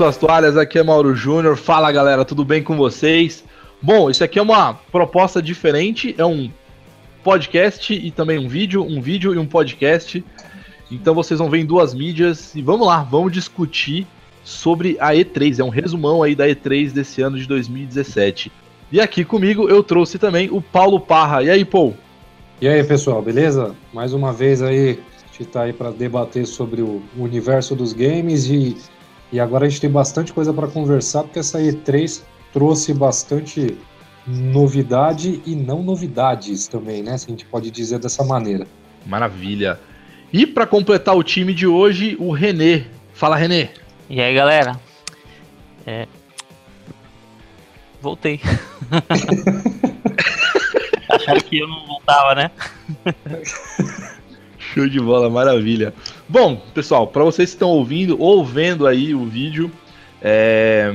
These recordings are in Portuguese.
suas toalhas, aqui é Mauro Júnior. Fala galera, tudo bem com vocês? Bom, isso aqui é uma proposta diferente, é um podcast e também um vídeo, um vídeo e um podcast. Então vocês vão ver em duas mídias e vamos lá, vamos discutir sobre a E3, é um resumão aí da E3 desse ano de 2017. E aqui comigo eu trouxe também o Paulo Parra. E aí, Paul? E aí, pessoal, beleza? Mais uma vez aí, a gente tá aí para debater sobre o universo dos games e, e agora a gente tem bastante coisa para conversar, porque essa E3 trouxe bastante novidade e não novidades também, né? Se a gente pode dizer dessa maneira. Maravilha. E para completar o time de hoje, o Renê. Fala, Renê. E aí, galera? É... Voltei. Acharam que eu não voltava, né? Show de bola, maravilha. Bom, pessoal, para vocês que estão ouvindo ou vendo aí o vídeo, é...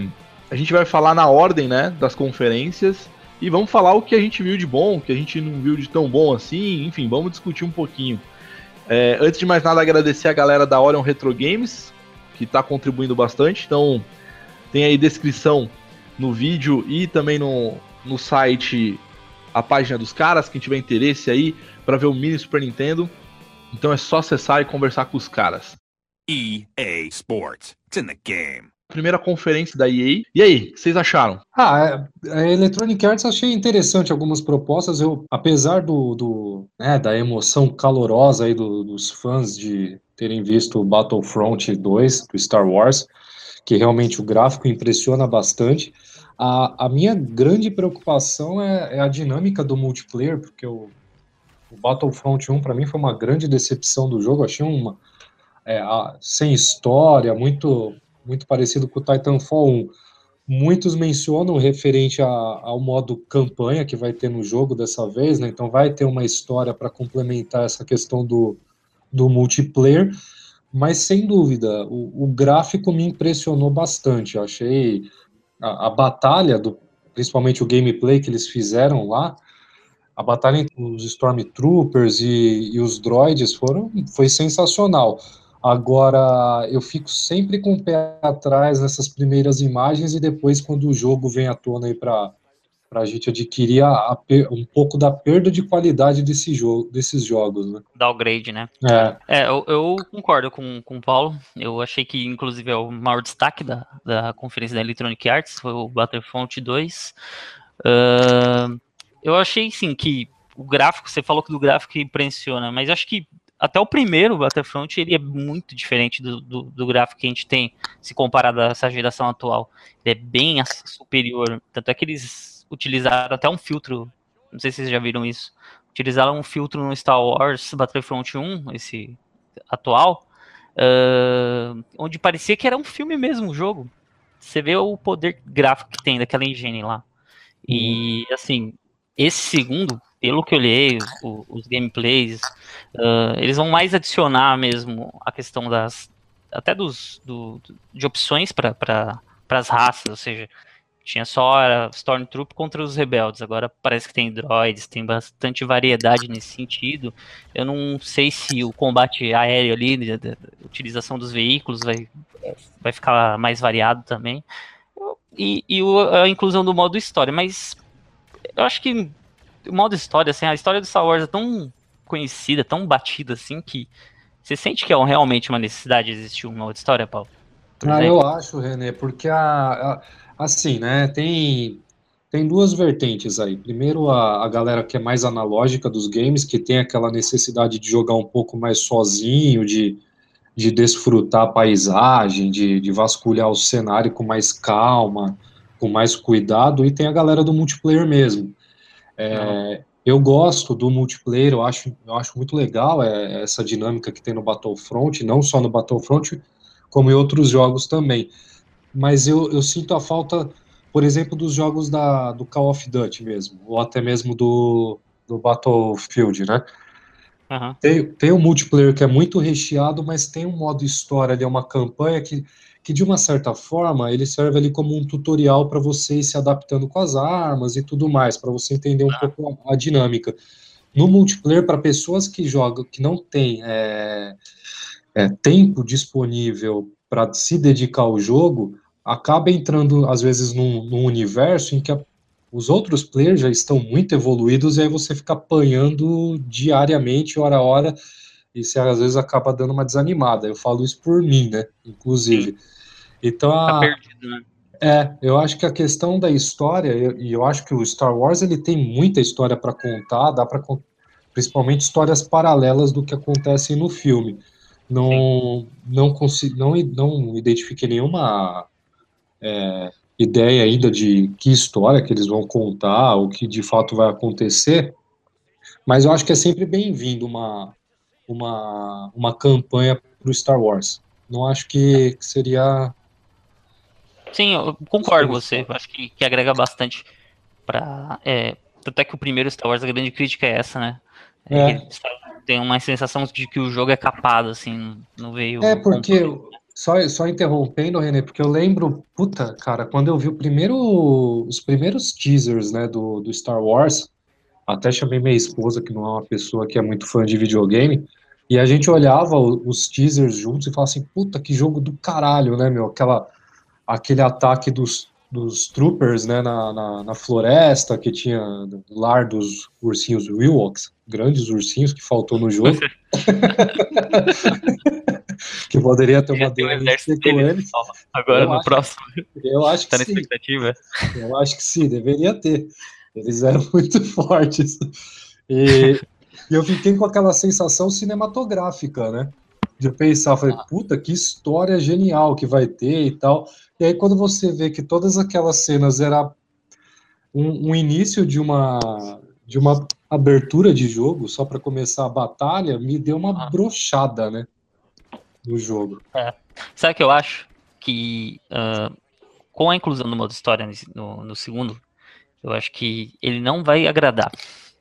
a gente vai falar na ordem, né, das conferências e vamos falar o que a gente viu de bom, o que a gente não viu de tão bom assim, enfim, vamos discutir um pouquinho. É, antes de mais nada, agradecer a galera da Orion Retro Games, que está contribuindo bastante. Então, tem aí descrição no vídeo e também no, no site a página dos caras, quem tiver interesse aí para ver o mini Super Nintendo. Então é só acessar e conversar com os caras. EA Sports. It's in the game primeira conferência da EA. E aí, o que vocês acharam? Ah, é, a Electronic Arts achei interessante algumas propostas. Eu, apesar do, do né, da emoção calorosa aí do, dos fãs de terem visto o Battlefront 2 do Star Wars, que realmente o gráfico impressiona bastante. A, a minha grande preocupação é, é a dinâmica do multiplayer, porque o, o Battlefront 1 para mim foi uma grande decepção do jogo. achei uma é, a, sem história, muito muito parecido com o Titanfall 1. Muitos mencionam referente a, ao modo campanha que vai ter no jogo dessa vez, né? Então vai ter uma história para complementar essa questão do, do multiplayer, mas sem dúvida, o, o gráfico me impressionou bastante. Eu achei a, a, batalha, do, principalmente o gameplay que eles fizeram lá, a batalha entre os Stormtroopers e, e os droids foram, foi sensacional. Agora, eu fico sempre com o pé atrás nessas primeiras imagens e depois, quando o jogo vem à tona aí para para a gente adquirir a, a, um pouco da perda de qualidade desse jogo, desses jogos, né? Downgrade, né? É, é eu, eu, concordo com, com o Paulo. Eu achei que, inclusive, é o maior destaque da, da conferência da Electronic Arts foi o Battlefront 2. Uh, eu achei, sim, que o gráfico, você falou que do gráfico impressiona, mas acho que até o primeiro Battlefront ele é muito diferente do, do, do, gráfico que a gente tem se comparado a essa geração atual. Ele é bem superior. Tanto é que eles utilizaram até um filtro. Não sei se vocês já viram isso. Utilizaram um filtro no Star Wars Battlefront 1, esse atual, uh, onde parecia que era um filme mesmo, o jogo. Você vê o poder gráfico que tem daquela engine lá. E, uhum. assim, esse segundo, pelo que eu olhei, os gameplays, uh, eles vão mais adicionar mesmo a questão das. até dos. Do, de opções para as raças, ou seja, tinha só Stormtrooper contra os rebeldes, agora parece que tem droids, tem bastante variedade nesse sentido. Eu não sei se o combate aéreo ali, a utilização dos veículos vai, vai ficar mais variado também. E, e a inclusão do modo história, mas eu acho que o modo história, assim, a história do Star Wars é tão conhecida, tão batida, assim, que você sente que é realmente uma necessidade de existir uma outra história, Paulo? Ah, eu acho, René, porque a, a, assim, né, tem, tem duas vertentes aí. Primeiro, a, a galera que é mais analógica dos games, que tem aquela necessidade de jogar um pouco mais sozinho, de, de desfrutar a paisagem, de, de vasculhar o cenário com mais calma, com mais cuidado, e tem a galera do multiplayer mesmo. É, eu gosto do multiplayer, eu acho, eu acho muito legal é, essa dinâmica que tem no Battlefront, não só no Battlefront, como em outros jogos também. Mas eu, eu sinto a falta, por exemplo, dos jogos da, do Call of Duty mesmo, ou até mesmo do, do Battlefield, né? Uhum. Tem, tem um multiplayer que é muito recheado, mas tem um modo história ali, é uma campanha que que de uma certa forma ele serve ali como um tutorial para você ir se adaptando com as armas e tudo mais, para você entender um ah. pouco a, a, dinâmica. No multiplayer, para pessoas que jogam, que não têm é, é, tempo disponível para se dedicar ao jogo, acaba entrando, às vezes, num, num universo em que a, os outros players já estão muito evoluídos e aí você fica apanhando diariamente, hora a hora, e você às vezes acaba dando uma desanimada. Eu falo isso por mim, né? Inclusive. Sim. Então, a, tá perdido, né? É, eu acho que a questão da história, e eu, eu, acho que o Star Wars ele tem muita história para contar, dá para principalmente histórias paralelas do que acontece no filme. Não, não, consigo, não, não identifiquei nenhuma é, ideia ainda de que história que eles vão contar, o que de fato vai acontecer, mas eu acho que é sempre bem-vindo uma, uma, uma campanha para o Star Wars. Não acho que seria Sim, eu concordo com você. Acho que, que agrega bastante para. É, tanto é que o primeiro Star Wars, a grande crítica é essa, né? É. é. Tem uma sensação de que o jogo é capado, assim, não veio. É, porque. Só, só interrompendo, René, porque eu lembro, puta, cara, quando eu vi o primeiro, os primeiros teasers, né, do, do Star Wars, até chamei minha esposa, que não é uma pessoa que é muito fã de videogame, e a gente olhava os teasers juntos e falava assim, puta, que jogo do caralho, né, meu? Aquela, aquele ataque dos, dos troopers né, na, na, na, floresta, que tinha lar dos ursinhos Willox, grandes ursinhos que faltou no jogo. que poderia ter uma DLC com eles. Agora eu no acho, próximo. Eu acho tá que tá sim. expectativa? Eu acho que sim, deveria ter. Eles eram muito fortes. E, e eu fiquei com aquela sensação cinematográfica, né? De pensar, falei, ah. puta, que história genial que vai ter e tal. E aí, quando você vê que todas aquelas cenas era um, um início de uma, de uma abertura de jogo, só para começar a batalha, me deu uma ah. brochada, né? No jogo. É. Sabe o que eu acho? Que uh, com a inclusão do modo história no, no segundo, eu acho que ele não vai agradar.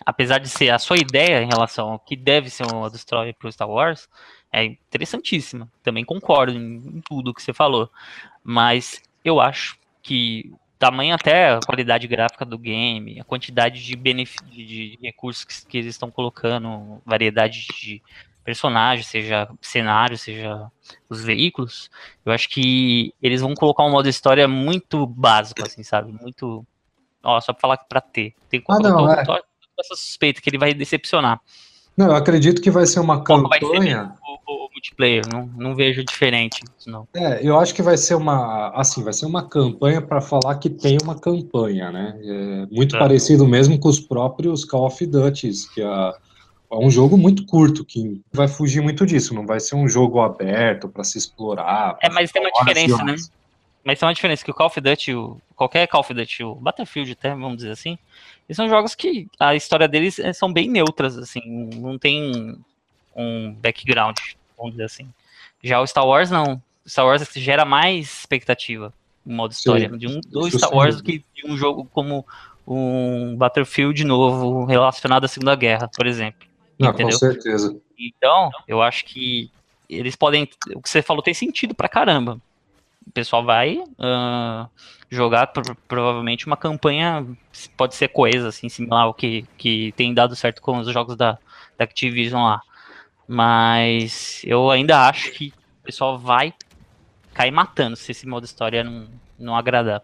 Apesar de ser a sua ideia em relação ao que deve ser um modo história para o Star Wars, é interessantíssima. Também concordo em, em tudo que você falou. Mas eu acho que tamanho até a qualidade gráfica do game, a quantidade de, de recursos que, que, eles estão colocando, variedade de personagens, seja cenário, seja os veículos, eu acho que eles vão colocar um modo história muito básico, assim, sabe? Muito. Ó, só pra falar que pra ter. Tem que ah, não, é. essa suspeita que ele vai decepcionar. Não, eu acredito que vai ser uma campanha o, multiplayer, não, não vejo diferente. Não. É, eu acho que vai ser uma, assim, vai ser uma campanha para falar que tem uma campanha, né? É muito é. parecido mesmo com os próprios Call of Duty, que é, é um jogo muito curto, que vai fugir muito disso, não vai ser um jogo aberto para se explorar. É, mas tem uma diferença, né? Mas tem uma diferença que o Call of Duty, o, qualquer Call of Duty, o Battlefield até, vamos dizer assim, eles são jogos que a história deles eh, são bem neutras, assim, não tem um background, vamos dizer assim. Já o Star Wars não. O Star Wars gera mais expectativa no modo história sim, de um do Star Wars do que de um jogo como um Battlefield novo relacionado à Segunda Guerra, por exemplo. Não, entendeu? com certeza. Então, eu acho que eles podem. O que você falou tem sentido pra caramba. O pessoal vai uh, jogar provavelmente uma campanha, pode ser coesa, assim, similar ao que, que tem dado certo com os jogos da, da Activision lá. Mas eu ainda acho que o pessoal vai cair matando se esse modo história não, não agradar.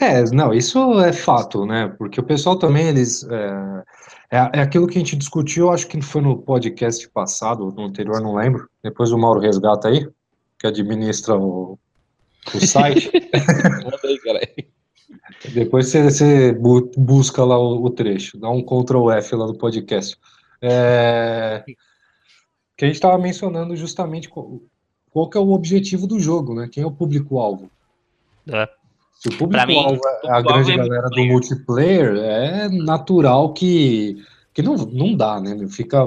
É, não, isso é fato, né? Porque o pessoal também, eles. É, é, é, aquilo que a gente discutiu, acho que foi no podcast passado, no anterior, não lembro. Depois o Mauro resgata aí, que administra o, o site. Manda aí, cara. Depois você, você, busca lá o, o, trecho, dá um Ctrl F lá no podcast. É, que a gente estava mencionando justamente qual, qual, que é o objetivo do jogo, né? Quem é o público-alvo? É. Se o público-alvo é a grande é galera do multiplayer, é natural que, que não, não dá, né? Fica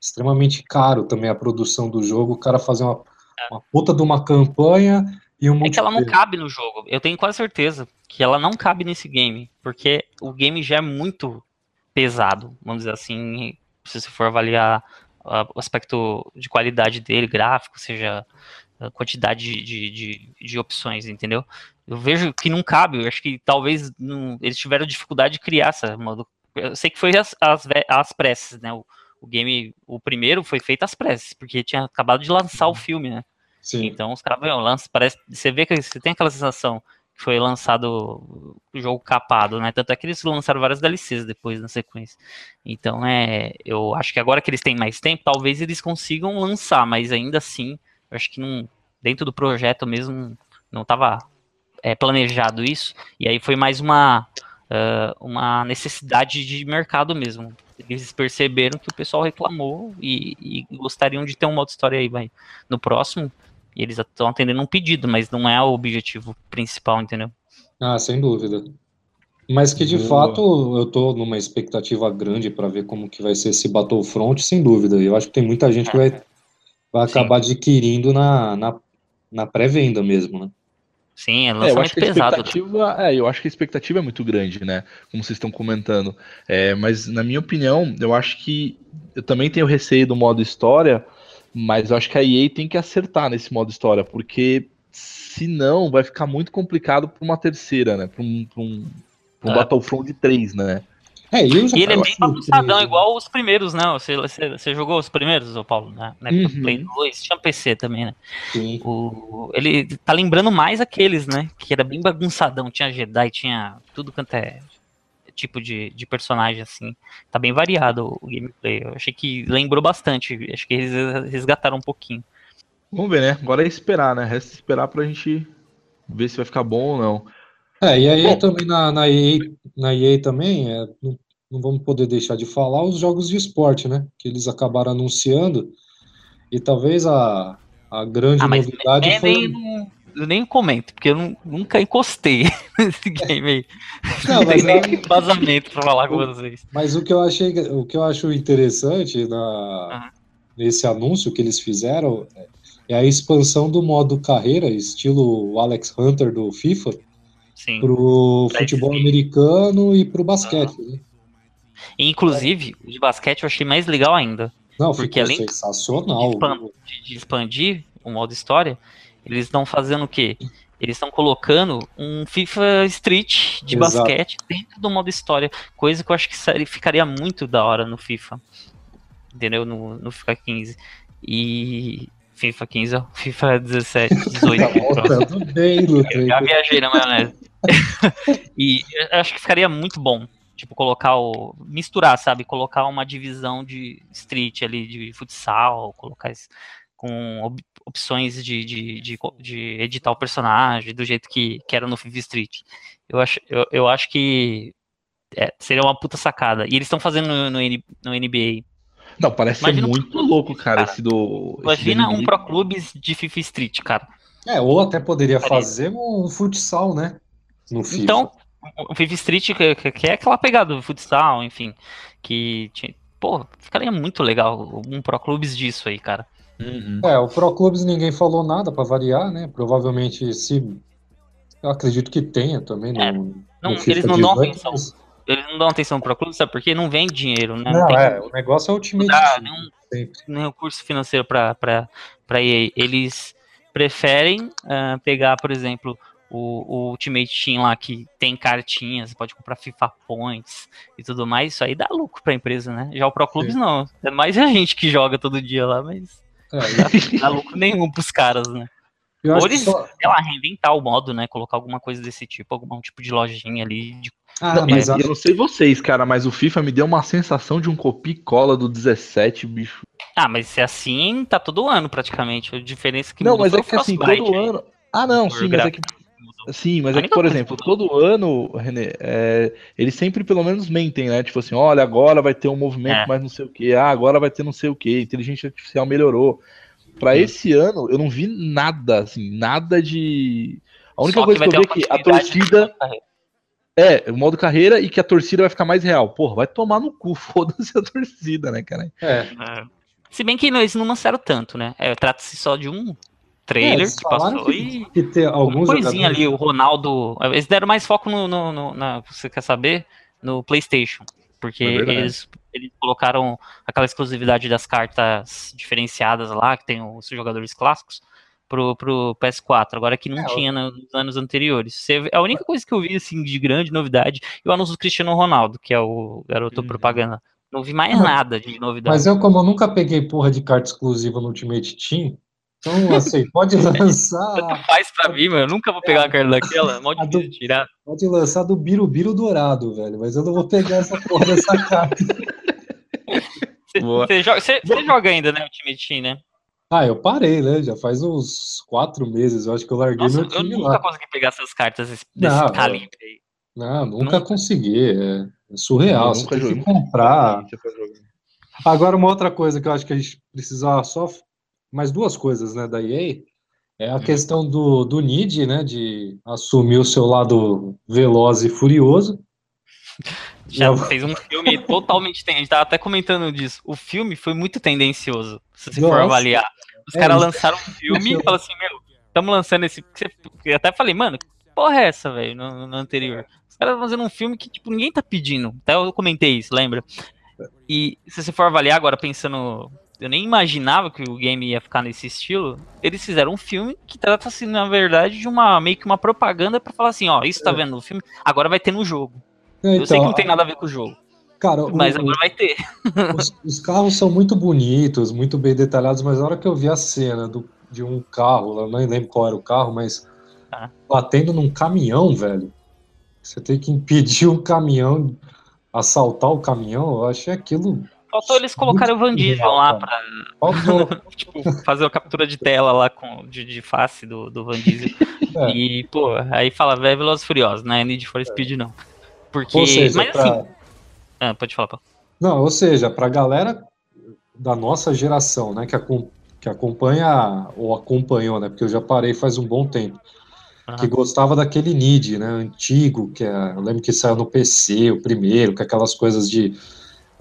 extremamente caro também a produção do jogo, o cara fazer uma, uma puta de uma campanha um É que ela não cabe no jogo. Eu tenho quase certeza que ela não cabe nesse game, porque o game já é muito pesado, vamos dizer assim, se você for avaliar o aspecto de qualidade dele, gráfico, seja a quantidade de, de, de, opções, entendeu? Eu vejo que não cabe, eu acho que talvez não, eles tiveram dificuldade de criar essa. Eu sei que foi as, as, as pressas, né? O, o, game, o primeiro foi feito às pressas, porque tinha acabado de lançar o filme, né? Sim. Então os caras, lançam, parece, você vê que você tem aquela sensação que foi lançado o jogo capado, né? Tanto é que eles lançaram várias DLCs depois na sequência. Então é, eu acho que agora que eles têm mais tempo, talvez eles consigam lançar, mas ainda assim, eu acho que não, dentro do projeto mesmo não estava é, planejado isso. E aí foi mais uma uh, uma necessidade de mercado mesmo. Eles perceberam que o pessoal reclamou e, e gostariam de ter um modo história aí vai, no próximo. E eles estão atendendo um pedido, mas não é o objetivo principal, entendeu? Ah, sem dúvida. Mas que de Boa. fato eu tô numa expectativa grande para ver como que vai ser esse Battlefront, sem dúvida. Eu acho que tem muita gente que vai, vai acabar adquirindo na, na, na pré-venda mesmo, né? Sim, é lançamento é, eu pesado. Expectativa, é, eu acho que a expectativa é muito grande, né? Como vocês estão comentando. É, mas, na minha opinião, eu acho que. Eu também tenho receio do modo história, mas eu acho que a EA tem que acertar nesse modo história, porque senão vai ficar muito complicado para uma terceira, né? Para um, pra um, pra um é. Battlefront 3, né? É, e ele é bem bagunçadão, igual os primeiros, né? Você, você, você jogou os primeiros, ô Paulo, né? Uhum. Play 2, tinha PC também, né? Sim. O, ele tá lembrando mais aqueles, né? Que era bem bagunçadão, tinha Jedi, tinha tudo quanto é tipo de, de personagem, assim. Tá bem variado o gameplay. Eu achei que lembrou bastante, acho que eles resgataram um pouquinho. Vamos ver, né? Agora é esperar, né? Resta esperar pra gente ver se vai ficar bom ou não. É, e aí Bom, também na, na, EA, na EA também, é, não, não vamos poder deixar de falar os jogos de esporte, né? Que eles acabaram anunciando. E talvez a, a grande ah, novidade é, foi. Nem, eu nem comento, porque eu nunca encostei nesse game aí. Não, não tem nem a... vazamento para falar com vocês. Mas o que eu achei, o que eu acho interessante na, uhum. nesse anúncio que eles fizeram é a expansão do modo carreira, estilo Alex Hunter do FIFA, para o futebol americano e para o basquete. Uhum. Né? Inclusive, o de basquete eu achei mais legal ainda. Não, porque além sensacional. De expandir, de expandir o modo história, eles estão fazendo o quê? Eles estão colocando um FIFA Street de Exato. basquete dentro do modo história, coisa que eu acho que ficaria muito da hora no FIFA. Entendeu? No, no FIFA 15. E. FIFA 15, ó. FIFA 17, 18. tá tudo bem, Eu já viajei na maionese. e eu acho que ficaria muito bom. Tipo, colocar o. misturar, sabe? Colocar uma divisão de street ali, de futsal, colocar isso com op opções de, de, de, de, editar o personagem do jeito que, que era no FIFA Street. Eu acho, eu, eu acho que é, seria uma puta sacada. E eles estão fazendo no, no, no, NBA. Não, parece Imagina ser muito um louco, cara, cara, esse do. Imagina esse um Pro Clubes de FIFA Street, cara. É, ou até poderia fazer um futsal, né? No FIFA. Então, o FIFA Street, que, que é aquela pegada do futsal, enfim, que, pô, ficaria muito legal um Pro Clubes disso aí, cara. Uhum. É, o Pro Clubes ninguém falou nada para variar, né? Provavelmente se. Eu acredito que tenha também. No, é, não, no eles não dão atenção. Eles não dão atenção pro clube, sabe por quê? Não vem dinheiro, né? Não, não é, o negócio é o time. Nenhum, nenhum recurso financeiro para EA. Eles preferem uh, pegar, por exemplo, o, o, Ultimate Team lá que tem cartinhas, pode comprar FIFA Points e tudo mais, isso aí dá lucro pra empresa, né? Já o Pro Clubes Sim. não. É mais a gente que joga todo dia lá, mas é, dá lucro nenhum pros caras, né? Eu Ou eles, só... sei lá, reinventar o modo, né? Colocar alguma coisa desse tipo, algum tipo de lojinha ali. De... Ah, não, mas é, eu não sei vocês, cara, mas o FIFA me deu uma sensação de um copia e cola do 17, bicho. Ah, mas se é assim, tá todo ano praticamente. A diferença é que Não, mas é que assim, todo ano. Ah, não, sim, mas é que Sim, mas é que, por exemplo, todo ano, René, é, eles sempre pelo menos mentem, né? Tipo assim, olha, agora vai ter um movimento é. mais não sei o que, ah, agora vai ter não sei o que, inteligência artificial melhorou. Para esse ano, eu não vi nada, assim, nada de. A única Só coisa que, que eu vi é que a torcida. É, o modo carreira e que a torcida vai ficar mais real. Porra, vai tomar no cu, foda-se a torcida, né, cara? É. é. Se bem que eles não lançaram tanto, né? É, Trata-se só de um trailer é, que passou que, e que ter alguns coisinha jogadores... ali, o Ronaldo. Eles deram mais foco no, no, no na, você quer saber? No PlayStation. Porque é eles, eles colocaram aquela exclusividade das cartas diferenciadas lá, que tem os jogadores clássicos, pro, pro PS4. Agora que não é, tinha nos anos anteriores. Você, a única coisa que eu vi assim, de grande novidade é o anúncio do Cristiano Ronaldo, que é o garoto uhum. propaganda. Não vi mais nada de novidade. Mas eu, como eu nunca peguei porra de carta exclusiva no Ultimate Team, Então, assim, pode lançar. Faz pra mim, mano. Eu nunca vou pegar uma carta daquela. Mal A do- de tirar. Pode lançar do Birubiru Dourado, velho. Mas eu não vou pegar essa porra dessa carta. Você, joga, joga ainda, né? Ultimate Team, né? Ah, eu parei, né? Já faz uns quatro meses. Eu acho que eu larguei Nossa, meu eu time nunca lá. consegui pegar essas cartas desse, Não, calibre aí. Não, nunca Nunca. consegui. É, é surreal. Eu Você nunca tem joguei. que comprar. Agora, uma outra coisa que eu acho que a gente precisa só. Mais duas coisas, né, da EA. É a questão do, do Nid, né, de assumir o seu lado veloz e furioso. Já Eu- fez um filme totalmente. A gente tava até comentando disso. O filme foi muito tendencioso, se você for Nossa. avaliar. Os É, caras lançaram um filme e falaram assim: Meu, estamos lançando esse. Eu até falei, mano, que porra é essa, velho, no, no anterior? Os caras fazendo um filme que, tipo, ninguém tá pedindo. Até eu comentei isso, lembra? E se você for avaliar agora, pensando. Eu nem imaginava que o game ia ficar nesse estilo. Eles fizeram um filme que trata, assim, na verdade, de uma meio que uma propaganda pra falar assim: ó, isso tá vendo no filme, agora vai ter no jogo. Eu sei que não tem nada a ver com o jogo, Cara, o- mas o- agora vai ter. os, os carros são muito bonitos, muito bem detalhados, mas na hora que eu vi a cena do, de um carro, eu nem lembro qual era o carro, mas Ah. batendo num caminhão, velho. Você tem que impedir um caminhão, assaltar o caminhão, eu achei aquilo. Faltou eles colocarem o Van Diesel lá pra tipo, fazer uma captura de tela lá com, de, de face do, do Van Diesel. É. E, pô, aí fala, velho, Velozes Furiosos, não é Need for Speed, não. Porque, Ou seja, mas pra- assim, ah, pode falar, pô. Não, ou seja, pra galera da nossa geração, né, que, acom- que acompanha, ou acompanhou, né, porque eu já parei faz um bom tempo, que Aham. gostava daquele NID, né, antigo, que é, eu lembro que saiu no PC, o primeiro, com aquelas coisas de,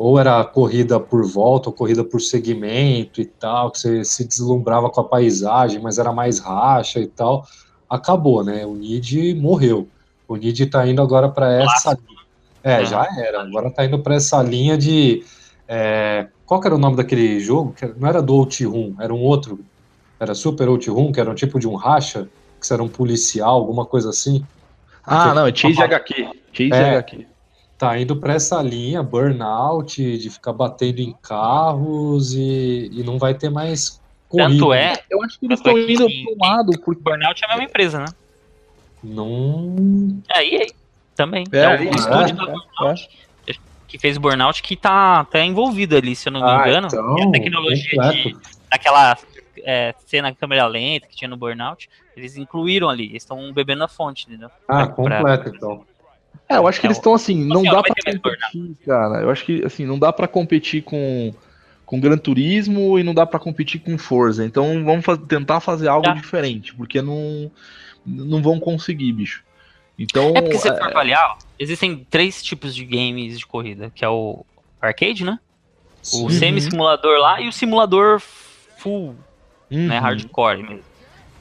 ou era corrida por volta, ou corrida por segmento e tal, que você se deslumbrava com a paisagem, mas era mais racha e tal, acabou, né, o NID morreu. O NID tá indo agora para essa... É, Aham. já era, agora tá indo para essa linha de... é, qual que era o nome daquele jogo? Que não era do Outrun, era um outro, era Super Outrun, que era um tipo de um racha, que você era um policial, alguma coisa assim. Ah, não, é Chase HQ. Chase É. HQ. Tá indo para essa linha, burnout, de ficar batendo em carros e, e não vai ter mais corrida. Tanto é, Eu acho que eles Tanto é estão indo que- pro lado, porque. Burnout é a mesma empresa, né? Não. É, e aí, também. É, É, o é, estúdio é, do Burnout, que fez Burnout, que tá até envolvido ali, se eu não me Ah, engano. então, E a tecnologia de, daquela é, cena câmera lenta que tinha no Burnout, eles incluíram ali, eles estão bebendo a fonte, entendeu? Ah, Pra- completo, então. É, eu acho que eles estão assim, não Assim, dá mais competir, cara. Eu acho que assim, não dá pra competir com com Gran Turismo e não dá pra competir com Forza. Então vamos fa- tentar fazer algo Tá. diferente, porque não não vão conseguir, bicho. Então, É porque se é, for avaliar, ó, existem três tipos de games de corrida, que é o arcade, né? O Uhum. semi-simulador lá e o simulador full, né? uhum. Hardcore mesmo.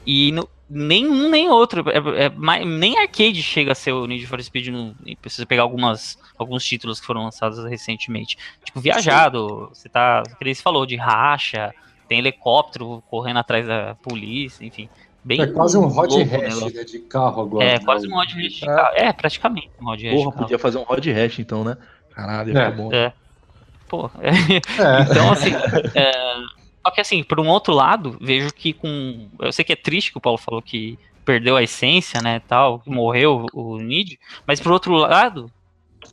E no- nenhum nem outro. é- é mais- nem arcade chega a ser o Need for Speed. No, e precisa pegar algumas, alguns títulos que foram lançados recentemente. Tipo, viajado. Você tá. Que nem você falou, de racha, tem helicóptero correndo atrás da polícia, enfim. Bem É quase um Rod louco o Hash negócio. né, de carro agora. É, né? quase um Rod Hash de carro. É, praticamente um Rod Hash. de Porra, carro. podia fazer um Rod Hash então, né? Caralho, É. ficar bom. É. Pô, É. Então, assim, é, só que assim, por um outro lado, vejo que com. Eu sei que é triste que o Paulo falou que perdeu a essência, né, tal, morreu o Nid, mas por outro lado,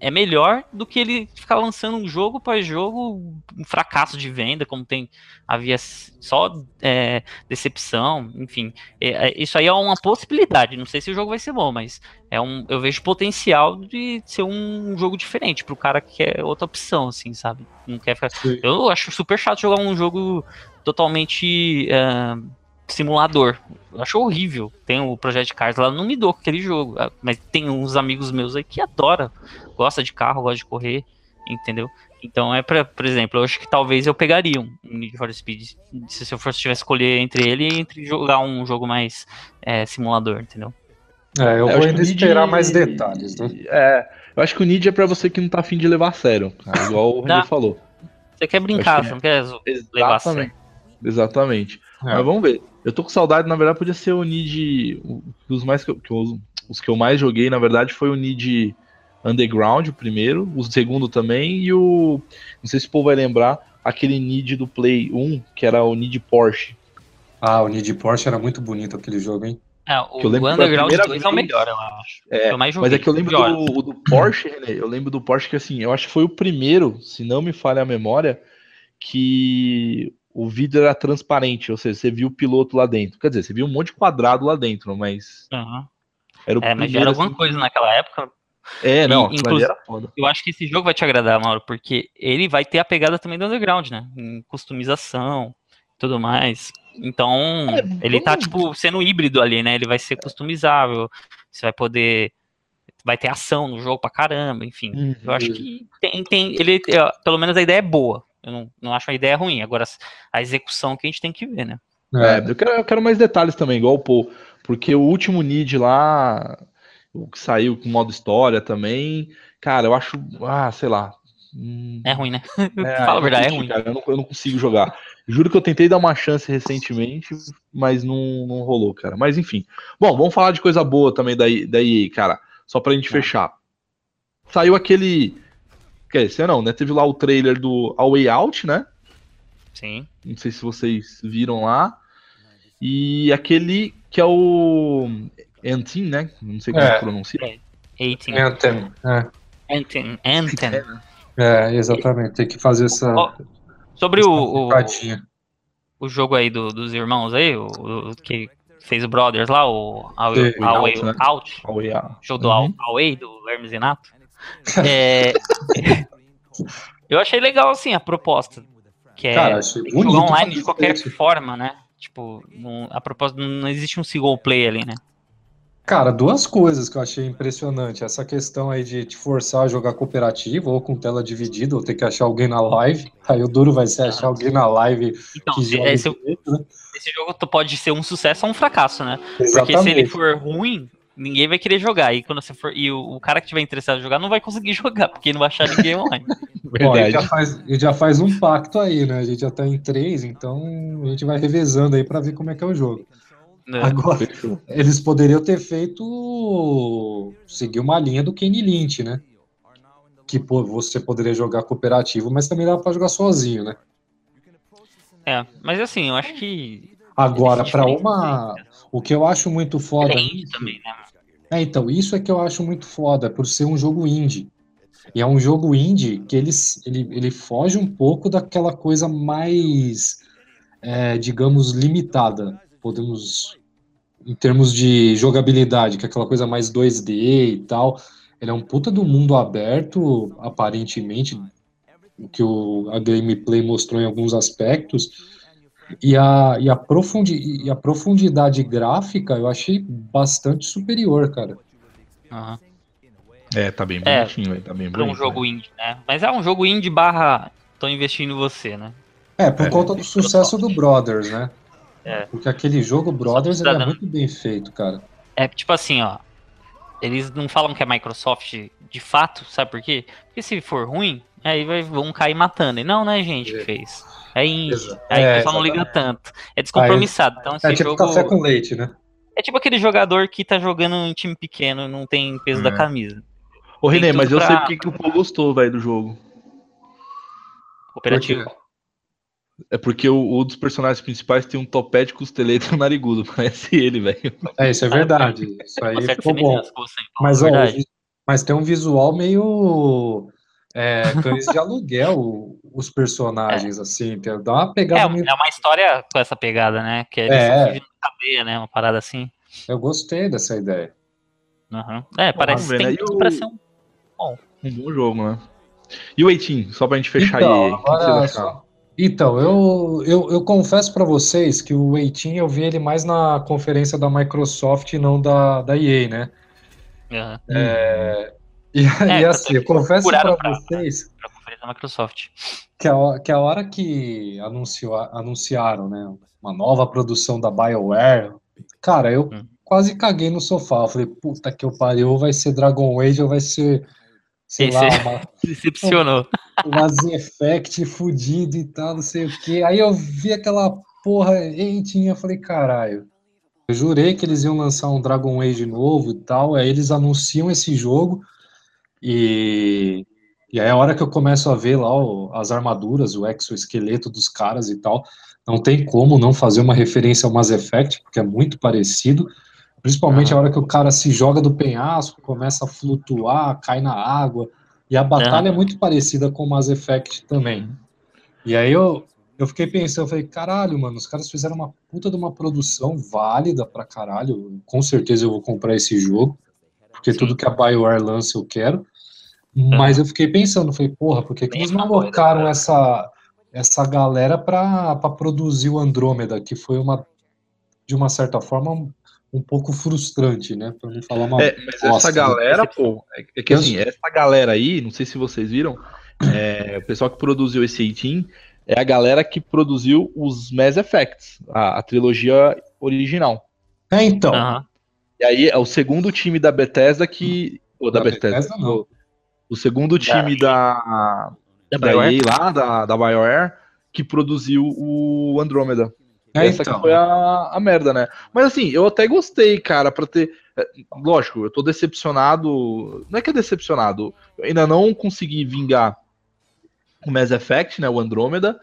é melhor do que ele ficar lançando um jogo após jogo, um fracasso de venda, como tem havia só é, decepção, enfim. É, é, isso aí é uma possibilidade. Não sei se o jogo vai ser bom, mas é um, eu vejo potencial de ser um jogo diferente pro cara que quer outra opção, assim, sabe? Não quer ficar. Sim. Eu acho super chato jogar um jogo totalmente é, simulador. Eu acho horrível. Tem o Project Cars lá, não me dou com aquele jogo. Ah, Mas tem uns amigos meus aí que adoram. Gosta de carro, gosta de correr, entendeu? Então é pra, por exemplo, eu acho que talvez eu pegaria um Need for Speed se eu fosse tivesse que escolher entre ele e entre jogar um jogo mais é, simulador, entendeu? É, eu É, vou acho ainda que esperar mais detalhes, né? É, eu acho que o Nid é pra você que não tá afim de levar a sério, cara, igual o René Tá. falou. Você quer brincar, que- você não quer zo- levar a sério. Exatamente. Exatamente. É. Mas vamos ver. Eu tô com saudade, na verdade, podia ser o Nid. o- Os, mais que eu, que eu- os que eu mais joguei, na verdade, foi o Nid Underground, o primeiro, o segundo também, e o. Não sei se o povo vai lembrar, aquele Nid do Play 1, que era o Nid Porsche. Ah, o Need Porsche era muito bonito aquele jogo, hein? É, o, o Underground 2 é o melhor, eu acho. É, eu mais mas é que eu lembro do, do, Porsche, René, eu lembro do Porsche que assim, eu acho que foi o primeiro, se não me falha a memória, que o vidro era transparente, ou seja, você viu o piloto lá dentro. Quer dizer, você viu um monte de quadrado lá dentro, mas. Uhum. Era o é, mas já era alguma assim, coisa naquela época. É, não, inclusive, era foda. Eu acho que esse jogo vai te agradar, Mauro, porque ele vai ter a pegada também do Underground, né? Em customização tudo mais. Então, é, ele tá, tipo, sendo híbrido ali, né? Ele vai ser customizável, você vai poder. Vai ter ação no jogo pra caramba, enfim. Uhum. Eu acho que tem, tem. Ele, pelo menos a ideia é boa. Eu não, não acho a ideia ruim. Agora, a execução que a gente tem que ver, né? É, eu quero, eu quero mais detalhes também, igual o Paul. Porque o último Need lá, o que saiu com modo história também, cara, eu acho. Ah, sei lá. É ruim, né? É, Fala a verdade, é ruim. Cara, eu, não, eu não consigo jogar. Juro que eu tentei dar uma chance recentemente, mas não, não rolou, cara. Mas enfim. Bom, vamos falar de coisa boa também da, da EA, cara. Só pra gente tá. fechar. Saiu aquele. Quer dizer, não, né? Teve lá o trailer do A Way Out, né? Sim. Não sei se vocês viram lá. E aquele que é o. Anthem, né? Não sei como é. pronuncia. Anthem. Anthem. É. Anthem. Anthem. É, exatamente. Tem que fazer essa. Sobre o, o, o, jogo aí do, dos irmãos aí, o, o, que fez o Brothers lá, o Away Out, né? Out, Away show do uhum. Away do Hermes Renato. É, eu achei legal assim a proposta, que é Cara, jogar online de qualquer forma, né? Tipo, a proposta não existe um single play ali, né? Cara, duas coisas que eu achei impressionante. Essa questão aí de te forçar a jogar cooperativo ou com tela dividida, ou ter que achar alguém na live. Aí o duro vai ser achar alguém na live então, que joga esse, direito, né? esse jogo pode ser um sucesso ou um fracasso, né? Exatamente. Porque se ele for ruim, ninguém vai querer jogar. E quando você for. E o, o cara que tiver interessado em jogar não vai conseguir jogar, porque não vai achar ninguém online. Bom, ele já, faz, já faz um pacto aí, né? A gente já tá em três, então a gente vai revezando aí para ver como é que é o jogo. É, Agora, eles poderiam ter feito. seguir uma linha do Kenny Lynch, né? Que pô, você poderia jogar cooperativo, mas também dá para jogar sozinho, né? É, mas assim, eu acho que. Agora, para uma. O que eu acho muito foda. Também, né? É, então, isso é que eu acho muito foda, por ser um jogo indie. E é um jogo indie que eles, ele, ele foge um pouco daquela coisa mais, é, digamos, limitada. Podemos em termos de jogabilidade, que é aquela coisa mais 2D e tal. Ele é um puta do mundo aberto, aparentemente, o que o, a gameplay mostrou em alguns aspectos. E a, e, a profundi, e a profundidade gráfica eu achei bastante superior, cara. Uhum. É, tá bem é, bonitinho, é, tá bem bonito. É um jogo né? indie, né? Mas é um jogo indie barra tô investindo em você, né? É, por é, conta do sucesso do Brothers, né? É. Porque aquele jogo Brothers é muito bem feito, cara. É tipo assim, ó. Eles não falam que é Microsoft de fato, sabe por quê? Porque se for ruim, aí vai, vão cair matando. E não, não é gente que é. fez. É indie. Aí é, o pessoal não liga tanto. É descompromissado. Então, é tipo jogo... café com leite, né? É tipo aquele jogador que tá jogando em time pequeno e não tem peso da camisa. Ô, René, mas eu pra... sei porque que o Paul gostou, velho, do jogo. Cooperativo. É porque o, dos personagens principais tem um topete costeleta narigudo, parece ele, velho. É, isso é verdade. Isso aí ficou bom. Mas, ó, mas tem um visual meio é, cães de aluguel, os personagens, é. assim, dá uma pegada é, meio... é uma história com essa pegada, né? Que é, é. cadeia, né? Uma parada assim. Eu gostei dessa ideia. Uhum. É, parece, ver, tem né? tudo pra ser um bom. Um bom jogo, né? E o Eitin, só pra gente fechar então, aí. Agora, que que então, eu, eu, eu confesso para vocês que o Eitin eu vi ele mais na conferência da Microsoft e não da, da EA, né? Uhum. É, e, é, e assim, eu confesso para vocês pra conferência da Microsoft. Que a, que a hora que anunciou, anunciaram né, uma nova produção da BioWare, cara, eu hum. quase caguei no sofá. Eu falei, puta que eu pariu, vai ser Dragon Age ou vai ser sei Esse lá, uma, decepcionou. Um Mass Effect fudido e tal, não sei o que. Aí eu vi aquela porra eitinha, eu falei, caralho. Eu jurei que eles iam lançar um Dragon Age novo e tal, aí eles anunciam esse jogo e, e aí a hora que eu começo a ver lá as armaduras, o exoesqueleto dos caras e tal, não tem como não fazer uma referência ao Mass Effect, porque é muito parecido. Principalmente a hora que o cara se joga do penhasco, começa a flutuar, cai na água. E a batalha é muito parecida com o Mass Effect também. E aí eu, eu fiquei pensando, eu falei, caralho, mano, os caras fizeram uma puta de uma produção válida pra caralho. Com certeza eu vou comprar esse jogo, porque Sim. tudo que a BioWare lança eu quero. Mas eu fiquei pensando, falei, porra, por que, que eles não alocaram essa, essa galera pra, pra produzir o Andrômeda, que foi uma, de uma certa forma, um pouco frustrante, né? Pra não falar uma. É, mas bosta, essa galera, né? pô, é, é que assim, essa galera aí, não sei se vocês viram, é, o pessoal que produziu esse 18 é a galera que produziu os Mass Effects, a, a trilogia original. É, então. Uhum. E aí é o segundo time da Bethesda que. Ou da, da Bethesda, Bethesda não. O, o segundo time da. Da, da EA lá, da, da BioWare, que produziu o Andromeda. É, Essa então. foi a, a merda, né? Mas assim, eu até gostei, cara, pra ter. É, lógico, eu tô decepcionado. Não é que é decepcionado. Eu ainda não consegui vingar o Mass Effect, né? O Andromeda.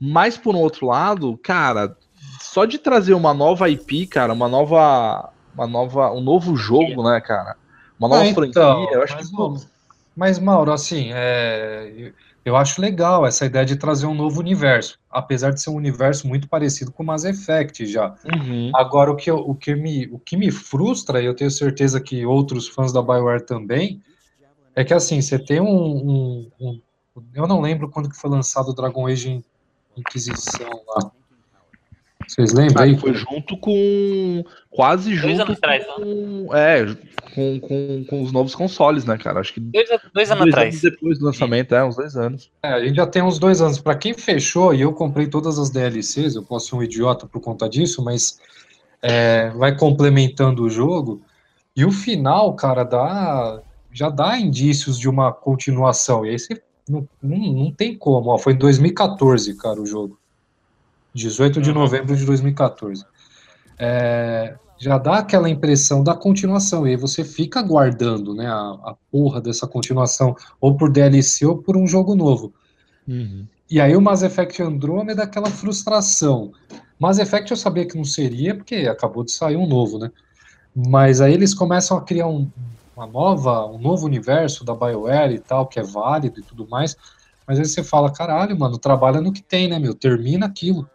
Mas por um outro lado, cara, só de trazer uma nova IP, cara, uma nova. Uma nova. Um novo jogo, né, cara? Uma nova ah, então, franquia, eu acho mas, que. Mas, Mauro, assim, é, eu acho legal essa ideia de trazer um novo universo, apesar de ser um universo muito parecido com o Mass Effect já. Uhum. Agora, o que, o, que me, o que me frustra, e eu tenho certeza que outros fãs da BioWare também, é que assim, você tem um, um, um eu não lembro quando que foi lançado o Dragon Age Inquisição lá. Vocês lembram aí? Foi junto com. Quase junto dois anos com. Atrás, é, com, com, com os novos consoles, né, cara? Acho que. Dois, dois anos dois atrás. Anos depois do lançamento, é, uns dois anos. É, a gente já tem uns dois anos. Para quem fechou, e eu comprei todas as DLCs, eu posso ser um idiota por conta disso, mas é, vai complementando o jogo. E o final, cara, dá. Já dá indícios de uma continuação. E aí você não, não, não tem como. Ó, foi em 2014, cara, o jogo. 18 de uhum. novembro de 2014. É, já dá aquela impressão da continuação, e aí você fica aguardando né, a, a porra dessa continuação, ou por DLC ou por um jogo novo. Uhum. E aí o Mass Effect Andromeda é daquela frustração. Mass Effect eu sabia que não seria, porque acabou de sair um novo, né? Mas aí eles começam a criar um, uma nova, um novo universo da BioWare e tal, que é válido e tudo mais. Mas aí você fala, caralho, mano, trabalha no que tem, né, meu? Termina aquilo.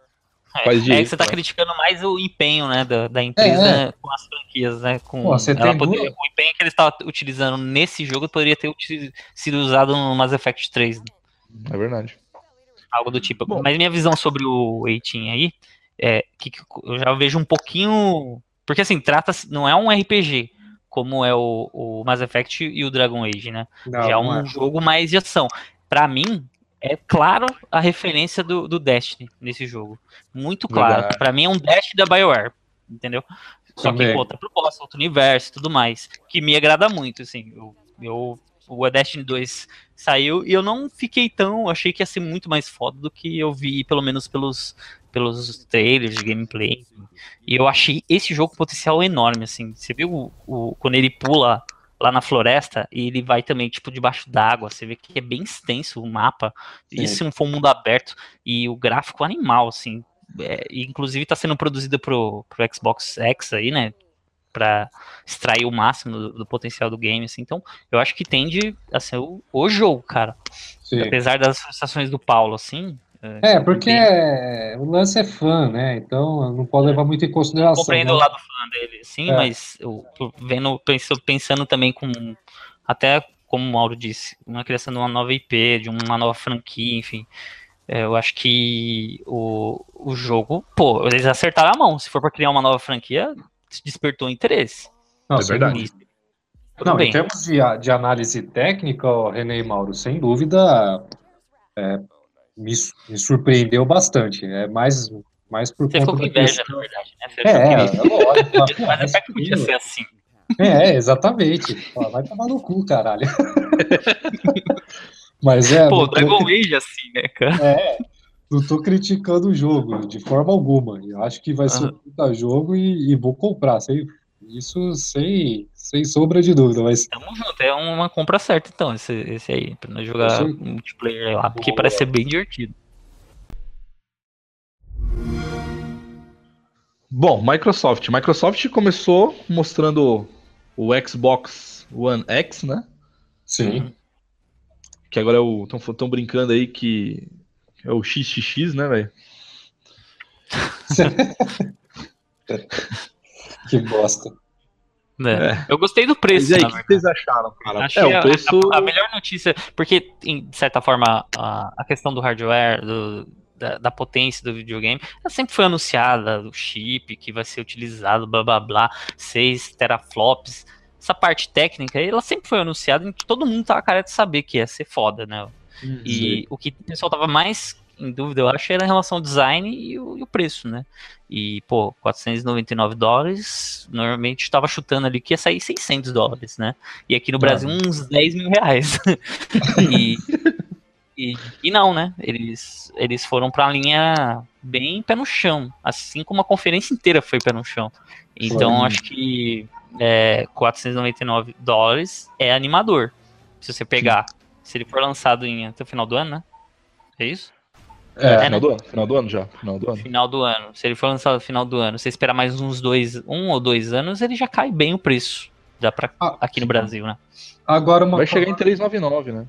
É, é que você tá criticando mais o empenho, né, da, da empresa é, é. com as franquias, né? Com Pô, ela o empenho que eles estavam utilizando nesse jogo poderia ter sido usado no Mass Effect 3. Né? É verdade. Algo do tipo. Bom, Mas minha visão sobre o 18 aí é que eu já vejo um pouquinho. Porque assim, trata não é um RPG, como é o, o Mass Effect e o Dragon Age, né? Não, já é um é. jogo mais de ação. Para mim, é claro a referência do, do Destiny nesse jogo. Muito claro. Para mim é um Destiny da BioWare, entendeu? Só Também. que com outra proposta, outro universo tudo mais. Que me agrada muito, assim. Eu, eu, o Destiny 2 saiu e eu não fiquei tão. Achei que ia ser muito mais foda do que eu vi, pelo menos pelos, pelos trailers de gameplay. E eu achei esse jogo potencial enorme, assim. Você viu o, o quando ele pula lá na floresta e ele vai também, tipo, debaixo d'água. Você vê que é bem extenso o mapa. Isso se não for um mundo aberto. E o gráfico animal, assim. É, inclusive está sendo produzido pro, pro Xbox X aí, né? Pra extrair o máximo do, do, potencial do game, assim. Então, eu acho que tende a ser o, o jogo, cara. Sim. Apesar das frustrações do Paulo, assim, é, porque é, o lance é fã, né? Então não pode levar muito em consideração. Eu compreendo né? o lado fã dele, sim, é. mas eu vendo, pensando também com até como o Mauro disse, uma criação de uma nova IP, de uma nova franquia, enfim. É, eu acho que o, o jogo, pô, eles acertaram a mão. Se for para criar uma nova franquia, despertou interesse. Não, é verdade. Não, bem. em termos de, de análise técnica, René e Mauro, sem dúvida, é, me, me surpreendeu bastante. É mais, mais por Você conta ficou com inveja, questão... na verdade, né? Você é, é, que... é lógico. Mas é que podia ser assim. É, exatamente. Vai tomar no cu, caralho. Mas é. Pô, Dragon tô... Age assim, né, cara? É. Não tô criticando o jogo, de forma alguma. Eu acho que vai ser um puta jogo e, e, vou comprar. Sem, isso sem, sem sombra de dúvida. Mas... Tamo junto, é uma compra certa então, esse, esse aí, pra nós jogar multiplayer lá, porque Boa. parece ser bem divertido. Bom, Microsoft. Microsoft começou mostrando o Xbox One X, né? Sim. Que agora é o. Estão brincando aí que é o XXX, né, velho? que bosta. É. É. Eu gostei do preço. Mas aí, o que vocês acharam, cara? Achei é, o preço... a, a, melhor notícia, porque, de certa forma, a, a questão do hardware, do, da, da, potência do videogame, ela sempre foi anunciada, o chip que vai ser utilizado, blá blá blá, 6 teraflops. Essa parte técnica, ela sempre foi anunciada e todo mundo tava cara de saber que ia ser foda, né? Uhum. E o que o pessoal tava mais em dúvida, eu acho, era em relação ao design e o, e o preço, né? E, pô, 499 dólares, normalmente estava chutando ali que ia sair 600 dólares, né? E aqui no Brasil, uns 10 mil reais. e, e, e, não, né? Eles, eles foram para a linha bem pé no chão, assim como a conferência inteira foi pé no chão. Então, foi. acho que é, 499 dólares é animador. Se você pegar, se ele for lançado em, até o final do ano, né? É isso? É, é final, né? do ano, final do ano já. Final do ano. Final do ano. Se ele for lançado no final do ano, você esperar mais uns dois, um ou dois anos, ele já cai bem o preço. Dá pra, ah, aqui no Brasil, né? Agora uma... Vai chegar em 399, né?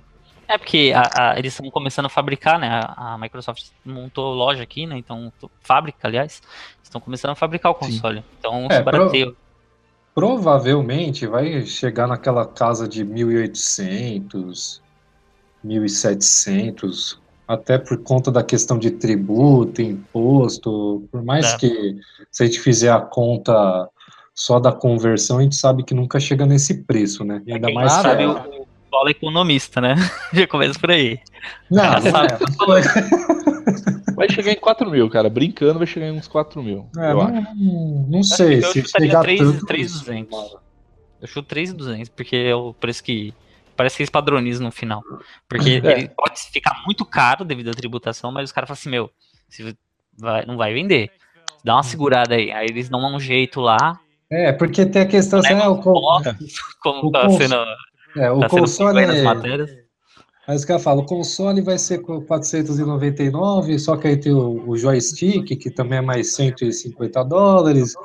É porque a, a, eles estão começando a fabricar, né? A, a, Microsoft montou loja aqui, né? Então, fábrica, aliás, estão começando a fabricar o console. Sim. Então, é, barateio. Pro, provavelmente vai chegar naquela casa de 1800, 1700, até por conta da questão de tributo, imposto, por mais é. que se a gente fizer a conta só da conversão, a gente sabe que nunca chega nesse preço, né? E ainda mais sabe é... o Paulo é economista, né? Já começa por aí. Não, não é. Vai chegar em 4 mil, cara. Brincando, vai chegar em uns 4 mil. É, eu não, acho. não sei. Eu se chegar 3,200. Eu chuto 3,200, porque é o preço que Parece que eles padronizam no final. Porque é. ele pode ficar muito caro devido à tributação, mas os caras falam assim, meu, vai, não vai vender. Dá uma segurada aí. Aí eles dão um jeito lá. É, porque tem a questão assim, é, o, como o tá cons... sendo. É, o tá console. Mas o cara fala, o console vai ser com 499, só que aí tem o, o joystick, que também é mais 150 dólares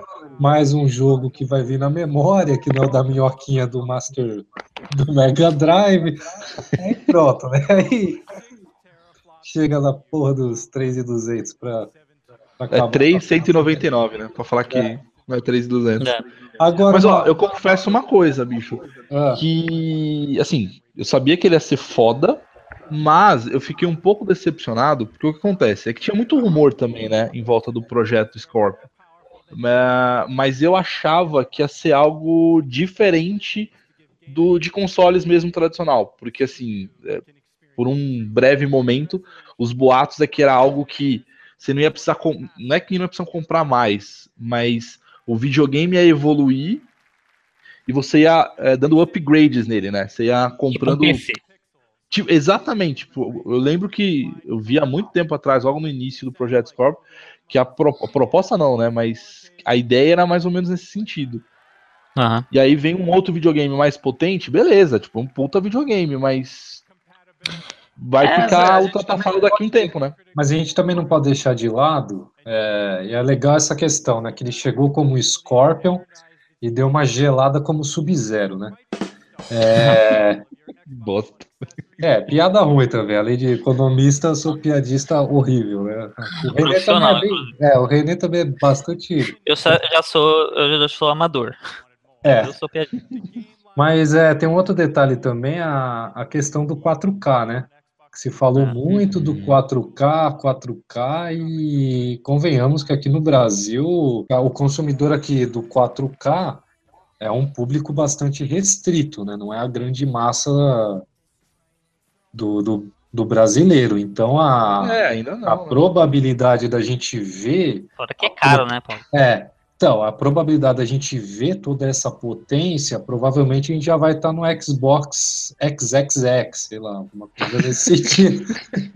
mais um jogo que vai vir na memória, que não é o da minhoquinha do Master do Mega Drive. Aí pronto, né? Aí chega na porra dos 3,200 para É 3,199, né? Pra falar que é. não é 3,200. É. Agora, Mas ó, eu confesso uma coisa, bicho. Ah. Que, assim, eu sabia que ele ia ser foda, mas eu fiquei um pouco decepcionado, porque o que acontece é que tinha muito rumor também, né, em volta do projeto Scorpio. Mas eu achava que ia ser algo diferente do de consoles mesmo tradicional, porque assim, é, por um breve momento, os boatos é que era algo que você não ia precisar, não é que não ia precisar comprar mais, mas o videogame ia evoluir e você ia é, dando upgrades nele, né? Você ia comprando. Tipo, exatamente. Tipo, eu lembro que eu vi há muito tempo atrás, logo no início do Projeto Scorpio, que a, pro, a, proposta não, né? Mas a ideia era mais ou menos nesse sentido. Uhum. E aí vem um outro videogame mais potente, beleza, tipo, um puta videogame, mas vai é, ficar ultrapassado daqui a um tempo, né? Mas a gente também não pode deixar de lado, é, e é legal essa questão, né? Que ele chegou como Scorpion e deu uma gelada como Sub-Zero, né? É, Bosta. É, piada ruim também. Além de economista, sou piadista horrível, né? O René também é, bem, é, o René também é bastante. Eu já sou, eu já sou amador. É. Eu sou piadista. Mas é, tem um outro detalhe também, a, a questão do 4K, né? Que se falou ah, muito do 4K, 4K, e convenhamos que aqui no Brasil, o consumidor aqui do 4K é um público bastante restrito, né? Não é a grande massa do, do, do brasileiro. Então a, é, não, a né? probabilidade da gente ver. Fora que é caro, né, Paulo? É. Então, a probabilidade da gente ver toda essa potência, provavelmente a gente já vai estar no Xbox XXX, sei lá, alguma coisa nesse sentido.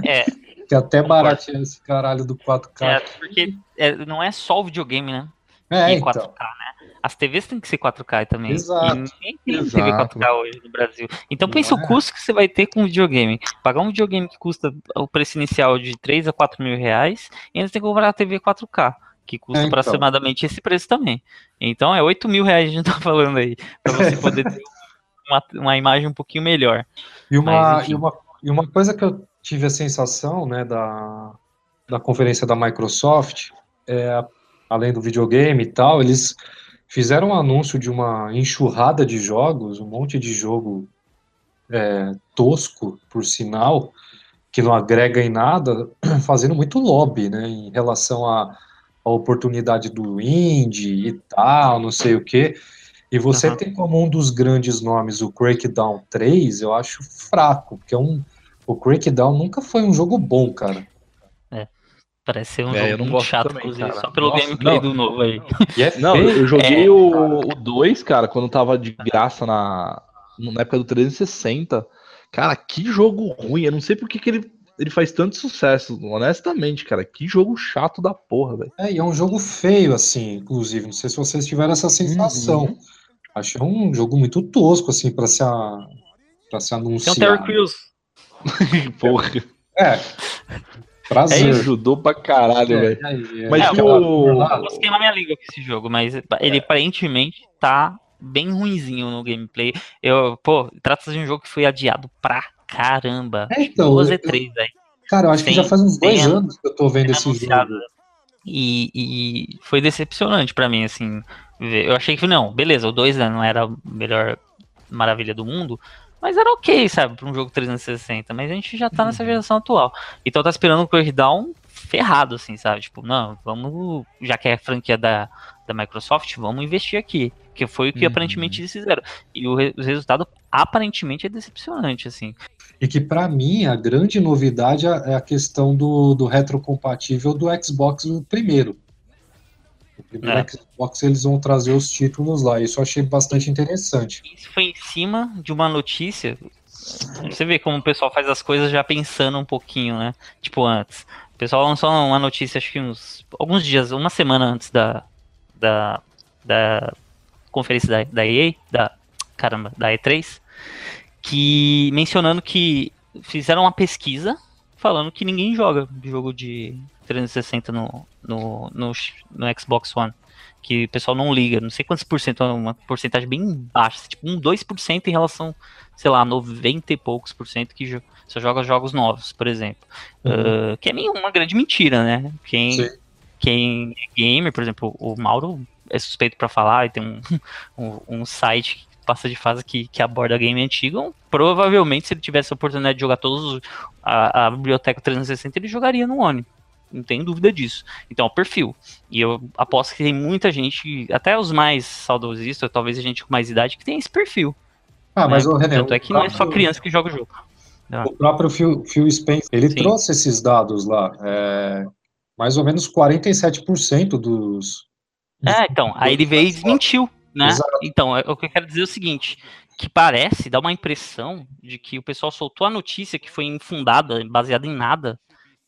É. Que até barateia esse caralho do 4K. É, porque é, não é só o videogame, né? É, e 4K, então. né? As TVs têm que ser 4K também. Exato. E ninguém tem Exato. TV 4K hoje no Brasil. Então pensa é. o custo que você vai ter com um videogame. Pagar um videogame que custa o preço inicial de 3 a 4 mil reais e ainda tem que comprar a TV 4K. que custa é, então. aproximadamente esse preço também. Então é 8 mil reais a gente tá falando aí, para você poder ter uma, uma imagem um pouquinho melhor. E uma, Mas, e, uma, e uma coisa que eu tive a sensação, né, da, da conferência da Microsoft, é, além do videogame e tal, eles fizeram um anúncio de uma enxurrada de jogos, um monte de jogo é, tosco, por sinal, que não agrega em nada, fazendo muito lobby, né, em relação à, oportunidade do indie e tal, não sei o que. E você uhum. tem como um dos grandes nomes o Crackdown 3, eu acho fraco, porque é um, o Crackdown nunca foi um jogo bom, cara. É. Parece ser um é, jogo muito chato, também, inclusive, cara. só pelo Nossa, gameplay não. do novo aí. É não, eu joguei é, o 2, cara, quando tava de graça na, na época do 360. Cara, que jogo ruim. Eu não sei por que, que ele, ele faz tanto sucesso, honestamente, cara. Que jogo chato da porra, velho. É, e é um jogo feio, assim, inclusive. Não sei se vocês tiveram essa sensação. Uhum. Achei um jogo muito tosco, assim, pra se, a, pra se anunciar. Tem o Terry Crews. porra. É. Prazer. É, ajudou pra caralho, é, velho. É, é, mas é, o... Eu vou queimar minha língua com esse jogo, mas ele aparentemente tá bem ruinzinho no gameplay. Eu, pô, trata-se de um jogo que foi adiado pra caramba. É, então, duas e três, velho. Cara, eu acho Sem, que já faz uns dois anos que eu tô vendo esse jogo. E, e foi decepcionante para mim, assim. Eu achei que, não, beleza, o 2 né, não era a melhor maravilha do mundo, mas era ok, sabe, pra um jogo 360. Mas a gente já tá nessa uhum. geração atual. Então tá esperando um Crackdown ferrado, assim, sabe? Tipo, não, vamos, já que é a franquia da, da Microsoft, vamos investir aqui. Que foi o que uhum. aparentemente eles fizeram. E o, re o, resultado aparentemente é decepcionante, assim. E que para mim a grande novidade é a questão do, do retrocompatível do Xbox primeiro. O primeiro é. Xbox eles vão trazer os títulos lá. Isso eu achei bastante interessante. Isso foi em cima de uma notícia. Você vê como o pessoal faz as coisas já pensando um pouquinho, né? Tipo antes. O pessoal lançou uma notícia, acho que uns alguns dias, uma semana antes da, da, da conferência da, da EA, da, caramba, da E3, que mencionando que fizeram uma pesquisa falando que ninguém joga jogo de 360 no, no, no, no Xbox One. Que o pessoal não liga, não sei quantos por cento, é uma porcentagem bem baixa, tipo um 2% em relação, sei lá, 90 e poucos por cento que só joga jogos novos, por exemplo. Uhum. Uh, que é meio uma grande mentira, né? Quem, quem é gamer, por exemplo, o Mauro é suspeito para falar e tem um, um, um, site que passa de fase que, que aborda game antigo, provavelmente se ele tivesse a oportunidade de jogar todos a, a biblioteca 360, ele jogaria no One. Não tenho dúvida disso. Então, é o perfil. E eu aposto que tem muita gente, até os mais saudosistas, talvez a gente com mais idade, que tem esse perfil. Ah, mas né? o René. Tanto é que não é só criança que joga o jogo. O próprio Phil, Phil Spencer, ele Sim. trouxe esses dados lá. É, mais ou menos 47% dos, é, então, aí ele veio e desmentiu, né? Exato. Então, é, o que eu quero dizer é o seguinte, que parece, dá uma impressão de que o pessoal soltou a notícia que foi infundada, baseada em nada,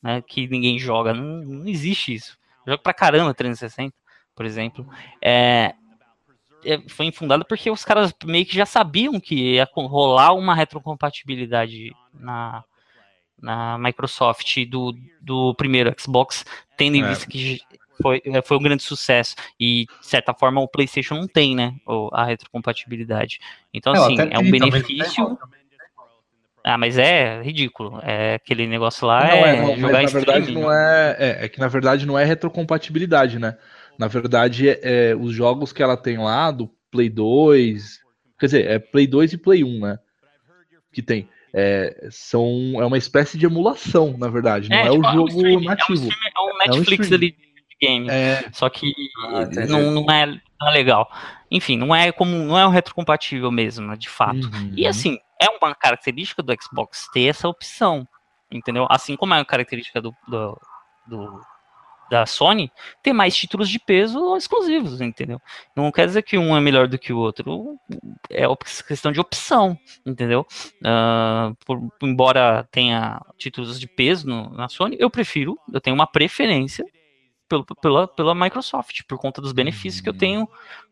né, que ninguém joga, não, não existe isso. Eu jogo pra caramba 360, por exemplo. É, é, foi infundada porque os caras meio que já sabiam que ia rolar uma retrocompatibilidade na, na Microsoft do, do primeiro Xbox, tendo em é. vista que foi, é, foi um grande sucesso. E, de certa forma, o PlayStation não tem, né? A retrocompatibilidade. Então, é, assim, é um benefício. Ah, mas é ridículo. É aquele negócio lá não, é, é jogar mas, na verdade não é, é, é que na verdade não é retrocompatibilidade, né? Na verdade, é, é, os jogos que ela tem lá do Play 2, quer dizer, é Play 2 e Play 1, né? Que tem. É, são, é uma espécie de emulação, na verdade, não é, é tipo, o jogo um nativo. É um, Netflix ali game. É... Só que ah, não, não, é, não é legal. Enfim, não é como não é um retrocompatível mesmo, de fato. Uhum. E assim, é uma característica do Xbox ter essa opção, entendeu? Assim como é uma característica do, do, do da Sony ter mais títulos de peso exclusivos, entendeu? Não quer dizer que um é melhor do que o outro, é questão de opção, entendeu? Uh, por, embora tenha títulos de peso no, na Sony, eu prefiro, eu tenho uma preferência pelo, pela, pela Microsoft, por conta dos benefícios que eu tenho,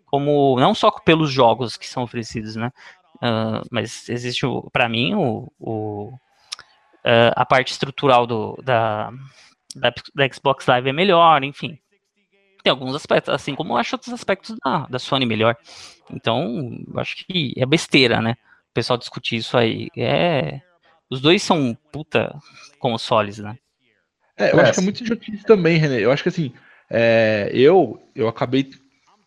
como não só pelos jogos que são oferecidos, né? Uh, mas existe, para mim, o, o uh, a parte estrutural do, da, da, da, Xbox Live é melhor, enfim. tem alguns aspectos, assim como eu acho outros aspectos da, da Sony melhor. Então, eu acho que é besteira, né? O pessoal discutir isso aí. É. Os dois são puta consoles, né? É, eu é. acho que é muito idiotice também, René. Eu acho que assim, é, eu, eu acabei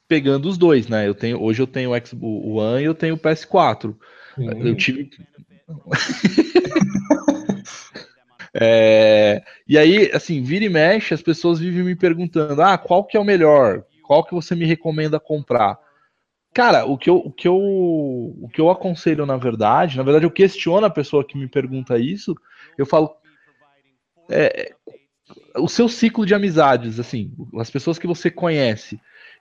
pegando os dois, né? Eu tenho, hoje eu tenho o Xbox One e eu tenho o PS4. Hum. Eu tive. é, e aí, assim, vira e mexe, as pessoas vivem me perguntando: ah, qual que é o melhor? Qual que você me recomenda comprar? Cara, o que eu, o que eu, o que eu aconselho, na verdade, na verdade, eu questiono a pessoa que me pergunta isso. Eu falo, é, o seu ciclo de amizades, assim, as pessoas que você conhece,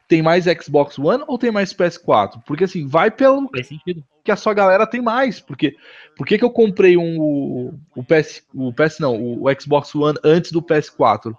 tem mais Xbox One ou tem mais PS4? Porque assim, vai pelo que a sua galera tem mais. Porque por que, eu comprei um o, o PS, o PS não, o, o Xbox One antes do PS4?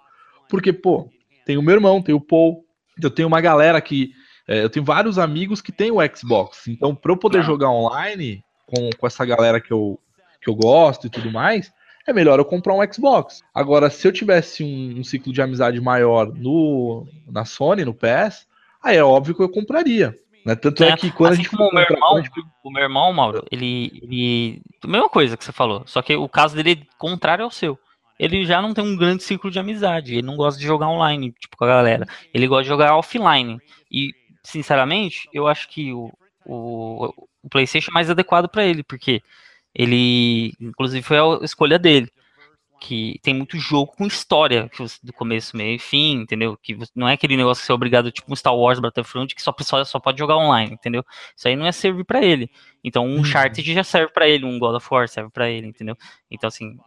Porque, pô, tem o meu irmão, tem o Paul, eu tenho uma galera que é, eu tenho vários amigos que tem o Xbox. Então, para eu poder ah. jogar online com, com essa galera que eu, que eu gosto e tudo mais, é melhor eu comprar um Xbox. Agora, se eu tivesse um, um ciclo de amizade maior no, na Sony, no PS, aí é óbvio que eu compraria. Né? Tanto é, é que quando assim a gente. Como o, meu irmão, gente... o meu irmão, Mauro, ele, ele. Mesma coisa que você falou, só que o caso dele é contrário ao seu. Ele já não tem um grande ciclo de amizade. Ele não gosta de jogar online, tipo, com a galera. Ele gosta de jogar offline. E, sinceramente, eu acho que o, o, o PlayStation é mais adequado para ele, porque ele, inclusive, foi a escolha dele. Que tem muito jogo com história, você, do começo, meio e fim, entendeu? Que não é aquele negócio que você é obrigado, tipo um Star Wars Battlefront, que só pessoal só pode jogar online, entendeu? Isso aí não é servir para ele. Então, um uhum. Uncharted já serve para ele, um God of War serve para ele, entendeu? Então, assim,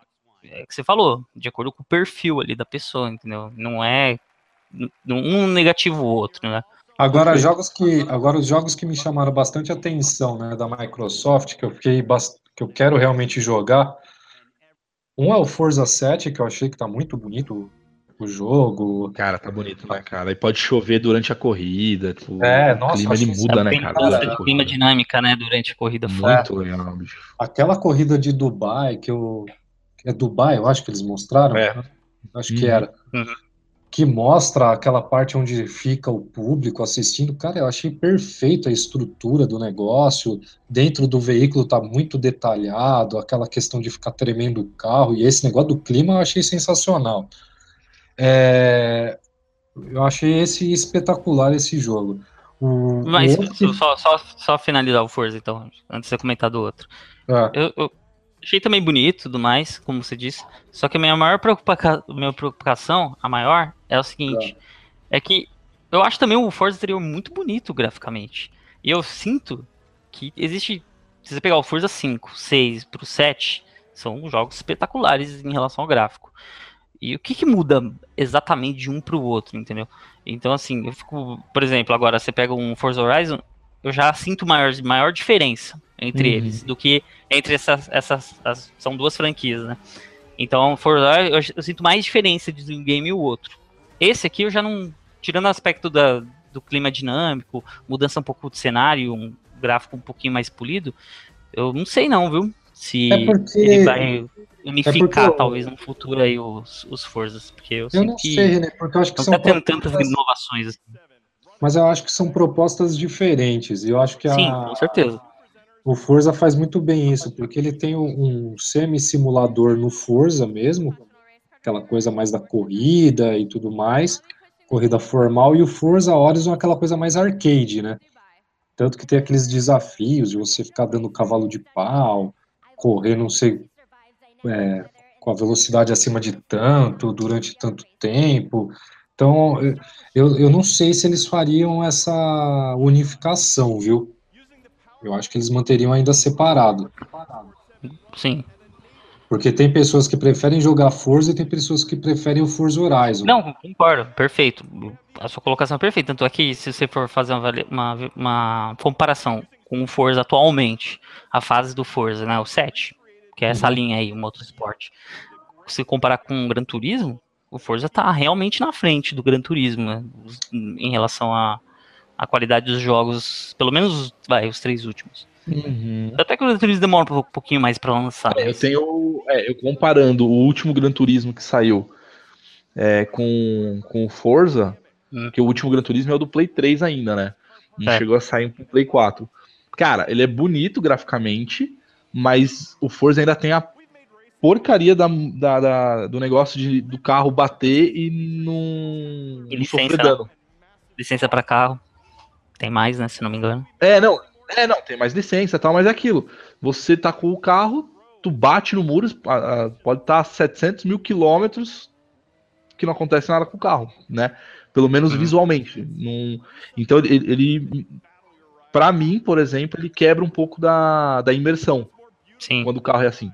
é o que você falou, de acordo com o perfil ali da pessoa, entendeu? Não é um negativo o outro, né? Agora, jogos que, agora os jogos que me chamaram bastante atenção, né, da Microsoft, que eu fiquei que eu quero realmente jogar. Um é o Forza 7, que eu achei que tá muito bonito o jogo. Cara, tá bonito, né, cara? E pode chover durante a corrida. Tipo, é, nossa, o clima ele muda, né, cara? De clima dinâmica, né, durante a corrida. Muito legal, bicho. Aquela corrida de Dubai, que eu. É Dubai, eu acho que eles mostraram. É. Acho que uhum. era. Uhum que mostra aquela parte onde fica o público assistindo. Cara, eu achei perfeita a estrutura do negócio. Dentro do veículo tá muito detalhado, aquela questão de ficar tremendo o carro. E esse negócio do clima eu achei sensacional. É... Eu achei esse espetacular esse jogo. O, Mas outro... só, só, só, finalizar o Forza, então, antes de você comentar do outro. É. Eu, eu, Achei também bonito e tudo mais, como você disse. Só que a minha maior preocupação, minha preocupação, a maior, é o seguinte: é. é que eu acho também o Forza exterior muito bonito graficamente. E eu sinto que existe. Se você pegar o Forza 5, 6 pro 7, são jogos espetaculares em relação ao gráfico. E o que, que muda exatamente de um pro outro, entendeu? Então, assim, eu fico. Por exemplo, agora você pega um Forza Horizon, eu já sinto maior, maior diferença entre uhum. eles do que entre essas, essas as, são duas franquias, né? Então, Forza eu, eu sinto mais diferença de um game e o outro. Esse aqui eu já não, tirando o aspecto da, do clima dinâmico, mudança um pouco de cenário, um gráfico um pouquinho mais polido, eu não sei não, viu? Se é porque... ele vai unificar, é porque... talvez, no futuro aí os, os Forzas, porque eu, eu não que sei, né? Porque eu acho que não são tá tendo tantas inovações assim. Mas eu acho que são propostas diferentes. E eu acho que a, Sim, com certeza. O Forza faz muito bem isso, porque ele tem um semi-simulador no Forza mesmo, aquela coisa mais da corrida e tudo mais, corrida formal, e o Forza Horizon é aquela coisa mais arcade, né? Tanto que tem aqueles desafios de você ficar dando cavalo de pau, correr, não sei, é, com a velocidade acima de tanto, durante tanto tempo. Então, eu, eu não sei se eles fariam essa unificação, viu? Eu acho que eles manteriam ainda separado. Sim. Porque tem pessoas que preferem jogar Forza e tem pessoas que preferem o Forza Horizon. Não, concordo, perfeito. A sua colocação é perfeita. Tanto é que se você for fazer uma, uma, comparação com o Forza atualmente, a fase do Forza, né, o 7, que é essa uhum. linha aí, o motorsport, se comparar com o Gran Turismo, o Forza tá realmente na frente do Gran Turismo, né, em relação a, a qualidade dos jogos, pelo menos vai, os três últimos. Uhum. Até que o Gran Turismo demora um pouquinho mais para lançar. É, eu tenho. É, eu comparando o último Gran Turismo que saiu é, com, com o Forza, Hum. Porque o último Gran Turismo é o do Play 3 ainda, né? Não é. chegou a sair pro Play 4. Cara, ele é bonito graficamente, mas o Forza ainda tem a porcaria da, da, da do negócio de, do carro bater e não, e licença, sofrer dano. Licença para carro. Tem mais, né? Se não me engano. É, não. É, não, tem mais licença e tal, mas é aquilo. Você tá com o carro, tu bate no muro, pode estar tá a 700 mil quilômetros que não acontece nada com o carro, né? Pelo menos uhum. visualmente. Num... Então ele, ele para mim, por exemplo, ele quebra um pouco da, da imersão. Sim. Quando o carro é assim.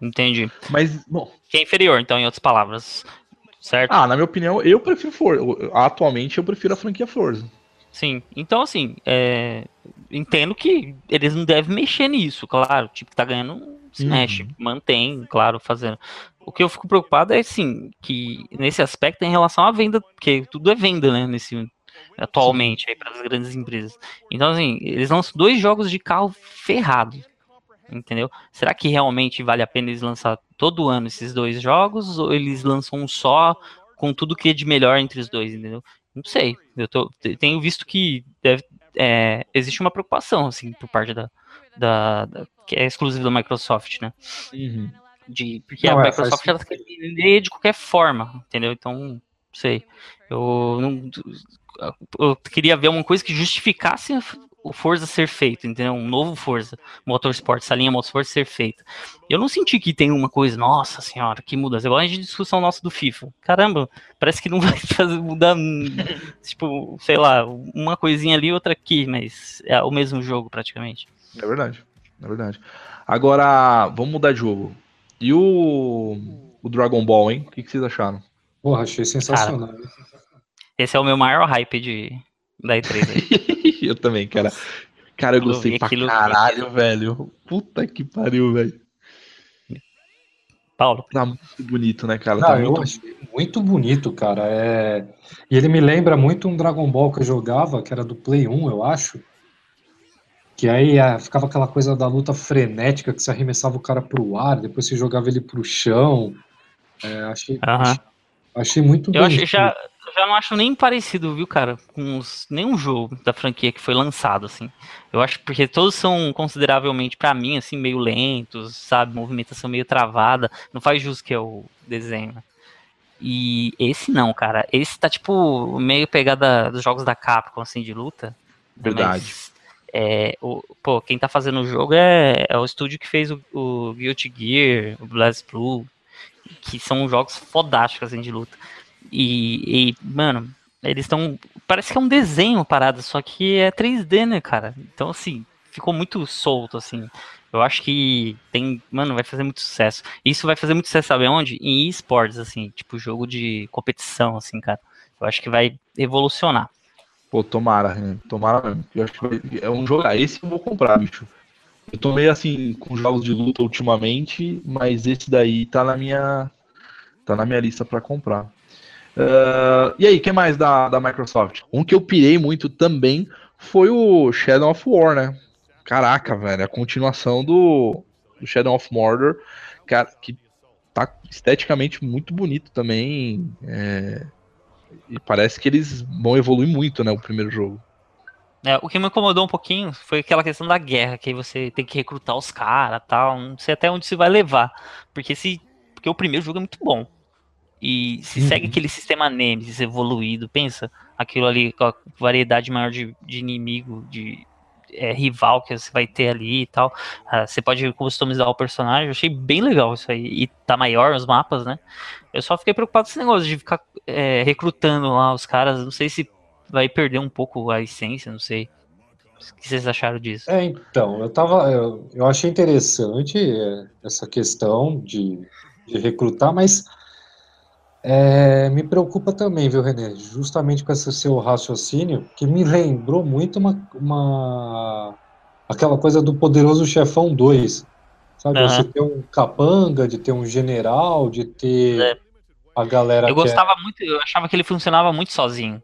Entendi. Mas, bom. Que é inferior, então, em outras palavras. Certo? Ah, na minha opinião, eu prefiro Forza. Atualmente eu prefiro a franquia Forza. Sim. Então, assim, é... entendo que eles não devem mexer nisso, claro. Tipo, tá ganhando, se uhum. mexe, mantém, claro, fazendo. O que eu fico preocupado é, assim, que nesse aspecto em relação à venda, porque tudo é venda, né, nesse, atualmente, para as grandes empresas. Então, assim, eles lançam dois jogos de carro ferrado, entendeu? Será que realmente vale a pena eles lançar todo ano esses dois jogos, ou eles lançam um só com tudo que é de melhor entre os dois, entendeu? Não sei. Eu tô, tenho visto que deve, é, existe uma preocupação, assim, por parte da, da, da que é exclusivo da Microsoft, né? Uhum. De, porque não, a é, Microsoft ela quer vender de qualquer forma, entendeu? Então, não sei. Eu não, eu queria ver uma coisa que justificasse o Forza ser feito, entendeu? Um novo Forza Motorsport, essa linha Motorsport ser feita. Eu não senti que tem uma coisa, nossa senhora, que muda. Igual a gente discussão nossa do FIFA. Caramba, parece que não vai fazer mudar, tipo, sei lá, uma coisinha ali, outra aqui, mas é o mesmo jogo praticamente. É verdade, é verdade. Agora, vamos mudar de jogo. E o, o Dragon Ball, hein? O que, que vocês acharam? Porra, achei sensacional. Cara, esse é o meu maior hype de, da E3. eu também, cara. Cara, eu gostei pra aquilo, caralho, aquilo. velho. Puta que pariu, velho. Paulo. Tá muito bonito, né, cara? Não, tá eu muito... achei muito bonito, cara. É... E ele me lembra muito um Dragon Ball que eu jogava, que era do Play 1, eu acho. Que aí é, ficava aquela coisa da luta frenética, que você arremessava o cara pro ar, depois você jogava ele pro chão. É, achei, achei, achei, muito Eu achei já já não acho nem parecido, viu, cara, com os, nenhum jogo da franquia que foi lançado, assim. Eu acho porque todos são consideravelmente, para mim, assim, meio lentos, sabe? Movimentação meio travada. Não faz jus que é o desenho. Né? E esse não, cara. Esse tá, tipo, meio pegada dos jogos da Capcom, assim, de luta. Verdade. Mas, é, o, pô, quem tá fazendo o jogo é, é o estúdio que fez o, o Guilty Gear, o Blast Blue, que são jogos fodásticos, assim, de luta. E, e mano, eles estão. Parece que é um desenho parado, só que é 3D, né, cara? Então, assim, ficou muito solto, assim. Eu acho que tem. Mano, vai fazer muito sucesso. Isso vai fazer muito sucesso, sabe onde? Em esportes, assim, tipo jogo de competição, assim, cara. Eu acho que vai evolucionar. Pô, tomara, né? tomara mesmo. Eu acho que é um jogo. Ah, esse eu vou comprar, bicho. Eu tô meio assim com jogos de luta ultimamente, mas esse daí tá na minha. Tá na minha lista para comprar. Uh, e aí, que mais da, da Microsoft? Um que eu pirei muito também foi o Shadow of War, né? Caraca, velho, a continuação do, do Shadow of Mordor, cara, que tá esteticamente muito bonito também. É, e parece que eles vão evoluir muito, né? O primeiro jogo. É, o que me incomodou um pouquinho foi aquela questão da guerra, que aí você tem que recrutar os caras tal. Não sei até onde isso vai levar. Porque se. Porque o primeiro jogo é muito bom. E se uhum. segue aquele sistema Nemesis evoluído, pensa aquilo ali com a variedade maior de, de inimigo, de é, rival que você vai ter ali e tal. Uh, você pode customizar o personagem. Eu achei bem legal isso aí. E tá maior os mapas, né? Eu só fiquei preocupado com esse negócio de ficar é, recrutando lá os caras. Não sei se vai perder um pouco a essência, não sei. O que vocês acharam disso? É, então, eu tava. Eu, eu achei interessante é, essa questão de, de recrutar, mas é, me preocupa também, viu, René? Justamente com esse seu raciocínio, que me lembrou muito uma, uma aquela coisa do poderoso chefão 2. Sabe? Uhum. Você ter um capanga, de ter um general, de ter é. a galera. Eu é gostava é... muito, eu achava que ele funcionava muito sozinho,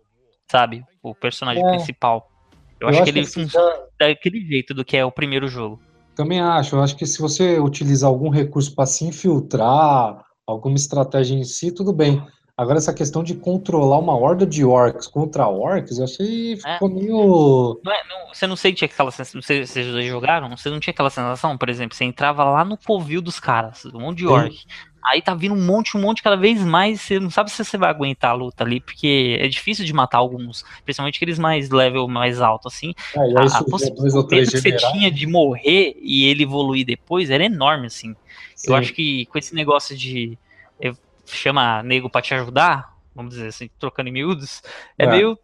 sabe? O personagem é. principal. Eu, eu acho, acho, que ele que funciona já... daquele jeito do que é o primeiro jogo. Também acho. Eu acho que se você utilizar algum recurso para se infiltrar alguma estratégia em si, tudo bem. Agora, essa questão de controlar uma horda de orcs contra orcs, eu achei É. ficou meio. Não é- não- você não sentia aquela sensação. Vocês vocês dois jogaram? Você não tinha aquela sensação, por exemplo, você entrava lá no covil dos caras, um monte de Sim. Aí tá vindo um monte, um monte cada vez mais. Você não sabe se você vai aguentar a luta ali, porque é difícil de matar alguns, principalmente aqueles mais level mais alto, assim. A, aí a surgiu possibilidade três que você tinha de morrer e ele evoluir depois era enorme, assim. Eu Sim. acho que com esse negócio de eh, chama nego pra te ajudar, vamos dizer assim, trocando em miúdos, é, É. meio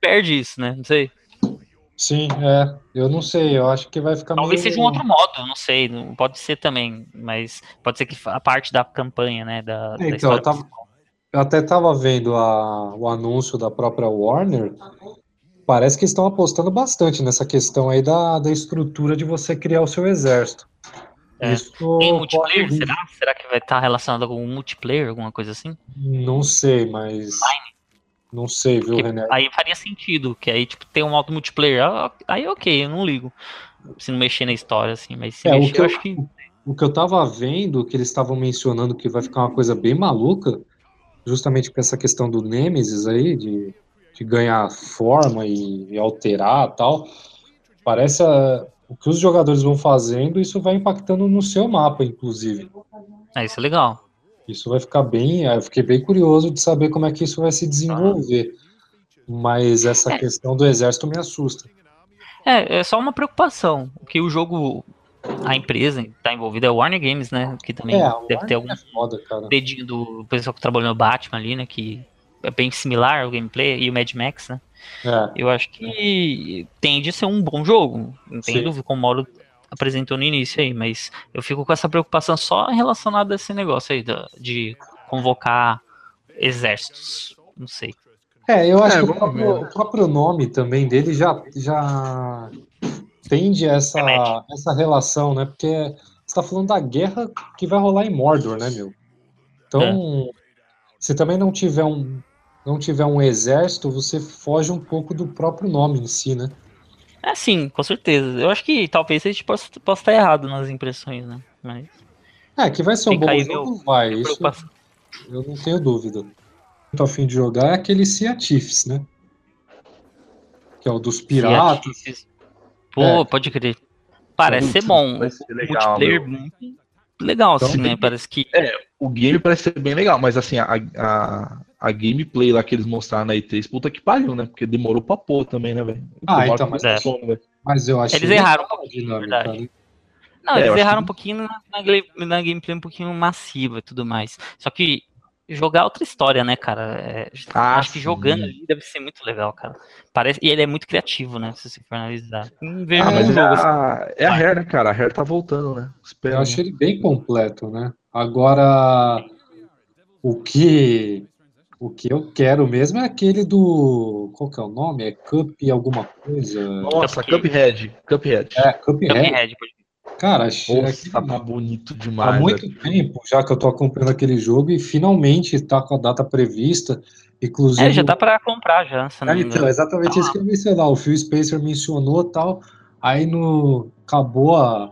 perde isso, né? Não sei. Sim, é. Eu não sei, eu acho que vai ficar Talvez meio. seja um outro modo, eu não sei, pode ser também, mas pode ser que a parte da campanha, né, da, da Então, história eu tava-. Eu até tava vendo a- o anúncio da própria Warner. Parece que estão apostando bastante nessa questão aí da, da estrutura de você criar o seu exército. É. Isso Tem multiplayer, será? Será que vai estar relacionado a algum multiplayer, alguma coisa assim? Não sei, mas. Não sei, viu, Porque René? aí faria sentido, que aí, tipo, tem um modo multiplayer, aí ok, eu não ligo. Se não mexer na história, assim, mas se É, o mexer, que eu eu- acho que. O que eu tava vendo, que eles estavam mencionando que vai ficar uma coisa bem maluca, justamente com essa questão do Nemesis aí, de, de ganhar forma e, e alterar tal, parece a- o que os jogadores vão fazendo, isso vai impactando no seu mapa, inclusive. É, isso é legal. Isso vai ficar bem. Eu fiquei bem curioso de saber como é que isso vai se desenvolver. Mas essa É. questão do exército me assusta. É, é só uma preocupação. Que o jogo, a empresa que tá envolvida é a Warner Games, né? Que também É, deve ter algum É foda, cara. dedinho do pessoal que trabalhou no Batman ali, né? Que é bem similar o gameplay e o Mad Max, né? É, Eu acho que tende a ser um bom jogo. Não tem Sim. dúvida, como o Mauro apresentou no início aí, mas eu fico com essa preocupação só relacionada a esse negócio aí da- de convocar exércitos. Não sei. É, eu acho É, que o próprio, o próprio nome também dele já, já tende a essa, Remete. essa relação, né? Porque você tá falando da guerra que vai rolar em Mordor, né, meu? Então, se também não tiver um não tiver um exército, você foge um pouco do próprio nome em si, né? É sim, com certeza. Eu acho que talvez a gente possa, possa estar errado nas impressões, né? Mas É, que vai ser um bom jogo, vai. Isso eu não tenho dúvida. Tô a fim de jogar é aquele Sea Chiefs, né? Que é o dos piratas. Pô, É. pode crer. Parece ser bom. Vai ser legal, multiplayer meu. muito legal, Então, assim, né? Parece que. O game parece ser bem legal, mas assim, a, a, a gameplay lá que eles mostraram na E3, puta que pariu, né? Porque demorou pra pôr também, né, velho? Ah, então, mas é. sono, velho. Mas eu achei Eles erraram um pouquinho, na verdade. né? Não, É, eu eles erraram que- um pouquinho na, na, na gameplay um pouquinho massiva e tudo mais. Só que jogar é outra história, né, cara? É, Ah, acho que jogando sim. ali deve ser muito legal, cara. Parece, e ele é muito criativo, né? Se você for analisar. Não vejo Ah, mas é assim. a, é a Hair, né, cara? A Hair tá voltando, né? Eu achei ele bem completo, né? Agora, o que o que eu quero mesmo é aquele do. Qual que é o nome? É Cup alguma coisa? Nossa, Cuphead. Cuphead. Cuphead. É, Cuphead. Cuphead, pode- Cara, achei Nossa, aquele- tá bonito demais. há muito velho. tempo já que eu tô acompanhando aquele jogo e finalmente tá com a data prevista. Inclusive. É, já dá pra comprar já, se É, então, exatamente isso que eu ia mencionar. O Phil Spencer mencionou tal. Aí no acabou a,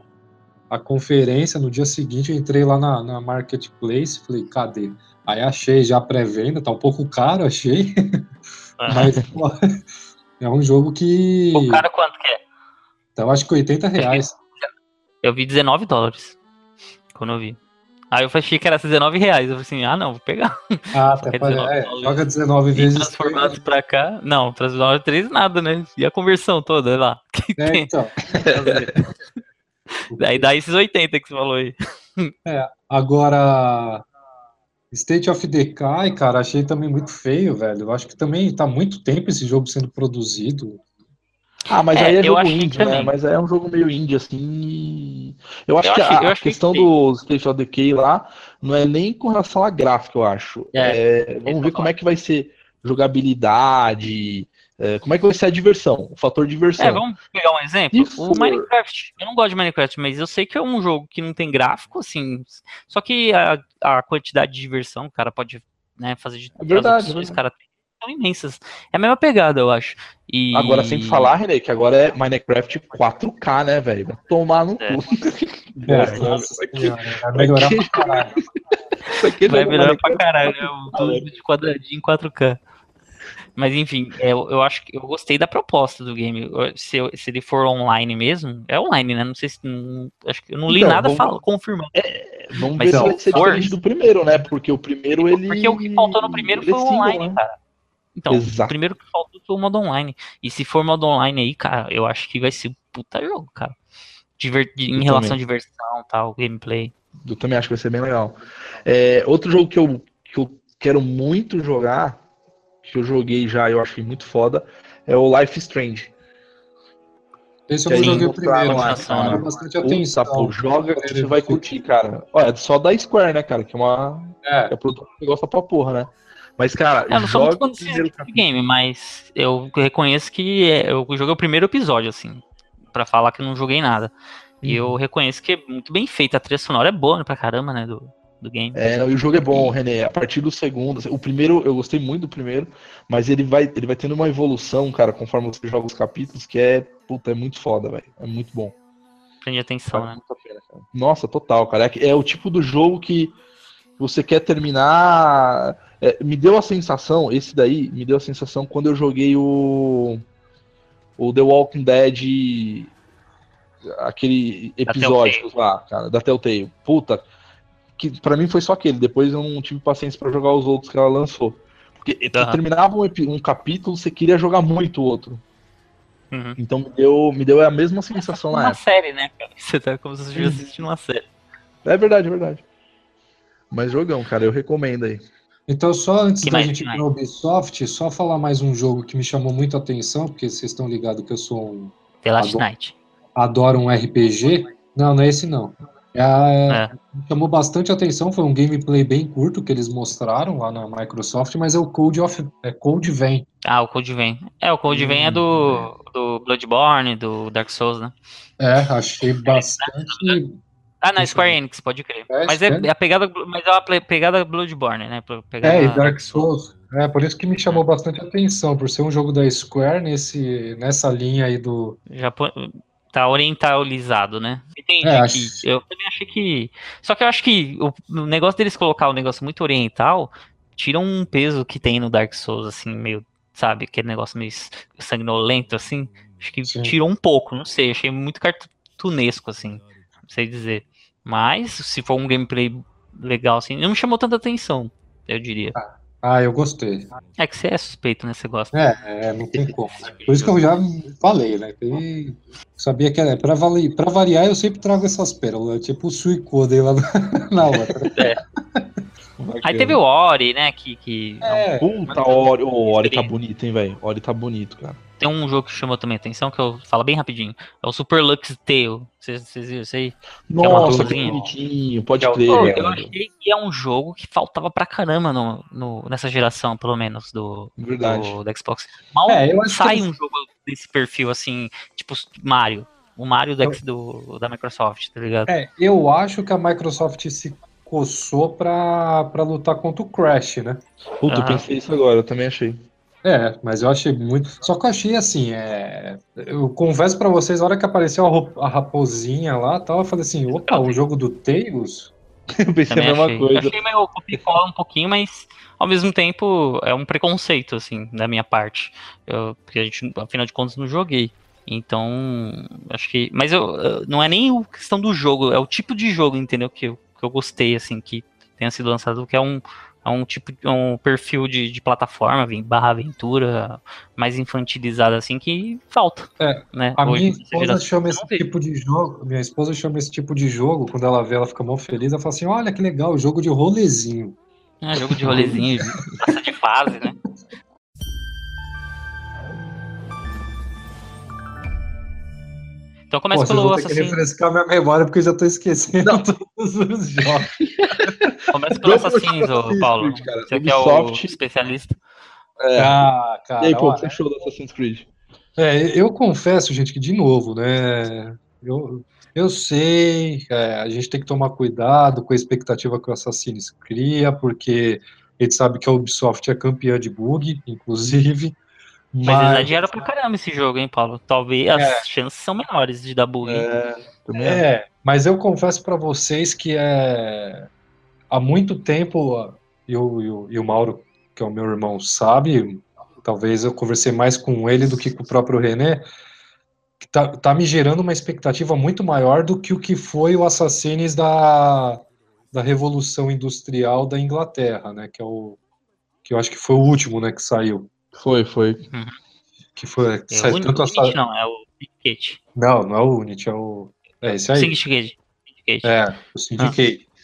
a conferência, no dia seguinte eu entrei lá na, na Marketplace, falei, cadê? Aí achei já a pré-venda, tá um pouco caro, achei, mas pô, é um jogo que. O cara quanto que é? Então, acho que 80 reais. Eu vi 19 dólares quando eu vi. Aí eu achei que era 19 reais. Eu falei assim, ah não, vou pegar. Ah, é pare- 19 é, joga 19 E vezes. transformados pra cá. Não, transformados 3 nada, né? E a conversão toda, olha lá. É, então. Daí dá esses 80 que você falou aí. Agora, State of Decay, cara, achei também muito feio, velho. Eu acho que também tá muito tempo esse jogo sendo produzido. Ah, mas É, aí é jogo indie, né? também. Mas aí é um jogo meio indie, assim. Eu acho Eu que achei- a, a questão que- do State of Decay lá não é nem com relação à gráfica, eu acho. É, vamos ver como é que vai ser jogabilidade, é, como é que vai ser a diversão, o fator diversão. É, vamos pegar um exemplo. Se O for- Minecraft. Eu não gosto de Minecraft, mas eu sei que é um jogo que não tem gráfico, assim. Só que a, a quantidade de diversão, o cara pode né, fazer de É verdade, as opções, é o cara tem. São imensas. É a mesma pegada, eu acho. E... Agora, sem falar, René, que agora é Minecraft 4K, né, velho? Vai tomar no É. cu. É, Nossa, isso aqui- vai melhorar pra caralho. isso aqui Vai não é melhorar pra caralho, é um tudo de quadradinho em 4K. Mas enfim, é, eu, eu acho que eu gostei da proposta do game. Se, eu- se ele for online mesmo, é online, né? Não sei se. Não, acho que eu não li Então, nada vamos- fala, confirmando. Vamos Mas ver se vai ser diferente do primeiro, né? Porque o primeiro ele. Porque o que faltou no primeiro ele foi é single, online, né? cara. Então, Exato. o primeiro que faltou foi o modo online. E se for modo online aí, cara, eu acho que vai ser um puta jogo, cara. Diver- em Eu relação também. à diversão tal, gameplay. Eu também acho que vai ser bem legal. É, outro jogo que eu, que eu quero muito jogar, que eu joguei já e eu achei muito foda, é o Life Strange. Esse eu Que joguei primeiro, lá, mas cara. bastante Puta, atenção. pô, joga que você vai curtir, cara. Olha, é só da Square, né, cara? Que é uma. É, É produto que gosta pra porra, né? Mas, cara, Eu não sou muito fã de game, mas eu reconheço que é, eu joguei o primeiro episódio, assim, pra falar que eu não joguei nada. E Uhum. eu reconheço que é muito bem feito. A trilha sonora é boa né, pra caramba, né, do, do game. É, e o jogo é bom, René. A partir do segundo, assim, o primeiro eu gostei muito do primeiro, mas ele vai, ele vai tendo uma evolução, cara, conforme você joga os capítulos, que é, puta, é muito foda, velho. É muito bom. Prende atenção, né? pena. Nossa, total, cara. É, é o tipo do jogo que você quer terminar. É, me deu a sensação, esse daí me deu a sensação quando eu joguei o o The Walking Dead aquele episódio lá, cara, da Telltale. Puta, que pra mim foi só aquele. Depois eu não tive paciência pra jogar os outros que ela lançou. Porque tu Aham. terminava um, um capítulo, você queria jogar muito o outro. Uhum. Então me deu, me deu a mesma sensação na Uma época. série, né, cara? Você tá como se você estivesse assistindo uma série. É verdade, é verdade. Mas jogão, cara, eu recomendo aí. Então, só antes Que da mais, gente ir para Ubisoft, só falar mais um jogo que me chamou muito a atenção, porque vocês estão ligados que eu sou um. The Last Adoro. Night. adoro um RPG. Não, não é esse não. É É. me chamou bastante atenção, foi um gameplay bem curto que eles mostraram lá na Microsoft, mas é o Code of é Code Vein. Ah, o Code Vein. É, o Code Vein é do, do Bloodborne, do Dark Souls, né? É, achei bastante. Ah, na Square. Enix, pode crer. É, mas é, é a pegada, mas é uma pegada Bloodborne, né? Pegada É, e Dark Souls. É, por isso que me chamou bastante atenção, por ser um jogo da Square nesse, nessa linha aí do. Já pô- tá orientalizado, né? Entendi É, que acho- eu também achei que só que eu acho que o, o negócio deles colocar um negócio muito oriental tira um peso que tem no Dark Souls assim, meio, sabe, aquele negócio meio sanguinolento assim. Acho que Sim. tirou um pouco, não sei, achei muito cartunesco assim, não sei dizer. Mas se for um gameplay legal assim, não me chamou tanta atenção, eu diria. Ah, eu gostei. É que você é suspeito, né? Você gosta. É, é, não tem como. Por isso que eu já falei, né? sabia que era. Pra, vali- pra variar, eu sempre trago essas pérolas, tipo o Suicoden lá na, outra. Aí teve o Ori, né, que, que É, Puta, Ori, o Ori tá bonito, hein, velho? Ori tá bonito, cara. Tem um jogo que chamou também atenção, que eu falo bem rapidinho. É o Super Lux Tale. Vocês viram isso aí? Nossa, que torrinha. bonitinho, pode Que é crer, velho. eu achei que é um jogo que faltava pra caramba no, no- nessa geração, pelo menos, do, do, do Xbox. Mal É, eu que sai eles- um jogo desse perfil, assim, tipo Mario. O Mario do, do- da Microsoft, tá ligado? é, eu acho que a Microsoft se coçou pra, pra lutar contra o Crash, né? Puta, eu Aham. pensei isso agora, eu também achei. É, mas eu achei muito. Só que eu achei assim, é... eu confesso pra vocês, a hora que apareceu a, ro- a raposinha lá, tal, eu falei assim, opa, o jogo do Tails? Eu pensei Também a mesma achei. coisa. Achei meio copicola um pouquinho, mas ao mesmo tempo é um preconceito, assim, da minha parte. Eu, porque a gente, afinal de contas, não joguei. Então, acho que. Mas eu, eu- não é nem a questão do jogo, é o tipo de jogo, entendeu? Que eu, que eu gostei, assim, que tenha sido lançado, que é um. É um tipo um perfil de, de plataforma, barra aventura, mais infantilizado assim, que falta. É, né? A hoje minha esposa chama esse tipo de jogo. Minha esposa chama esse tipo de jogo, quando ela vê, ela fica mó feliz. Ela fala assim: olha que legal, jogo de rolezinho. É, jogo de rolezinho, passa de fase, né? Então começa Pô, vocês pelo que Assassin's, refrescar minha memória porque eu já tô esquecendo todos os jogos. começa pelo Assassin's, ô Paulo. Creed, cara. Você que é o Ubisoft. especialista. É. Ah, cara. e aí, pô, o olha, que você achou do Assassin's Creed? É, eu confesso, gente, que de novo, né? Eu, eu sei, é, a gente tem que tomar cuidado com a expectativa que o Assassin's cria, porque A gente sabe que a Ubisoft é campeã de bug, inclusive. Mas, mas eles dinheiro pra caramba esse jogo, hein, Paulo? Talvez as é. chances são menores de dar bug. É, é, mas eu confesso para vocês que é há muito tempo, e o, e o Mauro, que é o meu irmão, sabe, talvez eu conversei mais com ele do que com o próprio René, que tá, tá me gerando uma expectativa muito maior do que o que foi o Assassins da, da Revolução Industrial da Inglaterra, né, que é o que eu acho que foi o último, né, que saiu. Foi, foi. Uhum. Que foi. É sai, o tanto Unity, essa... não, é o Syndicate. Não, não é o Unity, é o. É esse aí. Syndicate. É, o Syndicate. Ah.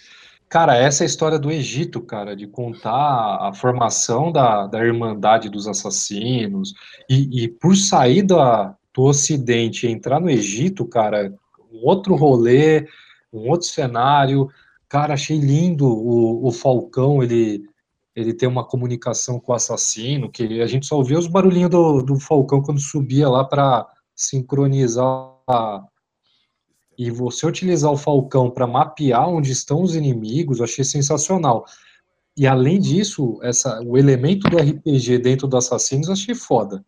Cara, essa é a história do Egito, cara, de contar a formação da, da Irmandade dos Assassinos. E, e por sair da, do Ocidente e entrar no Egito, cara, um outro rolê, um outro cenário. Cara, achei lindo o, o Falcão, ele ele tem uma comunicação com o assassino, que a gente só ouvia os barulhinhos do, do Falcão quando subia lá para sincronizar. E você utilizar o Falcão para mapear onde estão os inimigos, eu achei sensacional. E além disso, essa, o elemento do RPG dentro do Assassinos eu achei foda.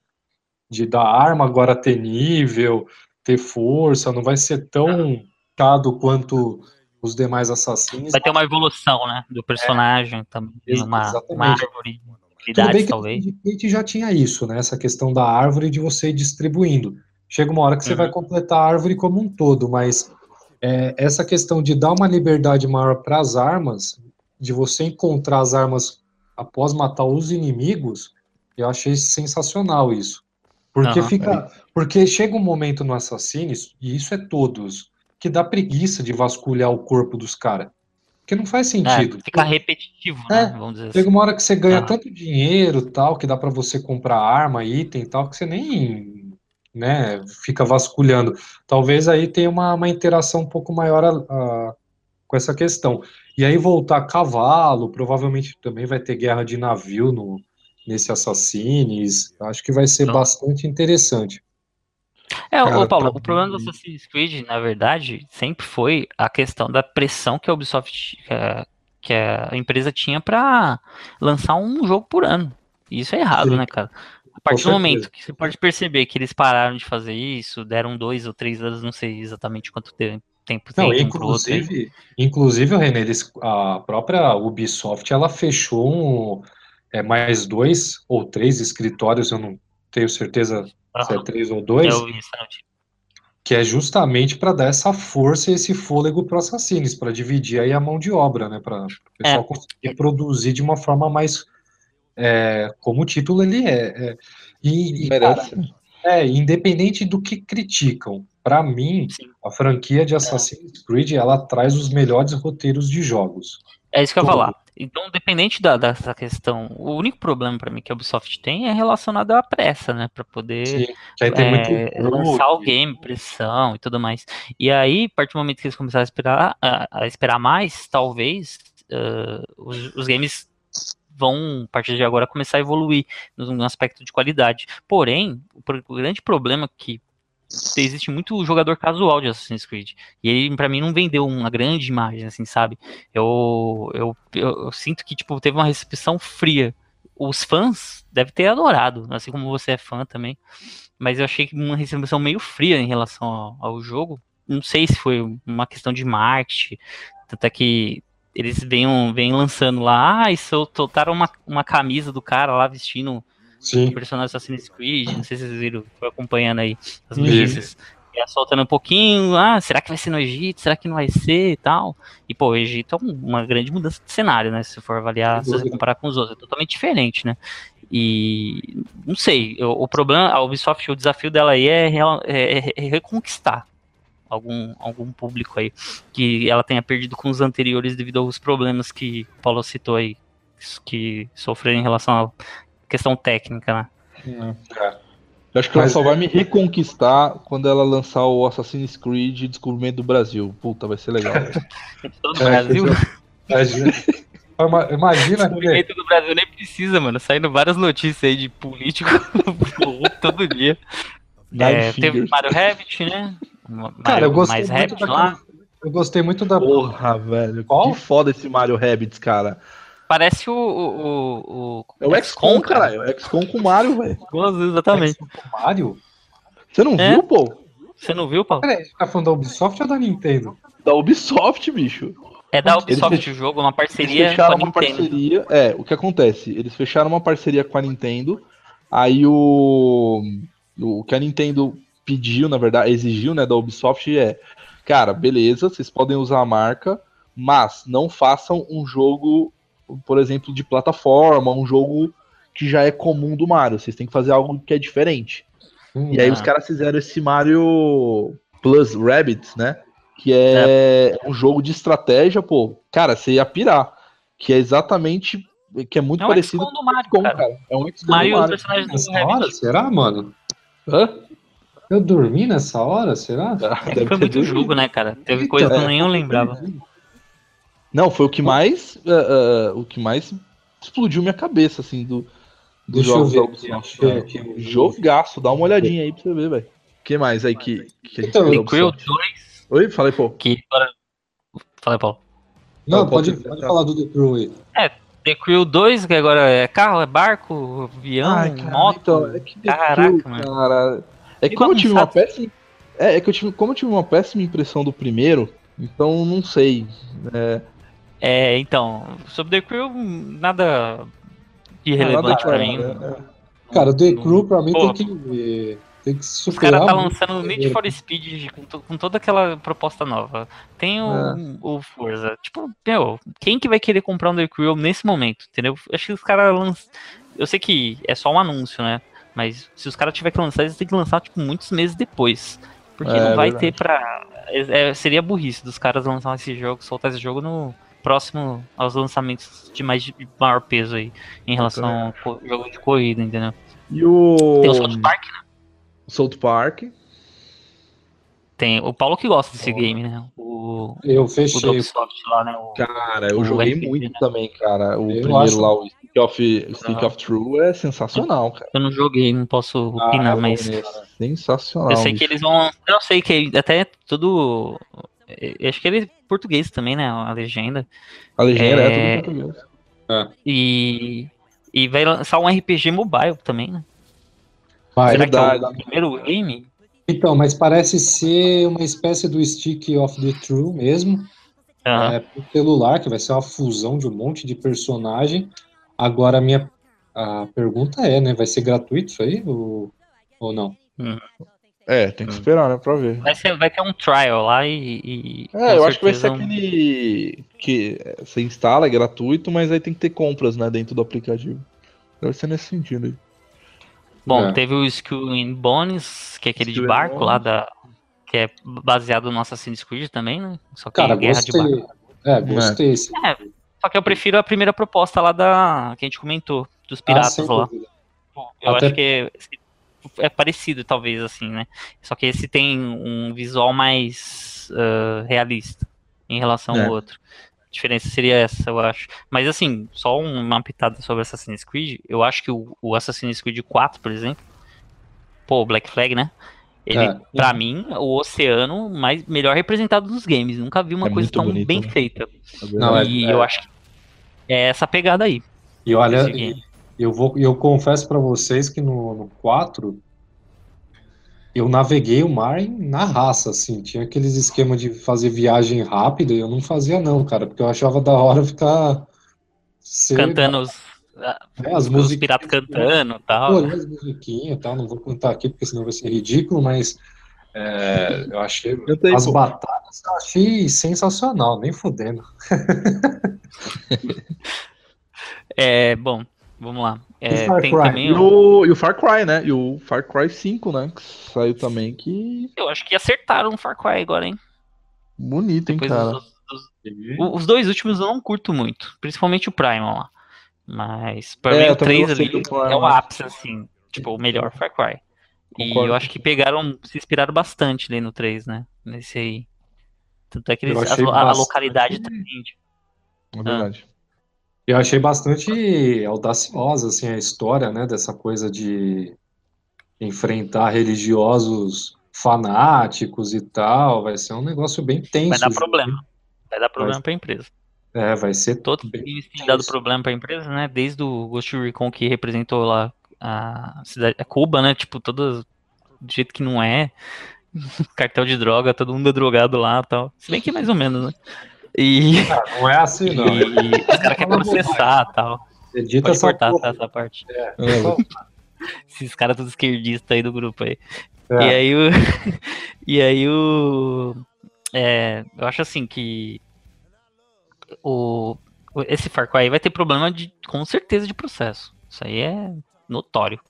De dar arma agora ter nível, ter força, não vai ser tão cado quanto os demais assassinos. Vai ter uma evolução, né, do personagem é, também, uma, uma árvore de habilidades, talvez. A gente já tinha isso, né, essa questão da árvore de você ir distribuindo. Chega uma hora que você uhum. vai completar a árvore como um todo, mas é, essa questão de dar uma liberdade maior para as armas, de você encontrar as armas após matar os inimigos, eu achei sensacional isso. Porque uhum, fica, é. porque chega um momento no Assassins, e isso é todos, que dá preguiça de vasculhar o corpo dos caras. Porque não faz sentido. É, fica repetitivo, né? É, Vamos dizer Chega assim. uma hora que você ganha ah. tanto dinheiro tal, que dá para você comprar arma, item tal, que você nem né, fica vasculhando. Talvez aí tenha uma, uma interação um pouco maior a, a, com essa questão. E aí voltar a cavalo, provavelmente também vai ter guerra de navio no, nesse Assassins. Acho que vai ser não. bastante interessante. É, Cara, ô Paulo, tá... o problema do Assassin's Creed, na verdade, sempre foi a questão da pressão que a Ubisoft, que a, que a empresa tinha para lançar um jogo por ano. E isso é errado, Sim. né, cara? A partir do momento que você pode perceber que eles pararam de fazer isso, deram dois ou três anos, não sei exatamente quanto tempo tempo não, tem inclusive, inclusive, René, eles, a própria Ubisoft, ela fechou um, é, mais dois ou três escritórios, eu não tenho certeza uhum. se é três ou dois, que é justamente para dar essa força e esse fôlego para assassinos, para dividir aí a mão de obra, né, para o pessoal é. conseguir produzir de uma forma mais, é, como o título ele é, é e, e cara, é independente do que criticam, para mim Sim. a franquia de Assassin's Creed ela traz os melhores roteiros de jogos. É isso que eu ia falar. Então, dependente da, dessa questão, o único problema para mim que a Ubisoft tem é relacionado à pressa, né? Para poder Sim, é, lançar o game, pressão e tudo mais. E aí, a partir do momento que eles começaram a esperar, a, a esperar mais, talvez uh, os, os games vão, a partir de agora, começar a evoluir no, no aspecto de qualidade. Porém, o, o grande problema que existe muito jogador casual de Assassin's Creed. E ele, pra mim, não vendeu uma grande imagem, assim, sabe? Eu, eu, eu, eu sinto que, tipo, teve uma recepção fria. Os fãs devem ter adorado, assim como você é fã também. Mas eu achei uma recepção meio fria em relação ao, ao jogo. Não sei se foi uma questão de marketing. Tanto é que eles vêm, vêm lançando lá, ah, e soltaram uma, uma camisa do cara lá vestindo Sim. o personagem Assassin's Creed, não sei se vocês viram, foi acompanhando aí as notícias. E soltando um pouquinho, ah, será que vai ser no Egito? Será que não vai ser e tal? E, pô, o Egito é uma grande mudança de cenário, né? Se for avaliar, se você comparar com os outros, é totalmente diferente, né? E não sei, o, o problema, a Ubisoft, o desafio dela aí é, é, é, reconquistar algum, algum público aí que ela tenha perdido com os anteriores devido aos problemas que o Paulo citou aí, que sofreram em relação a questão técnica, né? É. Eu acho que Mas ela só vai me reconquistar quando ela lançar o Assassin's Creed Descobrimento do Brasil. Puta, vai ser legal. Todo é, Brasil? Imagina. Imagina Descobrimento do Brasil nem precisa, mano. Saindo várias notícias aí de político todo dia. É, teve Mario Rabbit, né? Mario, Cara, eu gostei mais muito da... lá. Eu gostei muito da. Porra, velho. Qual? Que foda esse Mario Rabbits, cara. Parece o. o, o É o XCOM, cara. É o XCOM com o Mario, velho. Exatamente. Mario? Você não É? viu, pô? Você não viu, Paulo? Peraí, tá falando da Ubisoft ou da Nintendo? Da Ubisoft, bicho. É da Eles Ubisoft fech- o jogo, uma Eles parceria com fecharam a uma Nintendo. parceria. É, o que acontece? Eles fecharam uma parceria com a Nintendo. Aí o. O que a Nintendo pediu, na verdade, exigiu, né, da Ubisoft é. Cara, beleza, vocês podem usar a marca, mas não façam um jogo, por exemplo, de plataforma, um jogo que já é comum do Mario. Vocês têm que fazer algo que é diferente. Hum, E aí Ah. os caras fizeram esse Mario Plus Rabbit, né? Que é, um jogo de estratégia, pô. Cara, você ia pirar. Que é exatamente. Que é muito É um parecido XCOM do Mario, com cara. cara. É um Mario, do Mario. Nessa hora, Rabbit. será, mano? Hã? Eu dormi nessa hora, será? É Deve foi muito dois. jogo, né, cara? Teve Então, coisa que eu é. nem eu lembrava. Não, foi o que mais. ah, ah, o que mais explodiu minha cabeça, assim, do, dos eu jogos da aqui, Ubisoft. Jogaço, dá uma olhadinha aí pra você ver, velho. O que mais aí que, que a gente Então, Crew Ubisoft? 2, Oi, falei, pô. que aí, Paulo. Não, Não, pode, pode- pode falar do The Crew aí. The Crew 2, que agora é carro, é barco, avião, Ai, cara, moto. então, é que The Caraca, Crew, mano. cara. É que como eu tive uma péssima. É, é que eu tive, como eu tive uma péssima impressão do primeiro, então não sei. É, É, então, sobre The Crew, nada de relevante pra mim. né? Cara, o The Crew pra mim Pô. tem que, tem que Os superar. caras tá lançando o Need for Speed com, com toda aquela proposta nova. Tem o, É. o Forza. Tipo, meu, quem que vai querer comprar um The Crew nesse momento, entendeu? Acho que os caras lançam. Eu sei que é só um anúncio, né? Mas se os caras tiverem que lançar, eles têm que lançar, tipo, muitos meses depois. Porque É, não vai verdade. ter pra. é- é- seria burrice dos caras lançar esse jogo, soltar esse jogo no próximo aos lançamentos de mais de maior peso aí, em relação ao co- jogo de corrida, entendeu? E o. Tem o South Park, né? South Park. Tem o Paulo que gosta desse Ó. game, né? O, Eu o fechei. Ubisoft lá, né? O, Cara, eu O joguei RPG, muito né? também, cara. O Eu primeiro acho- lá, o Stick of, Stick Ah. of True, é sensacional, cara. eu não joguei, não posso Ah, opinar, eu mas Sensacional. eu sei que bicho. eles vão. Eu sei que até tudo. Eu Acho que ele é português também, né? A legenda. A legenda é, é- tudo em português. E. E vai lançar um RPG mobile também, né? Vai. Será que é o primeiro game? Então, mas parece ser uma espécie do Stick of the True mesmo. Aham. É pro celular, que vai ser uma fusão de um monte de personagem. Agora, a minha a pergunta é, né? Vai ser gratuito isso aí ou, ou não? É, tem que esperar, né, pra ver. Vai, ser, vai ter um trial lá e. e É, eu acho que vai ser um- aquele que você instala, é gratuito, mas aí tem que ter compras, né, dentro do aplicativo. Deve ser nesse sentido aí. Bom, É. teve o Skill in Bones, que é aquele Skill de barco lá da. Que é baseado no Assassin's Creed também, né? Só que Cara, é guerra de barco. gostei. É, gostei. sim. É, só que eu prefiro a primeira proposta lá da. que a gente comentou, dos Ah, piratas sem lá. dúvida. Eu Até- acho que é, é parecido, talvez, assim, né? Só que esse tem um visual mais ah, realista em relação É. ao outro. A diferença seria essa, eu acho. Mas assim, só uma pitada sobre Assassin's Creed. Eu acho que o, o Assassin's Creed 4, por exemplo, pô, o Black Flag, né? Ele, É. pra mim, o oceano mais melhor representado nos games. Nunca vi uma É coisa tão bonito, bem né? feita. Não, é- e é- eu acho que é essa pegada aí. E olha. Eu vou, eu confesso pra vocês que no, no 4 eu naveguei o mar em- na raça, assim, tinha aqueles esquemas de fazer viagem rápida e eu não fazia não, cara, porque eu achava da hora ficar ser- Cantando os, né, as os piratas cantando e tal. Pô, as musiquinhas e tal, não vou cantar aqui porque senão vai ser ridículo, mas é, eu achei Eu tenho, as pô. batalhas eu achei sensacional, nem fudendo. É, bom, vamos lá. É, E tem Cry? também, E o, e o Far Cry, né? E o Far Cry 5, né? Que saiu também, que eu acho que acertaram o Far Cry agora, hein? bonito, hein, Depois cara. dos- dos- o- os dois últimos eu não curto muito, principalmente o Primal lá. Mas pra É, mim o também 3 gostei ali é o ápice, assim, tipo, o melhor Far Cry. E Concordo. eu acho que pegaram, se inspiraram bastante ali no 3, né? Nesse aí. Tanto é que eles, a, bastante- localidade também. É verdade. Eu achei bastante audaciosa assim a história, né, dessa coisa de enfrentar religiosos fanáticos e tal, vai ser um negócio bem tenso. Vai dar problema. Vai dar problema pra empresa. É, vai ser Todo game tem dado problema pra empresa, né? Desde o Ghost Recon que representou lá a cidade, a Cuba, né? Tipo, todo do jeito que não é. Cartel de droga, todo mundo é drogado lá e tal. Se bem que é mais ou menos, né? E, Ah, não é assim, não. e os caras querem processar e tal. Edita Pode essa cortar porra. tá, essa parte. É, Esses caras todos esquerdistas aí do grupo aí. É. E aí o. e aí o. É, eu acho assim que. O, esse Far Cry aí vai ter problema de, com certeza de processo. Isso aí é notório.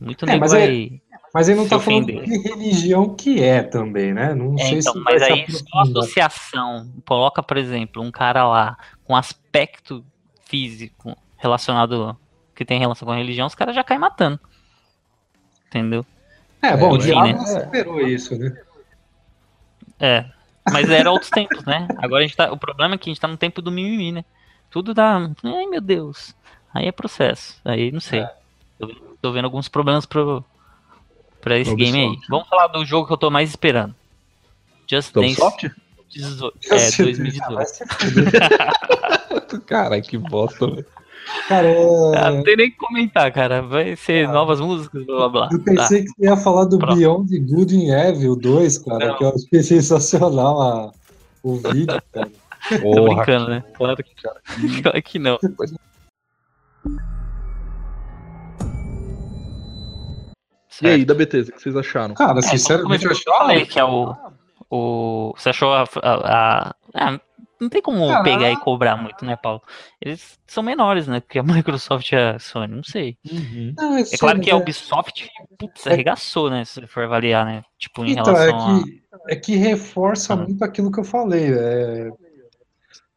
Muito É, nego mas vai. Mas ele não Se tá falando que religião que é também, né? Não É, sei então, se mas aí só associação. Coloca, por exemplo, um cara lá com aspecto físico relacionado. que tem relação com a religião, os caras já caem matando. Entendeu? É, bom, o diabo né? superou isso, né? É. Mas era outros tempos, né? Agora a gente tá. O problema é que a gente tá no tempo do mimimi, né? Tudo dá. Ai meu Deus. Aí é processo. Aí não sei. Tô, tô vendo alguns problemas pro, pra esse Ubisoft. game aí. Vamos falar do jogo que eu tô mais esperando. Just Da Dance Ubisoft? 18. É, Você- 2018. Ah, vai se fuder. Caralho, que bosta, velho. Cara, é- Ah, não tem nem o que comentar, cara. Vai ser novas músicas, blá blá blá. eu pensei que você ia falar do Pronto. Beyond Good and Evil 2, cara, Não. que eu achei sensacional a- o vídeo, cara. Tô brincando, né? Claro que, claro que não. E aí, da Bethesda, o que vocês acharam? Cara, É, sinceramente, eu como eu falei achei. que é o, o. Você achou a. a- a- ah, não tem como pegar e cobrar muito, né, Paulo? Eles são menores, né? Porque a Microsoft e a Sony, não sei. Não, É claro que a é, Ubisoft, putz, arregaçou, né? Se você for avaliar, né? Tipo, em Então, é relação que, é que reforça Ah. muito aquilo que eu falei. É...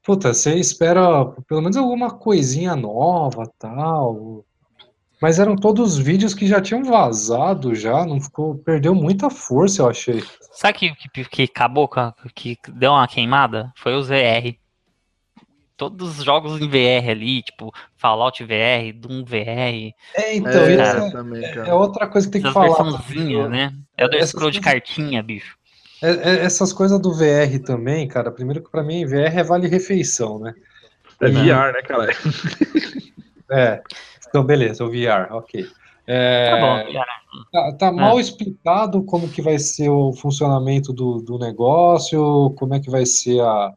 Puta, você espera pelo menos alguma coisinha nova tal. Mas eram todos vídeos que já tinham vazado já, não ficou, perdeu muita força, eu achei. Sabe que, que, que acabou, que deu uma queimada? Foi os VR. Todos os jogos em VR ali, tipo Fallout VR, Doom VR, É, então, é, é, também, é outra coisa que tem que essas falar. versãozinhas, né? É o Essas scroll de cartinha, bicho. É- é- essas coisas do VR também, cara, primeiro que pra mim VR é vale refeição, né? É. VR, né, cara? É, então beleza, o VR, ok. É, Tá bom. Tá, tá mal explicado como que vai ser o funcionamento do, do negócio, como é que vai ser a,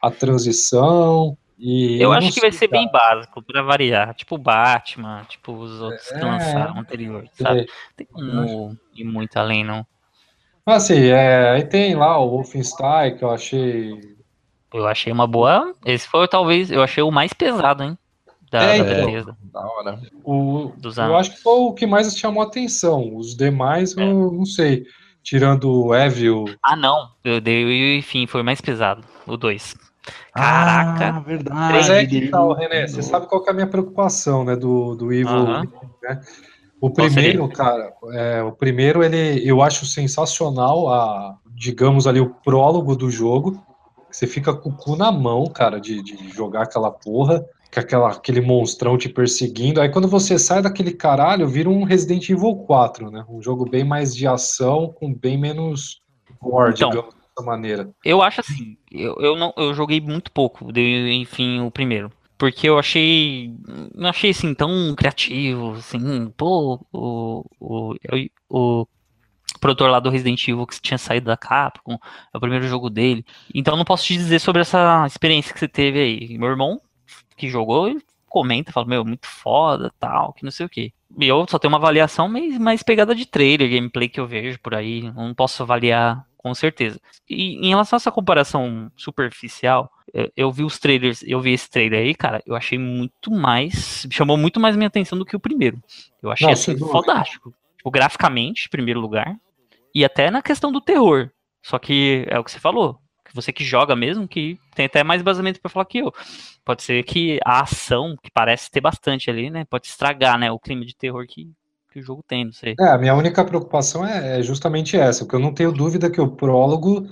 a transição. E Eu não acho que vai ser bem básico, pra variar. Tipo o Batman, tipo os outros que É, lançaram anterior, sabe? É. Tem como ir muito além, não. Assim, é, aí tem lá o Wolfenstein, que eu achei. Eu achei uma boa. Esse foi talvez, eu achei o mais pesado, hein? Da, É, da então. Da hora. O, eu acho que foi o que mais chamou a atenção. Os demais, É. eu não sei. Tirando o Evil. Ah, não. Eu dei, enfim, foi mais pesado. O 2. Caraca. Ah, verdade. Mas é que tal, René? Você sabe qual que é a minha preocupação, né? Do, do Evil. Aham. né? O primeiro, cara, é, o primeiro ele eu acho sensacional a, digamos ali, o prólogo do jogo. Você fica com o cu na mão, cara, de, de jogar aquela porra, com aquela, aquele monstrão te perseguindo. Aí quando você sai daquele caralho, vira um Resident Evil 4, né? Um jogo bem mais de ação, com bem menos gore, Então. digamos dessa maneira. Eu acho assim, eu, eu não eu joguei muito pouco, dei, enfim, o primeiro. Porque eu achei. Não achei assim tão criativo, assim, pô, o, o, o produtor lá do Resident Evil que tinha saído da Capcom, é o primeiro jogo dele. Então não posso te dizer sobre essa experiência que você teve aí. Meu irmão, que jogou, ele comenta, fala, meu, muito foda, tal, que não sei o quê. E eu só tenho uma avaliação mais, mais pegada de trailer, gameplay que eu vejo por aí. Não posso avaliar com certeza. E em relação a essa comparação superficial, eu, eu vi os trailers, eu vi esse trailer aí, cara, eu achei muito mais, chamou muito mais minha atenção do que o primeiro. Eu achei Não, assim, fantástico. Tipo, graficamente, em primeiro lugar, e até na questão do terror. Só que é o que você falou, que você que joga mesmo, que tem até mais basamento pra falar que eu. Pode ser que a ação, que parece ter bastante ali, né, pode estragar, né, o clima de terror que, que o jogo tem, não sei. É, a minha única preocupação é, é justamente essa, porque eu não tenho dúvida que o prólogo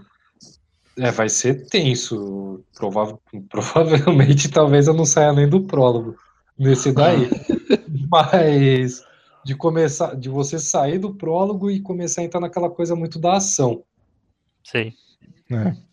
é, vai ser tenso. Prova- provavelmente, talvez eu não saia nem do prólogo nesse daí. Mas de começar, de você sair do prólogo e começar a entrar naquela coisa muito da ação. Sei. É.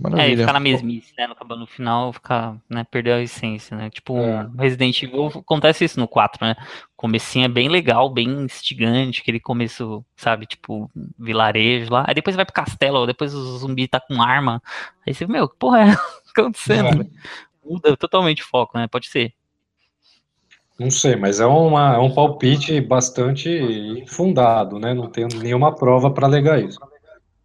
Maravilha. É, e ficar na mesmice, né? No, no final, ficar, né, perder a essência, né? Tipo, é. Resident Evil acontece isso no 4, né? O comecinho é bem legal, bem instigante, aquele começo, sabe, tipo, vilarejo lá. Aí depois vai pro castelo, depois o zumbi tá com arma. Aí você, meu, que porra é acontecendo? É. Muda totalmente o foco, né? Pode ser. Não sei, mas é, uma, é um palpite bastante infundado, né? Não tem nenhuma prova para alegar isso.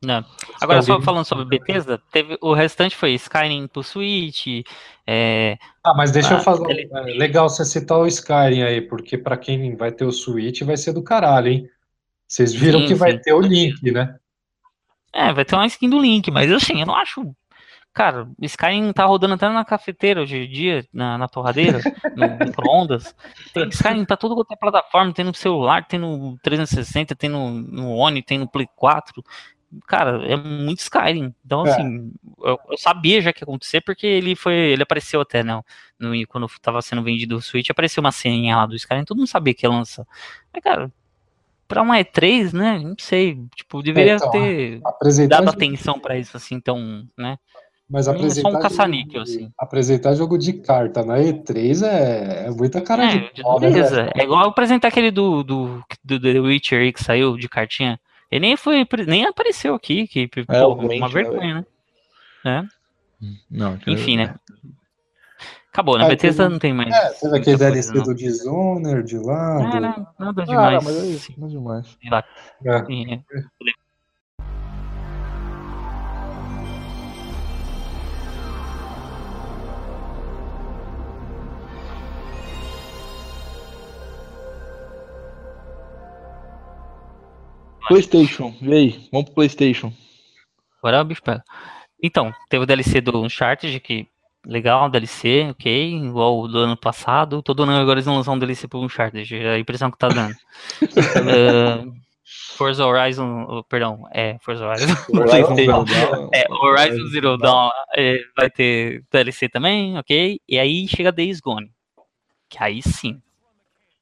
Não. Agora, só falando sobre Bethesda, teve, o restante foi Skyrim pro Switch. É, ah, mas deixa eu falar. Ele... É legal você citar o Skyrim aí, porque para quem vai ter o Switch vai ser do caralho, hein? Vocês viram sim, que vai sim. ter o Link, né? É, vai ter uma skin do Link, mas assim, eu não acho. Cara, Skyrim tá rodando até na cafeteira hoje em dia, na, na torradeira, no micro-ondas. Skyrim tá tudo quanto é plataforma, tem no celular, tem no 360, tem no, no Oni, tem no Play 4 cara, é muito Skyrim. Então, é. assim, eu, eu, sabia já que ia acontecer, porque ele foi. Ele apareceu até, né? No, quando tava sendo vendido o Switch, apareceu uma ceninha lá do Skyrim, todo mundo sabia que ia lançar. Mas, cara, pra uma E3, né? Não sei. Tipo, deveria então, ter dado atenção para isso, assim, então, né? Mas apresentar. É só um caça-níquel, assim. Apresentar jogo de carta na E3 é, é muita cara é, de pau, né, É igual apresentar aquele do, do, do The Witcher aí que saiu de cartinha. Ele nem foi, nem apareceu aqui, que é, pô, uma vergonha, né? É. Não, Enfim, né? Acabou, né? Ah, Bethesda teve, não tem mais. É, teve aquele DLC coisa, do Dishonored lá. Não, do... não, nada demais. Ah, mas é isso, nada demais. É. É. PlayStation, e aí? Vamos pro PlayStation. Agora o bicho pega. Então, teve o DLC do Uncharted, que legal, DLC, ok, igual o do ano passado. Todo ano agora eles vão lançar um DLC pro Uncharted, é a impressão que tá dando. uh, Forza Horizon, oh, perdão, é, Forza Horizon. Horizon, é, Horizon Zero Dawn é, vai ter DLC também, ok? E aí chega Days Gone. Que aí sim.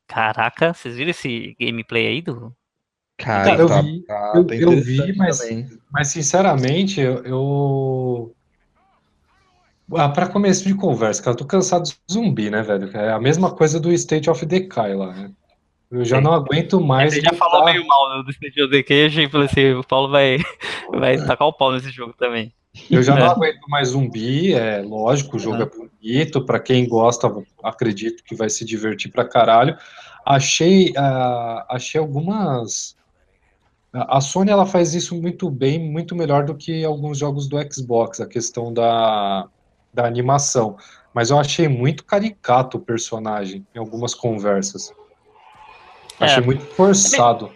Caraca, vocês viram esse gameplay aí do, Cara, Cara eu, tá, vi, tá, eu, tá eu vi, mas, mas sinceramente, eu. eu... Ah, para começo de conversa, cara, eu tô cansado de zumbi, né, velho? É a mesma coisa do State of Decay lá, né? Eu já não aguento mais. Ele já falou meio mal do State of Decay, achei que assim, o Paulo vai, vai tacar o pau nesse jogo também. Eu já não é. aguento mais zumbi, é lógico, o jogo é bonito, para quem gosta, acredito que vai se divertir pra caralho. Achei, uh, achei algumas a Sony ela faz isso muito bem, muito melhor do que alguns jogos do Xbox, a questão da, da animação. Mas eu achei muito caricato o personagem em algumas conversas. É, achei muito forçado.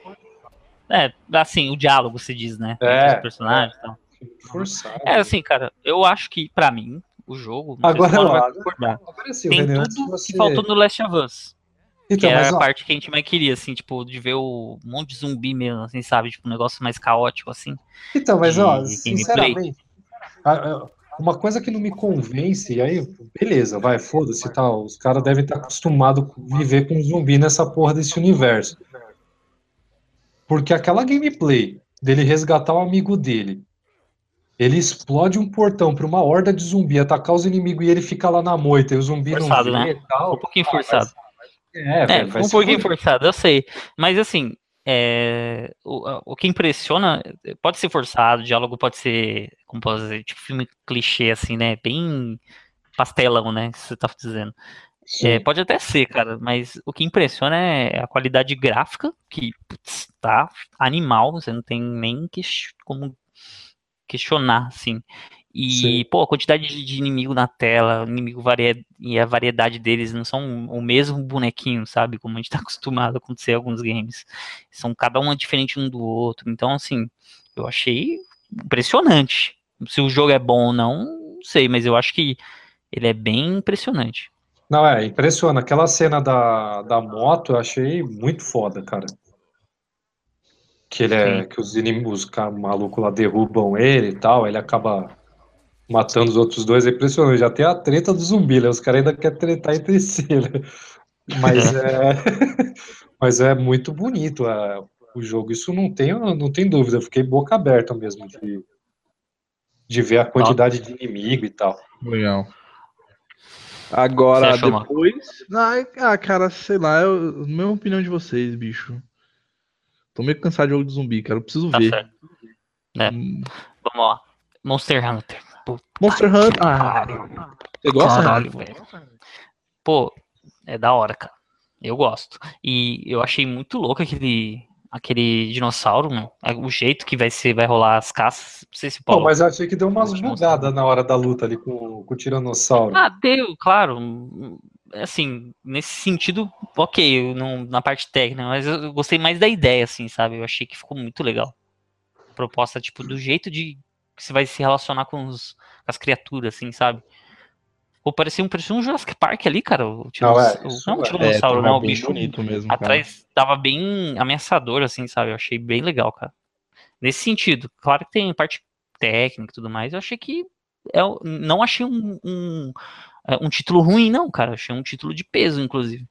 É, assim, o diálogo se diz, né? É. Os personagens é, então. Forçado. É, assim, cara, eu acho que, para mim, o jogo. Agora, se vai concordar. Tem tudo você... que faltou no Last of Us. Então, que era a parte que a gente mais queria, assim, tipo, de ver o um monte de zumbi mesmo, assim, sabe? Tipo, um negócio mais caótico, assim. Então, mas, ó, sinceramente, uma coisa que não me convence, e aí, beleza, vai, foda-se tal, os caras devem estar acostumados a viver com zumbi nessa porra desse universo. Porque aquela gameplay dele resgatar o amigo dele, ele explode um portão para uma horda de zumbi atacar os inimigos e ele fica lá na moita e o zumbi forçado, não vê né? tal. Um pouquinho forçado. Mas é, é um pouquinho forçado, eu sei. Mas assim, é, o, o que impressiona pode ser forçado, o diálogo pode ser, como posso dizer, tipo filme clichê, assim, né? Bem pastelão, né? Que você tá dizendo. É, pode até ser, cara, mas o que impressiona é a qualidade gráfica, que putz, tá animal, você não tem nem que, como questionar, assim. E, Sim. pô, a quantidade de inimigo na tela, inimigo varia, e a variedade deles não são o mesmo bonequinho, sabe? Como a gente tá acostumado a acontecer em alguns games. São cada um diferente um do outro. Então, assim, eu achei impressionante. Se o jogo é bom ou não, não sei, mas eu acho que ele é bem impressionante. Não, é, impressiona. Aquela cena da, da moto eu achei muito foda, cara. Que ele é. Sim. Que os inimigos, os malucos lá derrubam ele e tal, ele acaba matando os outros dois é impressionante. Já tem a treta do zumbi, né? Os caras ainda querem tretar entre si, né? Mas é, mas é muito bonito é, o jogo. Isso não tem, não tem dúvida. Eu fiquei boca aberta mesmo de, de ver a quantidade de inimigo e tal. Legal. Agora, depois. Ah, ah, cara, sei lá, eu, mesma opinião de vocês, bicho. Tô meio cansado de jogo de zumbi, cara. Eu preciso tá ver. É. Hum. Vamos lá. Monster Hunter. Puta Monster Hunter. Ah, você gosta, Caralho, velho? Pô, é da hora, cara. Eu gosto. E eu achei muito louco aquele aquele dinossauro, mano. É o jeito que vai ser, vai rolar as caças. Não sei se Paulo. Pô, mas eu achei que deu umas bugadas na hora da luta ali com, com o tiranossauro. Ah, deu, claro. Assim, nesse sentido, ok, não, na parte técnica, mas eu gostei mais da ideia, assim, sabe? Eu achei que ficou muito legal. Proposta, tipo, do jeito de que você vai se relacionar com, os, com as criaturas, assim, sabe? Pô, parecia um, parecia um Jurassic Park ali, cara. O não, é, não, o tiranossauro, é, não, o bicho. bonito mesmo. Atrás cara. tava bem ameaçador, assim, sabe? Eu achei bem legal, cara. Nesse sentido. Claro que tem parte técnica e tudo mais. Eu achei que. É, não achei um, um, é, um título ruim, não, cara. Eu achei um título de peso, inclusive.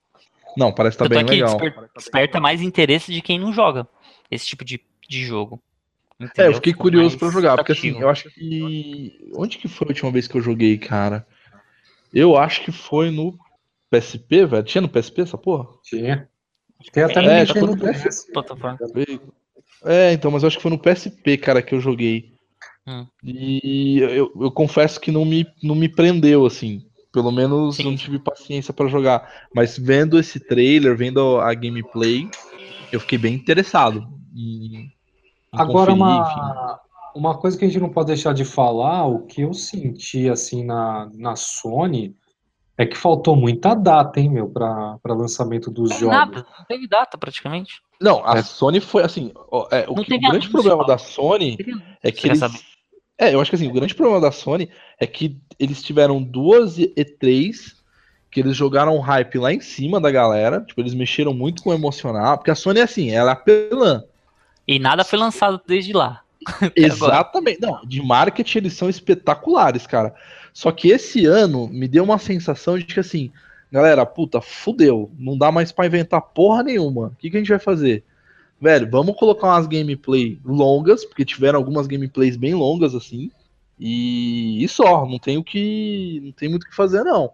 Não, parece que tá bem legal. Desperta, desperta mais interesse de quem não joga esse tipo de, de jogo. Entendeu? É, eu fiquei curioso para jogar, porque assim, eu acho que. Onde que foi a última vez que eu joguei, cara? Eu acho que foi no PSP, velho. Tinha no PSP essa porra? Tinha. Tem até é, tá no PSP. É, então, mas eu acho que foi no PSP, cara, que eu joguei. Hum. E eu, eu, confesso que não me, não me prendeu, assim. Pelo menos Sim. não tive paciência para jogar. Mas vendo esse trailer, vendo a gameplay, eu fiquei bem interessado. Em Agora, conferir, uma, uma coisa que a gente não pode deixar de falar, o que eu senti assim na, na Sony é que faltou muita data, hein, meu, para lançamento dos não jogos. Nada, não teve data praticamente. Não, a é. Sony foi assim. É, o, que, o grande problema da Sony é que eles, é, eu acho que assim, o grande problema da Sony é que eles tiveram duas E3 que eles jogaram hype lá em cima da galera, tipo, eles mexeram muito com o emocional, porque a Sony é assim, ela é apelã. E nada foi lançado desde lá. Exatamente. Não, de marketing eles são espetaculares, cara. Só que esse ano me deu uma sensação de que assim, galera, puta, fudeu. Não dá mais para inventar porra nenhuma. O que, que a gente vai fazer? Velho, vamos colocar umas gameplay longas, porque tiveram algumas gameplays bem longas assim. E, e só, não tem o que. Não tem muito o que fazer, não.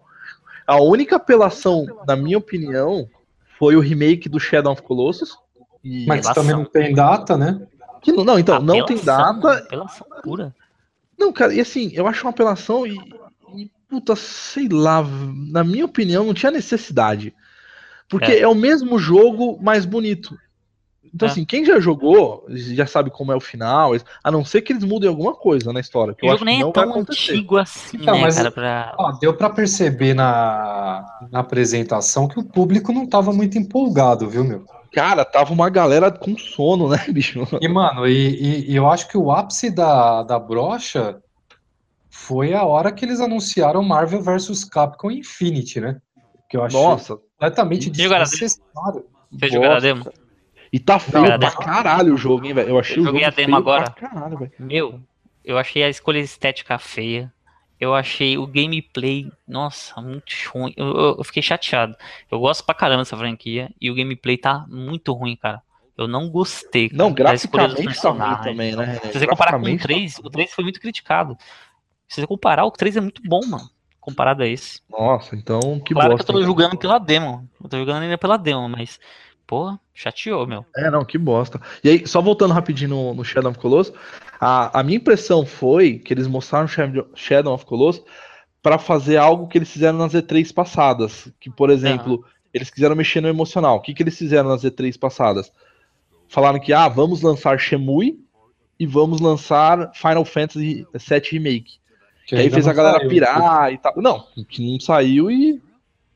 A única apelação, na minha opinião, foi o remake do Shadow of Colossus. E... Mas também não tem data, né? Que não, não, então, apelação, não tem data. Apelação pura. Não, cara, e assim, eu acho uma apelação e, e, puta, sei lá, na minha opinião, não tinha necessidade. Porque é, é o mesmo jogo mais bonito. Então, é. assim, quem já jogou, já sabe como é o final, a não ser que eles mudem alguma coisa na história. Que o jogo nem é tão antigo assim, então, né, mas, cara, pra... ó, deu para perceber na, na apresentação que o público não tava muito empolgado, viu, meu? Cara, tava uma galera com sono, né, bicho? E, mano, e, e, eu acho que o ápice da, da brocha foi a hora que eles anunciaram Marvel vs Capcom Infinity, né? Que eu achei Nossa. completamente desnecessário. Você jogou a demo? E tá feio pra caralho o jogo, hein, velho? Eu achei eu o jogo joguei a demo agora. Caralho, Meu, eu achei a escolha estética feia. Eu achei o gameplay, nossa, muito ruim. Eu, eu, eu, fiquei chateado. Eu gosto pra caramba dessa franquia e o gameplay tá muito ruim, cara. Eu não gostei. Cara, não, graficamente tá ruim também, né? Se você comparar com o 3, o 3 foi muito criticado. Se você comparar, o 3 é muito bom, mano. Comparado a esse. Nossa, então que Claro bosta, que eu tô jogando pela demo. Eu tô jogando ainda pela demo, mas Pô, chateou, meu. É, não, que bosta. E aí, só voltando rapidinho no, no Shadow of Colossus, a, a minha impressão foi que eles mostraram Shadow of Colossus para fazer algo que eles fizeram nas E3 passadas. Que, por exemplo, uhum. eles quiseram mexer no emocional. O que, que eles fizeram nas E3 passadas? Falaram que, ah, vamos lançar Shemui e vamos lançar Final Fantasy VII Remake. Que, aí fez a galera saiu. pirar e tal. Não, que não saiu e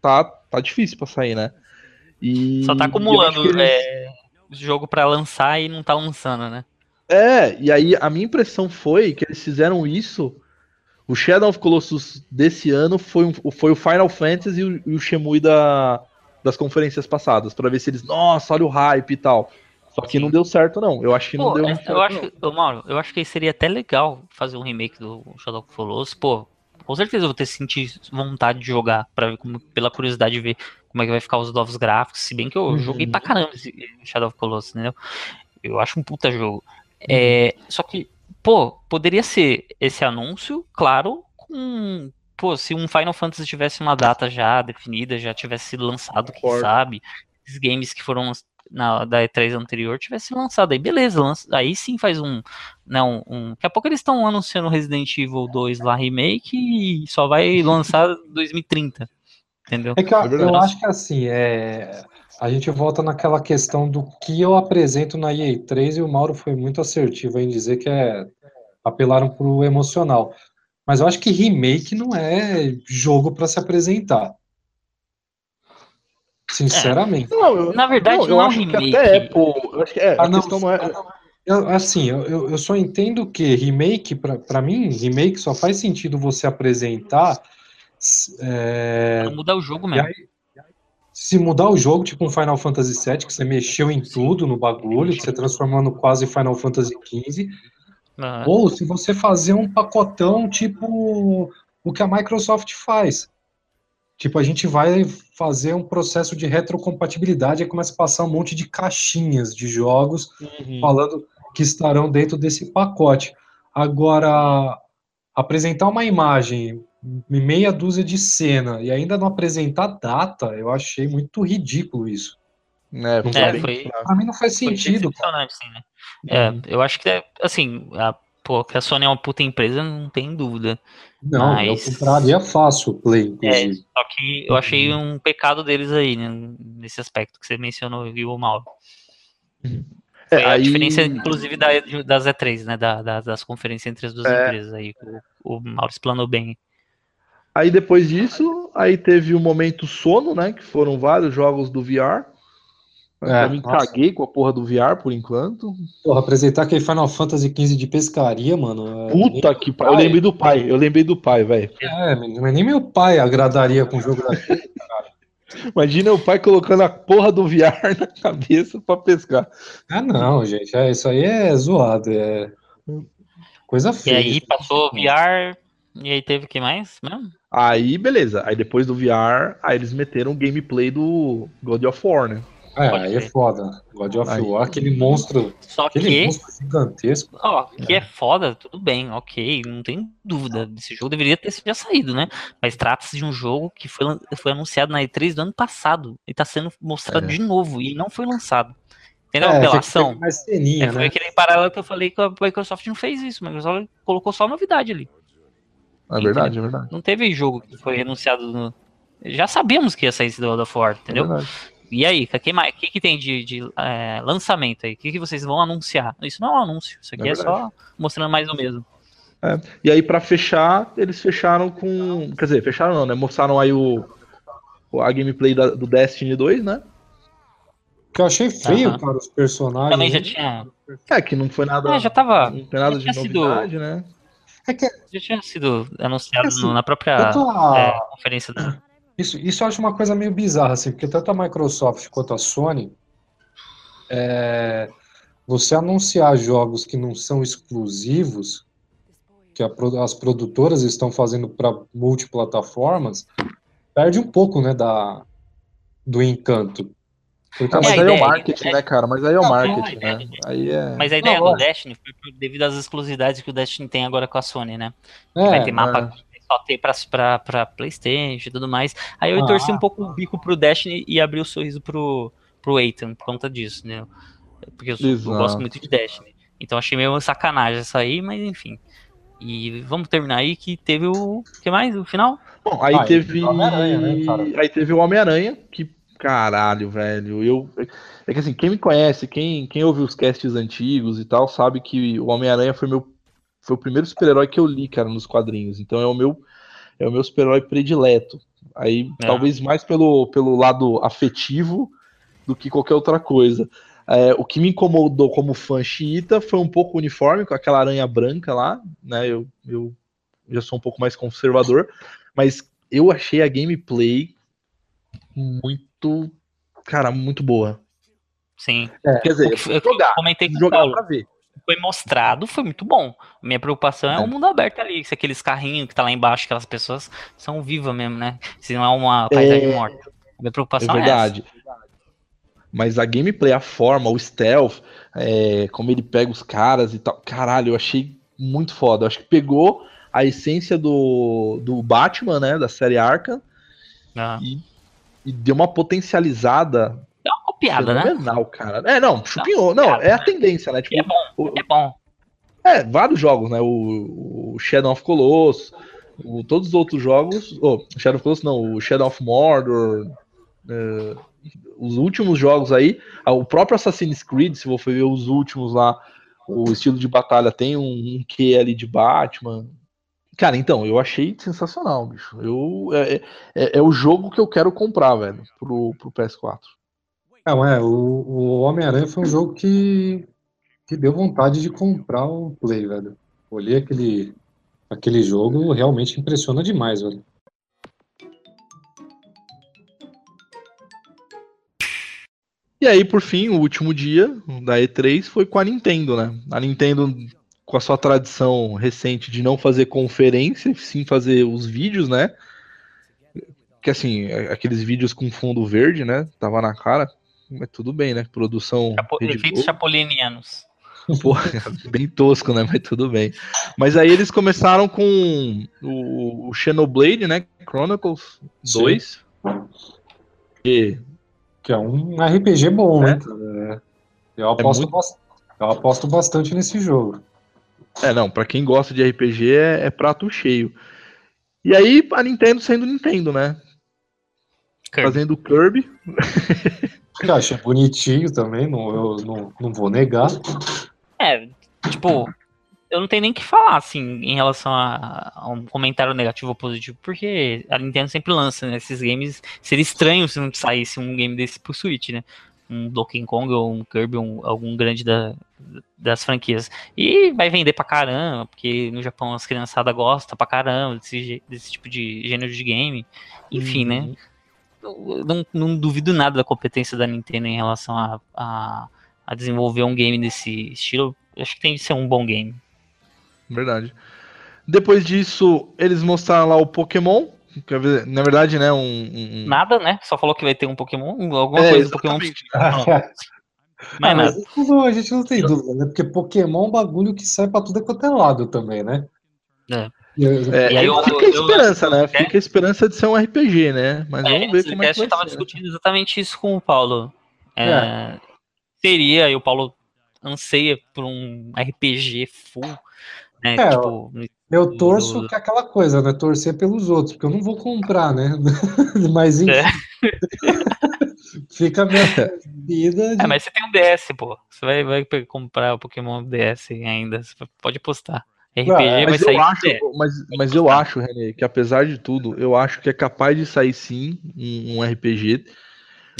tá, tá difícil pra sair, né? E, Só tá acumulando eles... é, jogo para lançar e não tá lançando, né? É, e aí a minha impressão foi que eles fizeram isso. O Shadow of Colossus desse ano foi, um, foi o Final Fantasy e o, e o Shemui da, das conferências passadas, para ver se eles, nossa, olha o hype e tal. Só que não deu certo, não. Eu acho que Pô, não deu é, certo. Eu acho, não. Mauro, eu acho que seria até legal fazer um remake do Shadow of Colossus. Pô, com certeza eu vou ter sentido vontade de jogar, para ver como, pela curiosidade de ver como é que vai ficar os novos gráficos, se bem que eu uhum. joguei pra caramba esse Shadow of Colossus, entendeu? Eu acho um puta jogo. É, só que pô, poderia ser esse anúncio, claro, com. Pô, se um Final Fantasy tivesse uma data já definida, já tivesse sido lançado, quem sabe, esses games que foram na, da E3 anterior tivesse lançado aí, beleza, lança, aí sim faz um, não, um, daqui a pouco eles estão anunciando Resident Evil 2 lá, remake, e só vai lançar 2030, entendeu? É que eu, É eu acho que assim, é, a gente volta naquela questão do que eu apresento na EA3 e o Mauro foi muito assertivo em dizer que é, apelaram pro emocional. Mas eu acho que remake não é jogo para se apresentar. Sinceramente. Não, eu, Na verdade, não, eu não é um acho que remake. até é, pô. Eu acho que é, Ah, a não, questão não é. Eu- assim, eu, eu só entendo que remake, pra pra mim, remake só faz sentido você apresentar é, Pra mudar o jogo E mesmo. aí, se mudar o jogo, tipo um Final Fantasy VII, que você mexeu em tudo no bagulho, que você transformou no quase Final Fantasy XV, Ah, ou se você fazer um pacotão tipo o que a Microsoft faz. Tipo, a gente vai fazer um processo de retrocompatibilidade e começa a passar um monte de caixinhas de jogos Uhum. falando que estarão dentro desse pacote. Agora, apresentar uma imagem, meia dúzia de cena, e ainda não apresentar data, eu achei muito ridículo isso. É, Não É, foi-. Pra mim não faz sentido, cara. decepcionante, sim, né? É, Uhum. eu acho que, é, assim, a, pô, que a Sony é uma puta empresa, não tem dúvida. Não, Mas- eu compraria fácil o Play, É, inclusive. só que eu achei um pecado deles aí, né, nesse aspecto que você mencionou, viu, Mauro? É, Foi a aí- diferença, inclusive, da, das E3, né, da, da- das conferências entre as duas É. empresas aí, o, o Mauro explanou bem. Aí depois disso, aí teve o momento sono, né? Que foram vários jogos do VR. Eu É, nossa. caguei com a porra do VR por enquanto. Porra, apresentar aquele Final Fantasy XV de pescaria, mano. é- Puta que pariu. Eu lembrei do pai, eu lembrei do pai, velho. É, mas nem meu pai agradaria com o jogo daquele. Imagina o pai colocando a porra do VR na cabeça pra pescar. Ah, não, gente. É, isso aí é zoado. É coisa E feia. aí passou VR, e aí teve o que mais mesmo? Aí, beleza. Aí depois do VR, aí eles meteram o gameplay do God of War, né? É, Pode aí é foda. God of Aí. War, aquele monstro, Só aquele que, monstro gigantesco. ó, que é foda, tudo bem, ok, não tem dúvida. Esse jogo deveria ter já saído, né? Mas trata-se de um jogo que foi, foi anunciado na E3 do ano passado e tá sendo mostrado É. de novo e não foi lançado. Entendeu? É, apelação. mais ceninha, É, foi né? aquele paralelo que eu falei que a Microsoft não fez isso. A Microsoft colocou só novidade ali. É verdade, é verdade. Não teve jogo que foi anunciado no. Já sabíamos que ia sair esse do God of War, É entendeu? verdade. E aí, o que, mais- que, que tem de, de, é, lançamento aí? O que, que vocês vão anunciar? Isso não é um anúncio, isso aqui É é, só mostrando mais o mesmo. E aí, pra fechar, eles fecharam com. Quer dizer, fecharam não, né? Mostraram aí o. o- A gameplay da- do Destiny 2, né? Que eu achei feio, Aham. cara, os personagens. Também já tinha. É, que não foi nada. É, já tava. Não foi nada já de tinha sido- novidade, né? É que Já tinha sido anunciado Assim, na própria a- é, conferência da. Isso, isso eu acho uma coisa meio bizarra, assim, porque tanto a Microsoft quanto a Sony, é, você anunciar jogos que não são exclusivos, que a as produtoras estão fazendo para multiplataformas, perde um pouco, né, da, do encanto. Ah, É, mas a aí é o ideia- marketing, né, cara? Mas aí é o marketing, é, né? Aí é. Mas a ideia Não, do é. Destiny foi devido às exclusividades que o Destiny tem agora com a Sony, né? é, vai ter mapa é. que só tem pra, pra, pra Playstation e tudo mais. Aí eu Ah. torci um pouco o bico pro Destiny e abri o sorriso pro, pro Ethan por conta disso, né? Porque eu, eu gosto muito de Destiny. Então achei meio sacanagem isso aí, mas enfim. E vamos terminar aí que teve o. que mais? O final? Bom, aí Ah, e teve. o Homem-Aranha, né? Aí teve o Homem-Aranha, que. Caralho, velho. Eu. É que assim, quem me conhece, quem, quem ouve os casts antigos e tal, sabe que o Homem-Aranha foi meu. Foi o primeiro super-herói que eu li, cara, nos quadrinhos. Então é o meu. É o meu super-herói predileto. Aí, É. talvez mais pelo, pelo lado afetivo do que qualquer outra coisa. É, o que me incomodou como fã xiita foi um pouco o uniforme, com aquela aranha branca lá, né? Eu, eu já sou um pouco mais conservador, mas eu achei a gameplay muito, cara, muito boa. Sim. Quer dizer, foi- eu jogar, comentei com o jogar Paulo. pra ver. Foi mostrado, foi muito bom. Minha preocupação é, É. o mundo aberto ali, se aqueles carrinhos que tá lá embaixo, aquelas pessoas são vivas mesmo, né? Se não é uma paisagem É. morta. Minha É preocupação é, essa. verdade. Mas a gameplay, a forma, o stealth, é, como ele pega os caras e tal, caralho, eu achei muito foda. Eu acho que pegou a essência do, do Batman, né, da série Arkham, Ah. e, e deu uma potencializada Dá uma copiada, né? fenomenal, cara. É, não, chupinhou. Não, piada. é a tendência, né? Tipo, É bom, o- é bom. é, vários jogos, né? O, o Shadow of Colossus, o- todos os outros jogos. Oh, Shadow of Colossus não, o Shadow of Mordor. eh, os últimos jogos aí, ah, o próprio Assassin's Creed, se você ver os últimos lá, o estilo de batalha tem um, um quê ali de Batman. Cara, então, eu achei sensacional, bicho. Eu, é, é, é o jogo que eu quero comprar, velho, pro, pro PS4. Não, é, o, o Homem-Aranha foi um jogo que, que deu vontade de comprar o Play, velho. Olhei aquele, aquele jogo, realmente impressiona demais, velho. E aí, por fim, o último dia da E3 foi com a Nintendo, né? A Nintendo, com a sua tradição recente de não fazer conferência, sim fazer os vídeos, né? Que assim, é- aqueles vídeos com fundo verde, né? Tava na cara. Mas tudo bem, né? Produção. Chapo, efeitos chapolinianos. Porra, bem tosco, né? Mas tudo bem. Mas aí eles começaram com o, o Xenoblade, né? Chronicles 2. Que Que é um RPG bom, É. né? cara? É. Eu, aposto muito- bas- eu aposto bastante nesse jogo. É, não, pra quem gosta de RPG é, é prato cheio. E aí a Nintendo sendo Nintendo, né? Kirby. Fazendo Kirby. Eu achei bonitinho também, não, eu não, não vou negar. É, tipo, eu não tenho nem o que falar, assim, em relação a, a um comentário negativo ou positivo, porque a Nintendo sempre lança, né, esses games. Seria estranho se não saísse um game desse pro Switch, né? Um Donkey Kong ou um Kirby, um- algum grande da, das franquias. E vai vender pra caramba, porque no Japão as criançadas gostam pra caramba desse, desse tipo de gênero de game. Enfim, né? eu não, não duvido nada da competência da Nintendo em relação a, a, a desenvolver um game desse estilo. Acho que tem de ser um bom game. Verdade. Depois disso, eles mostraram lá o Pokémon. Na verdade, né? Um. um- Nada, né? Só falou que vai ter um Pokémon, alguma É, coisa do Pokémon. Mas Ah, mas isso não- a gente não tem dúvida, né? Porque Pokémon é um bagulho que sai pra tudo quanto é lado também, né? É. Eu- É, E aí eu- fica a eu- esperança, né? é? Fica a esperança de ser um RPG, né? Mas É, vamos ver como é que vai eu tava ser. né? discutindo exatamente isso com o Paulo. É, Seria, e o Paulo anseia por um RPG full, né? É, tipo, Eu torço Do- que é aquela coisa, né? Torcer pelos outros, porque eu não vou comprar, né? Mas enfim. É. Fica a minha vida de... É, mas você tem um DS, pô. Você vai, vai comprar o Pokémon DS ainda. Você pode postar. RPG é, vai Mas sair. eu, acho, DS. mas, mas eu acho, René, que apesar de tudo, eu acho que é capaz de sair sim um, um RPG.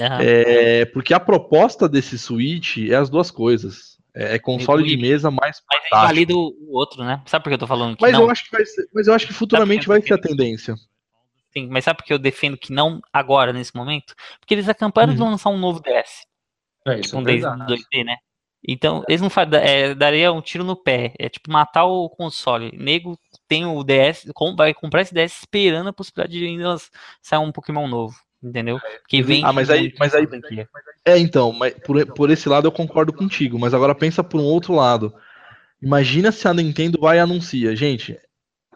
Aham. É, porque a proposta desse Switch é as duas coisas. É, é console de mesa mais Mas portátil. invalida o outro, né? Sabe por que eu tô falando que Mas não? eu acho que vai ser, mas eu acho que futuramente vai ser a tendência. Sim, mas sabe por que eu defendo que não agora, nesse momento? Porque eles acabaram de Uhum. lançar um novo DS, É, isso é com 10 verdade. 2D, né? Então, eles não fazem. É, daria um tiro no pé. É tipo matar o console. Nego tem o DS, com- vai comprar esse DS esperando a possibilidade de ainda sair um Pokémon novo. Entendeu? Que vem. Ah, mas aí- mas aí- É, então, mas por, por esse lado eu concordo contigo, mas agora pensa por um outro lado. Imagina se a Nintendo vai e anuncia, gente,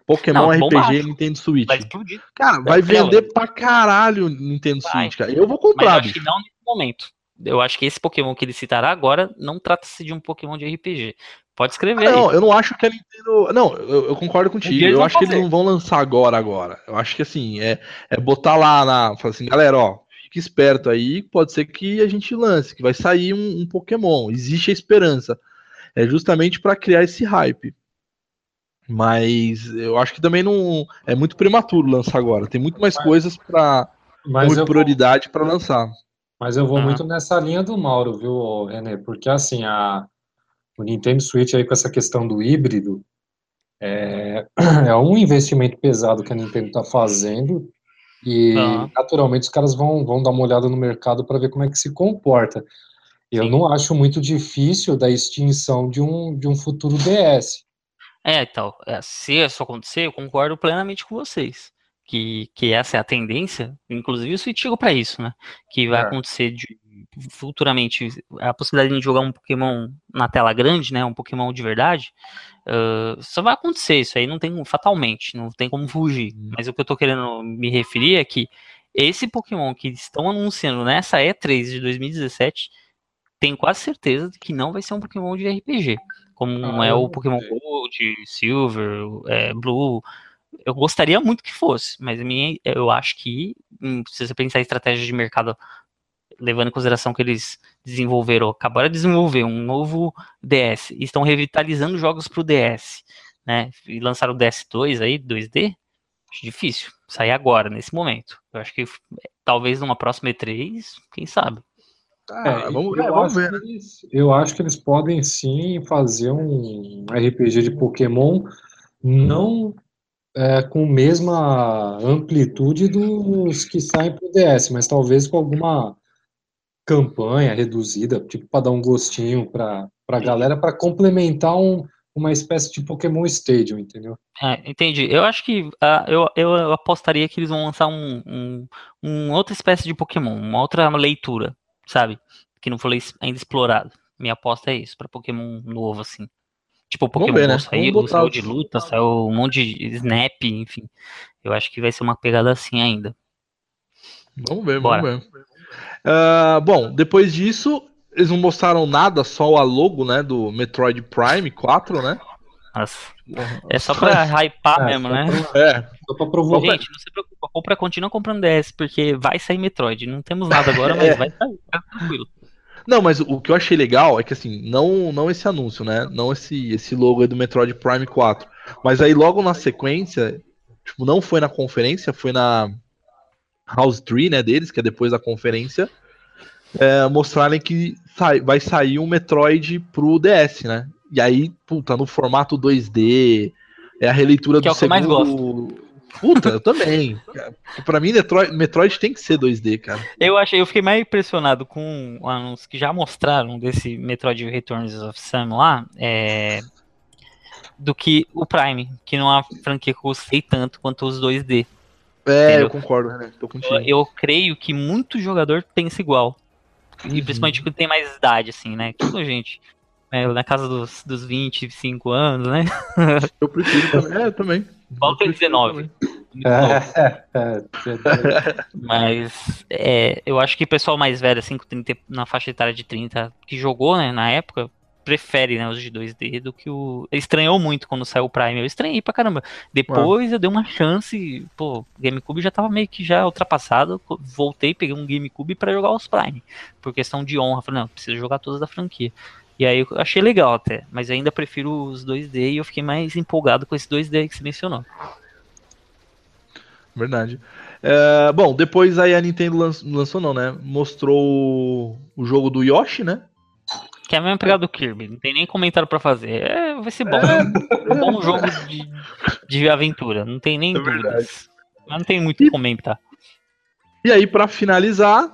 Pokémon Não, RPG. Nintendo Switch. Vai explodir. Cara, vai vender pra caralho Nintendo Vai. Switch, cara. Eu vou Mas eu comprar, acho que não nesse momento. Eu acho que esse Pokémon que ele citará agora não trata-se de um Pokémon de RPG. Pode escrever aí. Não, eu não acho que a Nintendo. Não, eu, eu concordo contigo. Eu acho que eles fazer. não vão lançar agora, agora. Eu acho que assim, é, é botar lá na. Falar assim, galera, ó, fique esperto aí, pode ser que a gente lance, que vai sair um, um Pokémon. Existe a esperança. É justamente pra criar esse hype. Mas eu acho que também não. É muito prematuro lançar agora. Tem muito mais coisas pra. Mas com eu, prioridade pra lançar. mas eu vou Aham. muito nessa linha do Mauro, viu, René? Porque assim, a, o Nintendo Switch aí com essa questão do híbrido é, é um investimento pesado que a Nintendo está fazendo e Aham. naturalmente os caras vão, vão dar uma olhada no mercado para ver como é que se comporta. Eu Sim. não acho muito difícil da extinção de um, de um futuro DS. É, então, é, se isso acontecer, eu concordo plenamente com vocês. Que, que essa é a tendência, inclusive o Switch chegou pra isso, né? Que vai É. acontecer de futuramente a possibilidade de jogar um Pokémon na tela grande, né, um Pokémon de verdade, uh, só vai acontecer isso aí, não tem fatalmente, não tem como fugir. Uhum. Mas o que eu tô querendo me referir é que esse Pokémon que estão anunciando nessa E3 de 2017, tenho quase certeza de que não vai ser um Pokémon de RPG, como ah, é o Pokémon Gold, Silver, é, Blue. Eu gostaria muito que fosse, mas a minha, eu acho que hum, se você pensar em estratégia de mercado, levando em consideração que eles desenvolveram, acabaram de desenvolver um novo DS, e estão revitalizando jogos para o DS, né? E lançaram o DS2 aí, 2D, acho difícil sair agora, nesse momento. Eu acho que talvez numa próxima E3, quem sabe. Ah, é, vamos, é, vamos ver. Eles, eu acho que eles podem sim fazer um RPG de Pokémon não é, com a mesma amplitude dos que saem pro DS, mas talvez com alguma campanha reduzida, tipo para dar um gostinho para a galera, para complementar um, uma espécie de Pokémon Stadium, entendeu? É, entendi. Eu acho que uh, eu, eu apostaria que eles vão lançar um, um, um, outra espécie de Pokémon, uma outra leitura, sabe? Que não foi ainda explorado. Minha aposta é isso, para Pokémon novo, assim. Tipo, o Pokémon ver, né? saiu, saiu de luta, saiu um monte de Snap, enfim. Eu acho que vai ser uma pegada assim ainda. Vamos ver, Bora. vamos ver. Uh, bom, depois disso, eles não mostraram nada, só a logo, né, do Metroid Prime 4, né? Nossa. É só pra hypar é, mesmo, né? Pra, é. Só pra provocar. Gente, não se preocupa, compra, continua comprando DS, porque vai sair Metroid. Não temos nada agora, mas é. vai sair, tá tranquilo. Não, mas o que eu achei legal é que assim, não, não esse anúncio, né? Não esse, esse logo aí do Metroid Prime 4. Mas aí logo na sequência, tipo, não foi na conferência, foi na House 3, né, deles, que é depois da conferência é, mostrarem que sai, vai sair um Metroid pro DS, né? E aí, puta, no formato 2D, é a releitura que do é o segundo... que eu mais gosto. Puta, eu também. Pra mim, Metroid, Metroid tem que ser 2D, cara. Eu achei, eu fiquei mais impressionado com anúncios que já mostraram desse Metroid Returns of Sam lá, é, do que o Prime, que não é uma franquia que eu gostei tanto quanto os 2D. É, entendeu? eu concordo, né? Tô contigo. Eu, eu creio que muito jogador pensa igual. Uhum. E principalmente quando tem mais idade, assim, né? Tudo gente. É, na casa dos, dos 25 anos, né? Eu prefiro também. É, também. Falta 19. É, é, é, Mas é, eu acho que o pessoal mais velho, assim, 30, na faixa etária de 30, que jogou, né, na época, prefere né, os de 2D do que o. Estranhou muito quando saiu o Prime. Eu estranhei pra caramba. Depois eu dei uma chance. Pô, GameCube já tava meio que já ultrapassado. Voltei, peguei um GameCube para jogar os Prime. Por questão de honra. Falei, não, preciso jogar todas da franquia. E aí eu achei legal até. Mas ainda prefiro os 2D e eu fiquei mais empolgado com esse 2D que você mencionou. Verdade. É, bom, depois aí a Nintendo lançou, lançou não, né? Mostrou o jogo do Yoshi, né? Que é a mesma pegada do Kirby, não tem nem comentário para fazer. É, vai ser bom. É. Um bom jogo de, de aventura, não tem nem é dúvidas. Verdade. Mas não tem muito o que comentar. E aí, para finalizar.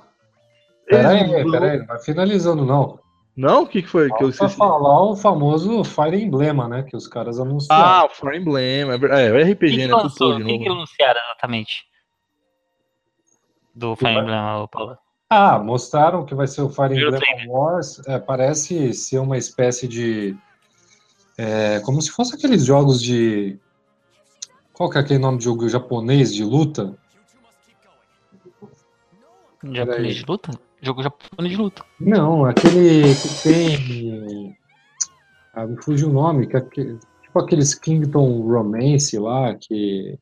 Peraí, peraí, não vai finalizando, não. Não? O que, que foi que eu esqueci? falar o famoso Fire Emblem, né? Que os caras anunciaram. Ah, o Fire Emblem. É, é o RPG, que né? O que, que anunciaram exatamente? Do Fire Emblem, Paulo? Ah, mostraram que vai ser o Fire Emblem Wars. É, parece ser uma espécie de. É, como se fosse aqueles jogos de. Qual que é aquele nome de jogo japonês de luta? Japonês de luta? Jogo japonês de luta. Não, aquele que tem. Ah, me fugiu o nome, que é, tipo aqueles Kingdom Romance lá, que.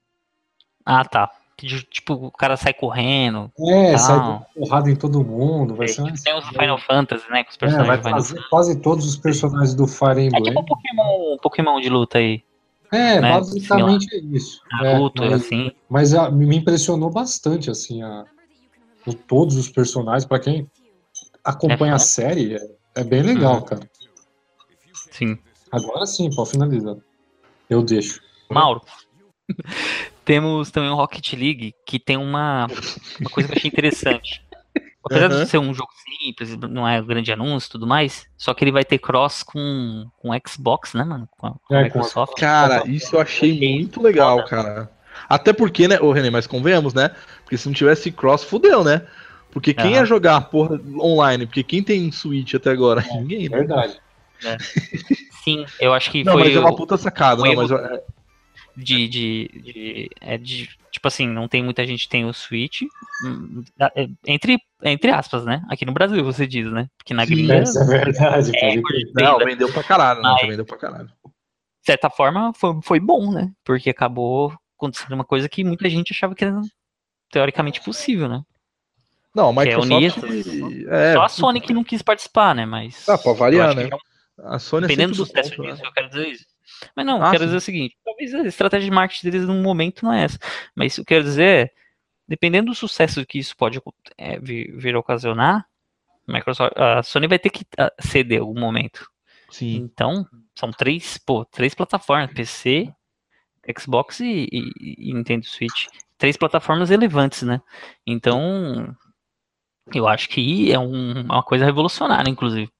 Ah, tá. Que, tipo, o cara sai correndo. É, sai porrada em todo mundo. Vai ser tipo, tem os Final Fantasy, né? Com os personagens é, vai fazer quase todos os personagens do Fire Emblem. É tipo um Pokémon, Pokémon de luta aí. É, né? basicamente é isso. Naruto, é, mas, assim. Mas a, me impressionou bastante, assim, a, o, todos os personagens. Pra quem acompanha é a série, é, é bem legal, uhum. cara. Sim. Agora sim, pode finalizar. Eu deixo. Mauro. Temos também o Rocket League, que tem uma, uma coisa que eu achei interessante. Apesar uhum. de ser um jogo simples, não é um grande anúncio e tudo mais, só que ele vai ter cross com, com Xbox, né, mano? Com a, com é, Microsoft. Cara, isso eu achei muito legal, cara. Até porque, né, ô René, mas convenhamos, né? Porque se não tivesse cross, fudeu, né? Porque quem Aham. ia jogar porra online? Porque quem tem Switch até agora? Ninguém, né? Verdade. Sim, eu acho que Não, foi mas é uma puta sacada. Não, mas é- de, de, de, é de- Tipo assim, não tem muita gente que tem o Switch. hum, é, Entre, entre aspas, né? Aqui no Brasil você diz, né? Porque na gringa, de Isso é verdade, pode crer. não, vendeu pra caralho, não, Mas- vendeu pra caralho. certa forma, foi, foi bom, né? Porque acabou acontecendo uma coisa que muita gente achava que era teoricamente possível, né? Não, Que é unir É, Só a Sony que não quis participar, né? Mas. Ah, pra eu variar, né? é um- A Sony é Dependendo do sucesso disso, né? eu quero dizer isso. Mas não, Ah, quero sim. dizer o seguinte: talvez a estratégia de marketing deles no momento não é essa. Mas isso eu quero dizer é, dependendo do sucesso que isso pode é, vir, vir a ocasionar, a Microsoft, a Sony vai ter que ah, ceder em algum momento. Sim. Então, são três, pô, três plataformas: PC, Xbox e, e- e Nintendo Switch. Três plataformas relevantes, né? Então, eu acho que é um- uma coisa revolucionária, inclusive.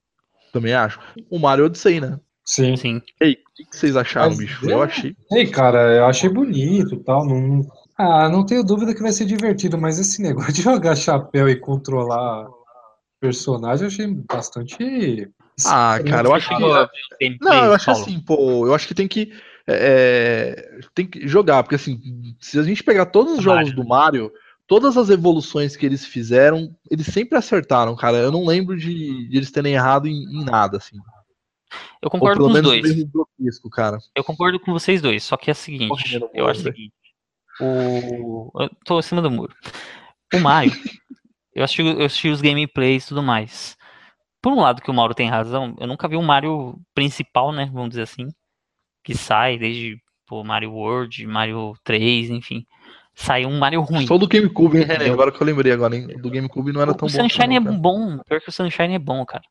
Também acho. O Mario Odyssey, né? Sim. Sim. Ei, o que que vocês acharam, Mas bicho? é- Eu achei. Ei, cara, eu achei bonito e tal. Não... Ah, não tenho dúvida que vai ser divertido, mas esse negócio de jogar chapéu e controlar personagem eu achei bastante. Ah, cara, eu acho que. Não, eu acho assim, pô, eu acho que tem que. é, tem que jogar, porque assim, se a gente pegar todos os jogos do Mario, todas as evoluções que eles fizeram, eles sempre acertaram, cara. Eu não lembro de, de eles terem errado em, em nada, assim. Eu concordo com os dois. cara. Eu concordo com vocês dois, só que é o seguinte, eu acho o seguinte, o... eu tô acima do muro. O Mario, eu assisti, eu assisti os gameplays e tudo mais. Por um lado que o Mauro tem razão, eu nunca vi um Mario principal, né, vamos dizer assim, que sai desde pô, Mario World, Mario 3, enfim, sai um Mario ruim. Só do GameCube, hein, René? Agora que eu lembrei agora, hein? Do GameCube não era O, tão o bom. Sunshine assim, não, é bom, pior que o Sunshine é bom, cara.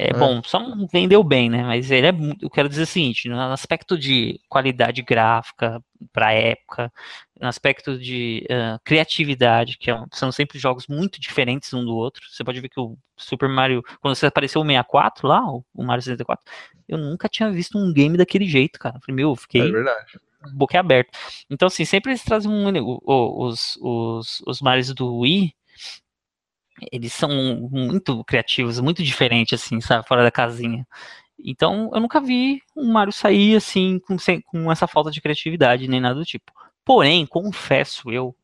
É, É. bom, só não vendeu bem, né? Mas ele é. Eu quero dizer o seguinte: no aspecto de qualidade gráfica pra época, no aspecto de ah, criatividade, que é são sempre jogos muito diferentes um do outro. Você pode ver que o Super Mario, quando você apareceu o 64 lá, o, Mario 64, eu nunca tinha visto um game daquele jeito, cara. Falei, meu, eu É fiquei verdade. boca aberta. Então, assim, sempre eles trazem um, os, os, os Marios do Wii, eles são muito criativos, muito diferentes, assim, sabe, fora da casinha. Então, eu nunca vi um Mario sair, assim, com, com essa falta de criatividade, nem nada do tipo. Porém, confesso eu,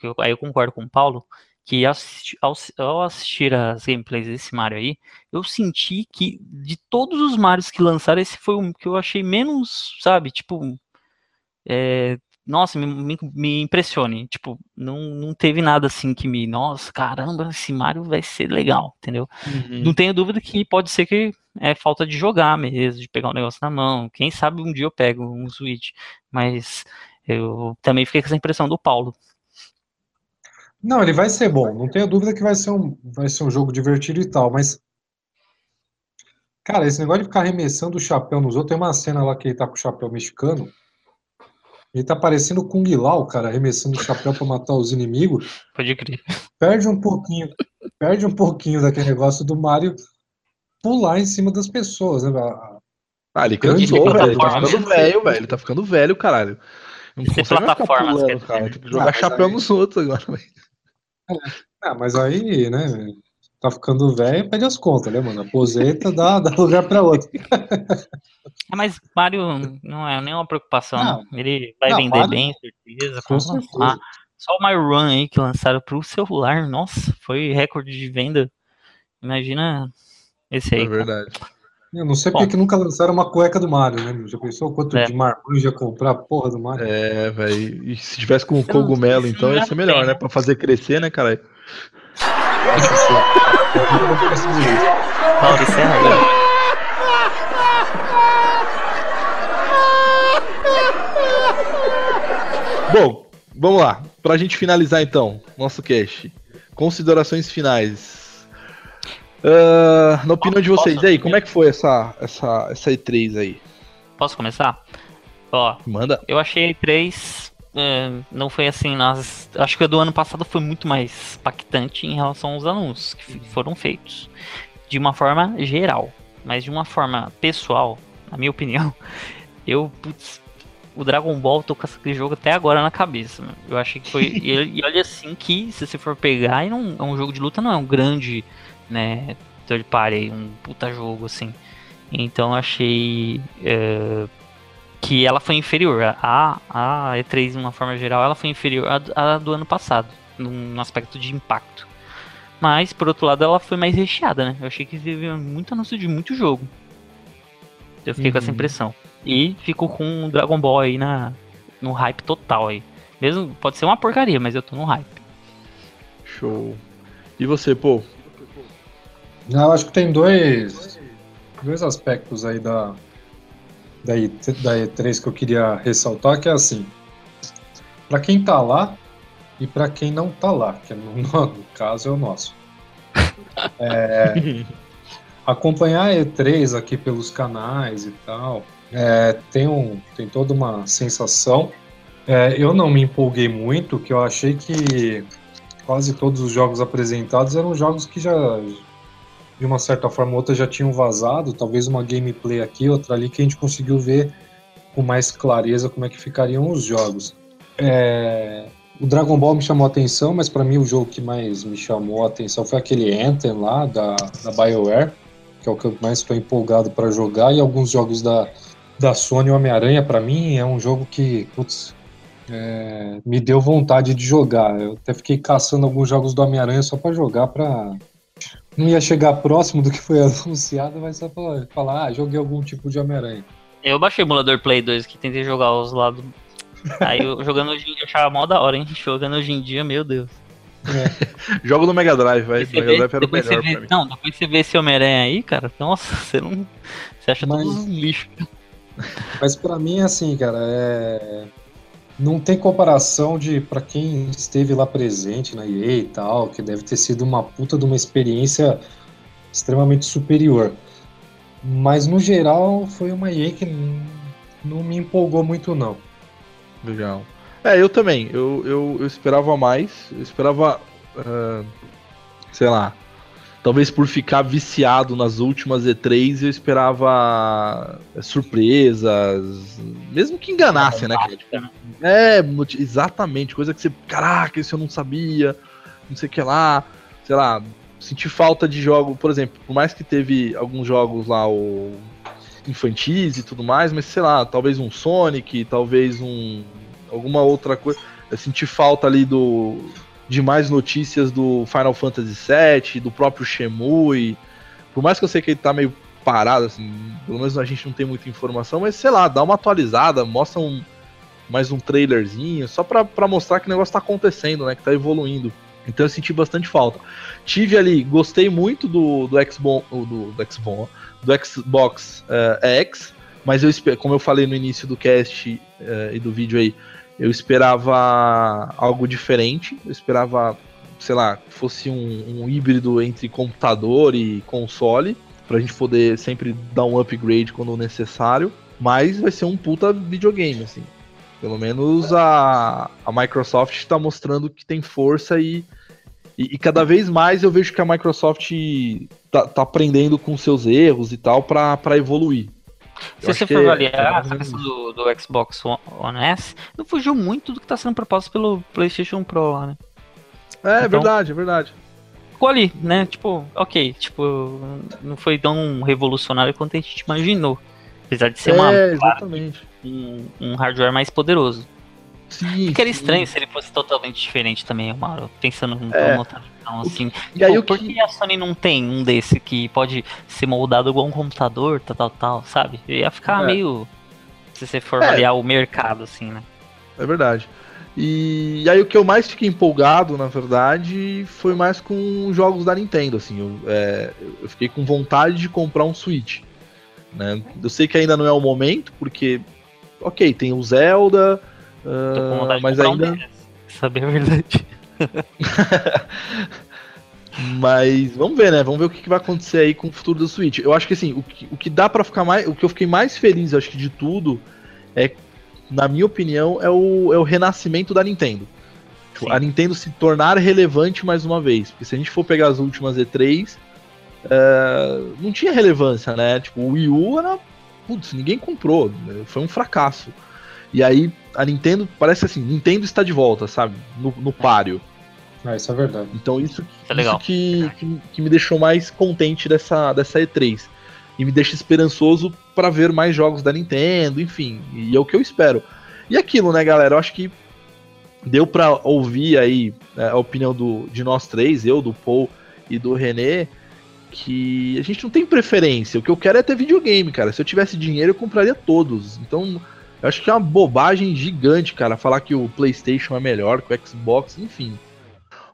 que eu- aí eu concordo com o Paulo, que ao ao, ao assistir as gameplays desse Mario aí, eu senti que de todos os Marios que lançaram, esse foi o que eu achei menos, sabe, tipo, é, nossa, me, me, me impressione. Tipo, não, não teve nada assim que me, nossa, caramba, esse Mario vai ser legal, entendeu? Uhum. Não tenho dúvida que pode ser que é falta de jogar mesmo, de pegar o negócio na mão. Quem sabe um dia eu pego um Switch, mas eu também fiquei com essa impressão do Paulo. Não, ele vai ser bom. Não tenho dúvida que vai ser um, vai ser um jogo divertido e tal, mas. Cara, esse negócio de ficar arremessando o chapéu nos outros, tem uma cena lá que ele tá com o chapéu mexicano. Ele tá parecendo o Kung Lao, cara, arremessando o chapéu pra matar os inimigos. Pode crer. Perde um pouquinho, perde um pouquinho daquele negócio do Mario pular em cima das pessoas, né? A- Ah, ele Grande cansou, velho. Ele tá ficando velho, velho. Ele tá ficando velho, caralho. Não consegue mais ficar plataforma, pulando, cara. Tem que jogar Ah, chapéu aí- nos outros agora, velho. Ah, mas aí, né? Tá ficando velho, pede as contas, né, mano? Aposenta, dá, dá lugar pra outro. É, mas Mario não é nenhuma preocupação, Não. não. Ele vai Não, vender Mario- bem, certeza. Com certeza. Só o Mario Run aí que lançaram pro celular, nossa, foi recorde de venda. Imagina esse aí. É cara. verdade. Eu não sei Bom. porque que nunca lançaram uma cueca do Mario, né? Já pensou quanto É. de marmanjo ia comprar a porra do Mario? É, velho. E se tivesse com o cogumelo, então ia é ser melhor, né? né? Pra fazer crescer, né, cara? Paulo, encerra agora. Bom, vamos lá. Pra gente finalizar então, nosso cast. Considerações finais. Ah, na opinião de vocês, Posso? aí, como é que foi essa, essa, essa E3 aí? Posso começar? Ó, Manda. eu achei a E3. É, não foi assim, nós. Acho que a do ano passado foi muito mais impactante em relação aos anúncios que f- foram feitos. De uma forma geral. Mas de uma forma pessoal, na minha opinião, eu, putz, o Dragon Ball tô com aquele jogo até agora na cabeça. Eu achei que foi. e, e, olha assim que, se você for pegar, não, é um jogo de luta, não é um grande, né? Third party, um puta jogo, assim. Então achei. É, que ela foi inferior. A, a E3, de uma forma geral, ela foi inferior à, à do ano passado, num aspecto de impacto. Mas, por outro lado, ela foi mais recheada, né? Eu achei que teve muito anúncio de muito jogo. Eu fiquei uhum. com essa uhum. impressão. E fico com o Dragon Ball aí na, no hype total aí. Mesmo, pode ser uma porcaria, mas eu tô no hype. Show. E você, pô? Não, acho que tem dois, dois aspectos aí da, da, e, da E3 que eu queria ressaltar, que é assim, para quem tá lá e para quem não tá lá, que no, no caso é o nosso. É, acompanhar a E3 aqui pelos canais e tal, é, tem, um, tem toda uma sensação. É, eu não me empolguei muito, que eu achei que quase todos os jogos apresentados eram jogos que já, de uma certa forma ou outra, já tinham vazado. Talvez uma gameplay aqui, outra ali, que a gente conseguiu ver com mais clareza como é que ficariam os jogos. É, o Dragon Ball me chamou a atenção, mas para mim o jogo que mais me chamou a atenção foi aquele Anthem lá da, da BioWare, que é o que eu mais estou empolgado para jogar, e alguns jogos da, da Sony Homem-Aranha, para mim, é um jogo que, putz, é, me deu vontade de jogar. Eu até fiquei caçando alguns jogos do Homem-Aranha só para jogar, para não ia chegar próximo do que foi anunciado, mas só pra falar, ah, joguei algum tipo de Homem-Aranha. Eu baixei o emulador Play 2 que tentei jogar os lados. Aí eu jogando hoje em dia eu achava mó da hora, hein? Jogando hoje em dia, meu Deus. É. Jogo no Mega Drive, vai. Mega vê, Drive era o melhor vê, pra mim. Não, depois você vê esse Homem-Aranha aí, cara, nossa, você não. Você acha mas, todos lixo. Mas pra mim, assim, cara, é. Não tem comparação de para quem esteve lá presente na EA e tal, que deve ter sido uma puta de uma experiência extremamente superior. Mas no geral foi uma EA que não me empolgou muito não. Legal. É, eu também. Eu, eu, eu esperava mais. Eu esperava. Uh, sei lá. Talvez por ficar viciado nas últimas E3, eu esperava é, surpresas. Mesmo que enganasse, né? Tipo, é, exatamente. Coisa que você. Caraca, isso eu não sabia. Não sei o que lá. Sei lá. Senti falta de jogo. Por exemplo, por mais que teve alguns jogos lá, o infantis e tudo mais, mas sei lá, talvez um Sonic, talvez um alguma outra coisa. Eu senti falta ali do de mais notícias do Final Fantasy VII, do próprio Shemui. Por mais que eu sei que ele tá meio parado, assim, pelo menos a gente não tem muita informação, mas sei lá, dá uma atualizada, mostra um, mais um trailerzinho, só pra, mostrar que o negócio tá acontecendo, né? Que tá evoluindo. Então eu senti bastante falta. Tive ali, gostei muito do, do Xbox, do, do Xbox, do Xbox uh, X, mas eu como eu falei no início do cast uh, e do vídeo aí, eu esperava algo diferente. Eu esperava, sei lá, fosse um, um híbrido entre computador e console, pra gente poder sempre dar um upgrade quando necessário. Mas vai ser um puta videogame, assim. Pelo menos a, a Microsoft está mostrando que tem força e, e, e, cada vez mais eu vejo que a Microsoft tá, tá aprendendo com seus erros e tal para evoluir. Se você for avaliar é... a questão do, do, Xbox One S, não fugiu muito do que está sendo proposto pelo PlayStation Pro lá, né? É, é então, verdade, é verdade. Ficou ali, né? Tipo, ok, tipo, não foi tão revolucionário quanto a gente imaginou. Apesar de ser é, uma. Um, um hardware mais poderoso. Sim, Ficaria sim. estranho se ele fosse totalmente diferente também, Mauro. Pensando num é. então, assim. E aí, por que... que a Sony não tem um desse que pode ser moldado igual um computador, tal, tal, tal, sabe? Ia ficar é. meio. Se você for é. o mercado, assim, né? É verdade. E, e, aí o que eu mais fiquei empolgado, na verdade, foi mais com jogos da Nintendo, assim. Eu, é, eu fiquei com vontade de comprar um Switch. Né? Eu sei que ainda não é o momento, porque, ok, tem o Zelda, Uh, mas ainda. Um saber a verdade. mas vamos ver, né? Vamos ver o que vai acontecer aí com o futuro do Switch. Eu acho que assim, o que, o que dá para ficar mais. O que eu fiquei mais feliz, acho que de tudo, é, na minha opinião, é o, é o renascimento da Nintendo. Tipo, a Nintendo se tornar relevante mais uma vez. Porque se a gente for pegar as últimas E3, uh, é, não tinha relevância, né? Tipo, o Wii U era. Putz, ninguém comprou. Foi um fracasso. E aí a Nintendo parece assim, Nintendo está de volta, sabe? No, no páreo. Ah, isso é verdade. Então isso, isso, é isso que, que, que, me deixou mais contente dessa, dessa E3. E me deixa esperançoso para ver mais jogos da Nintendo, enfim. E é o que eu espero. E aquilo, né, galera? Eu acho que deu para ouvir aí né, a opinião do, de nós três, eu, do Paul e do René, que a gente não tem preferência. O que eu quero é ter videogame, cara. Se eu tivesse dinheiro, eu compraria todos. Então, eu acho que é uma bobagem gigante, cara, falar que o PlayStation é melhor que o Xbox, enfim.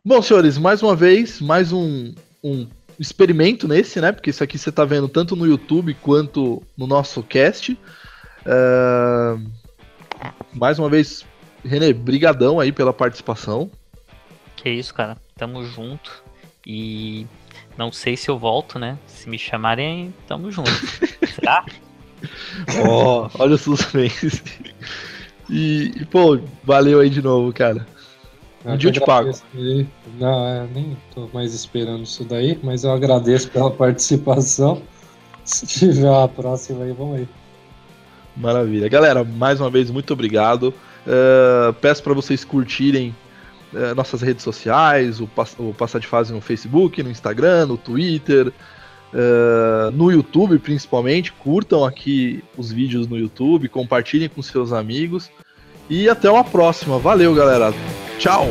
Bom, senhores, mais uma vez, mais um, um experimento nesse, né? Porque isso aqui você tá vendo tanto no YouTube quanto no nosso cast. Uh... Mais uma vez, René, brigadão aí pela participação. Que isso, cara. Tamo junto. E não sei se eu volto, né? Se me chamarem, tamo junto. Será? Ó, oh, olha o suspense. E, e, pô, valeu aí de novo, cara. Um dia eu te pago. Aí. Não, é, nem tô mais esperando isso daí, mas eu agradeço pela participação. Se tiver uma próxima aí, vamos aí. Maravilha. Galera, mais uma vez, muito obrigado. Uh, peço para vocês curtirem uh, nossas redes sociais, o, o Passar de Fase no Facebook, no Instagram, no Twitter, uh, no YouTube principalmente. Curtam aqui os vídeos no YouTube, compartilhem com seus amigos. E até uma próxima. Valeu, galera. Tchau!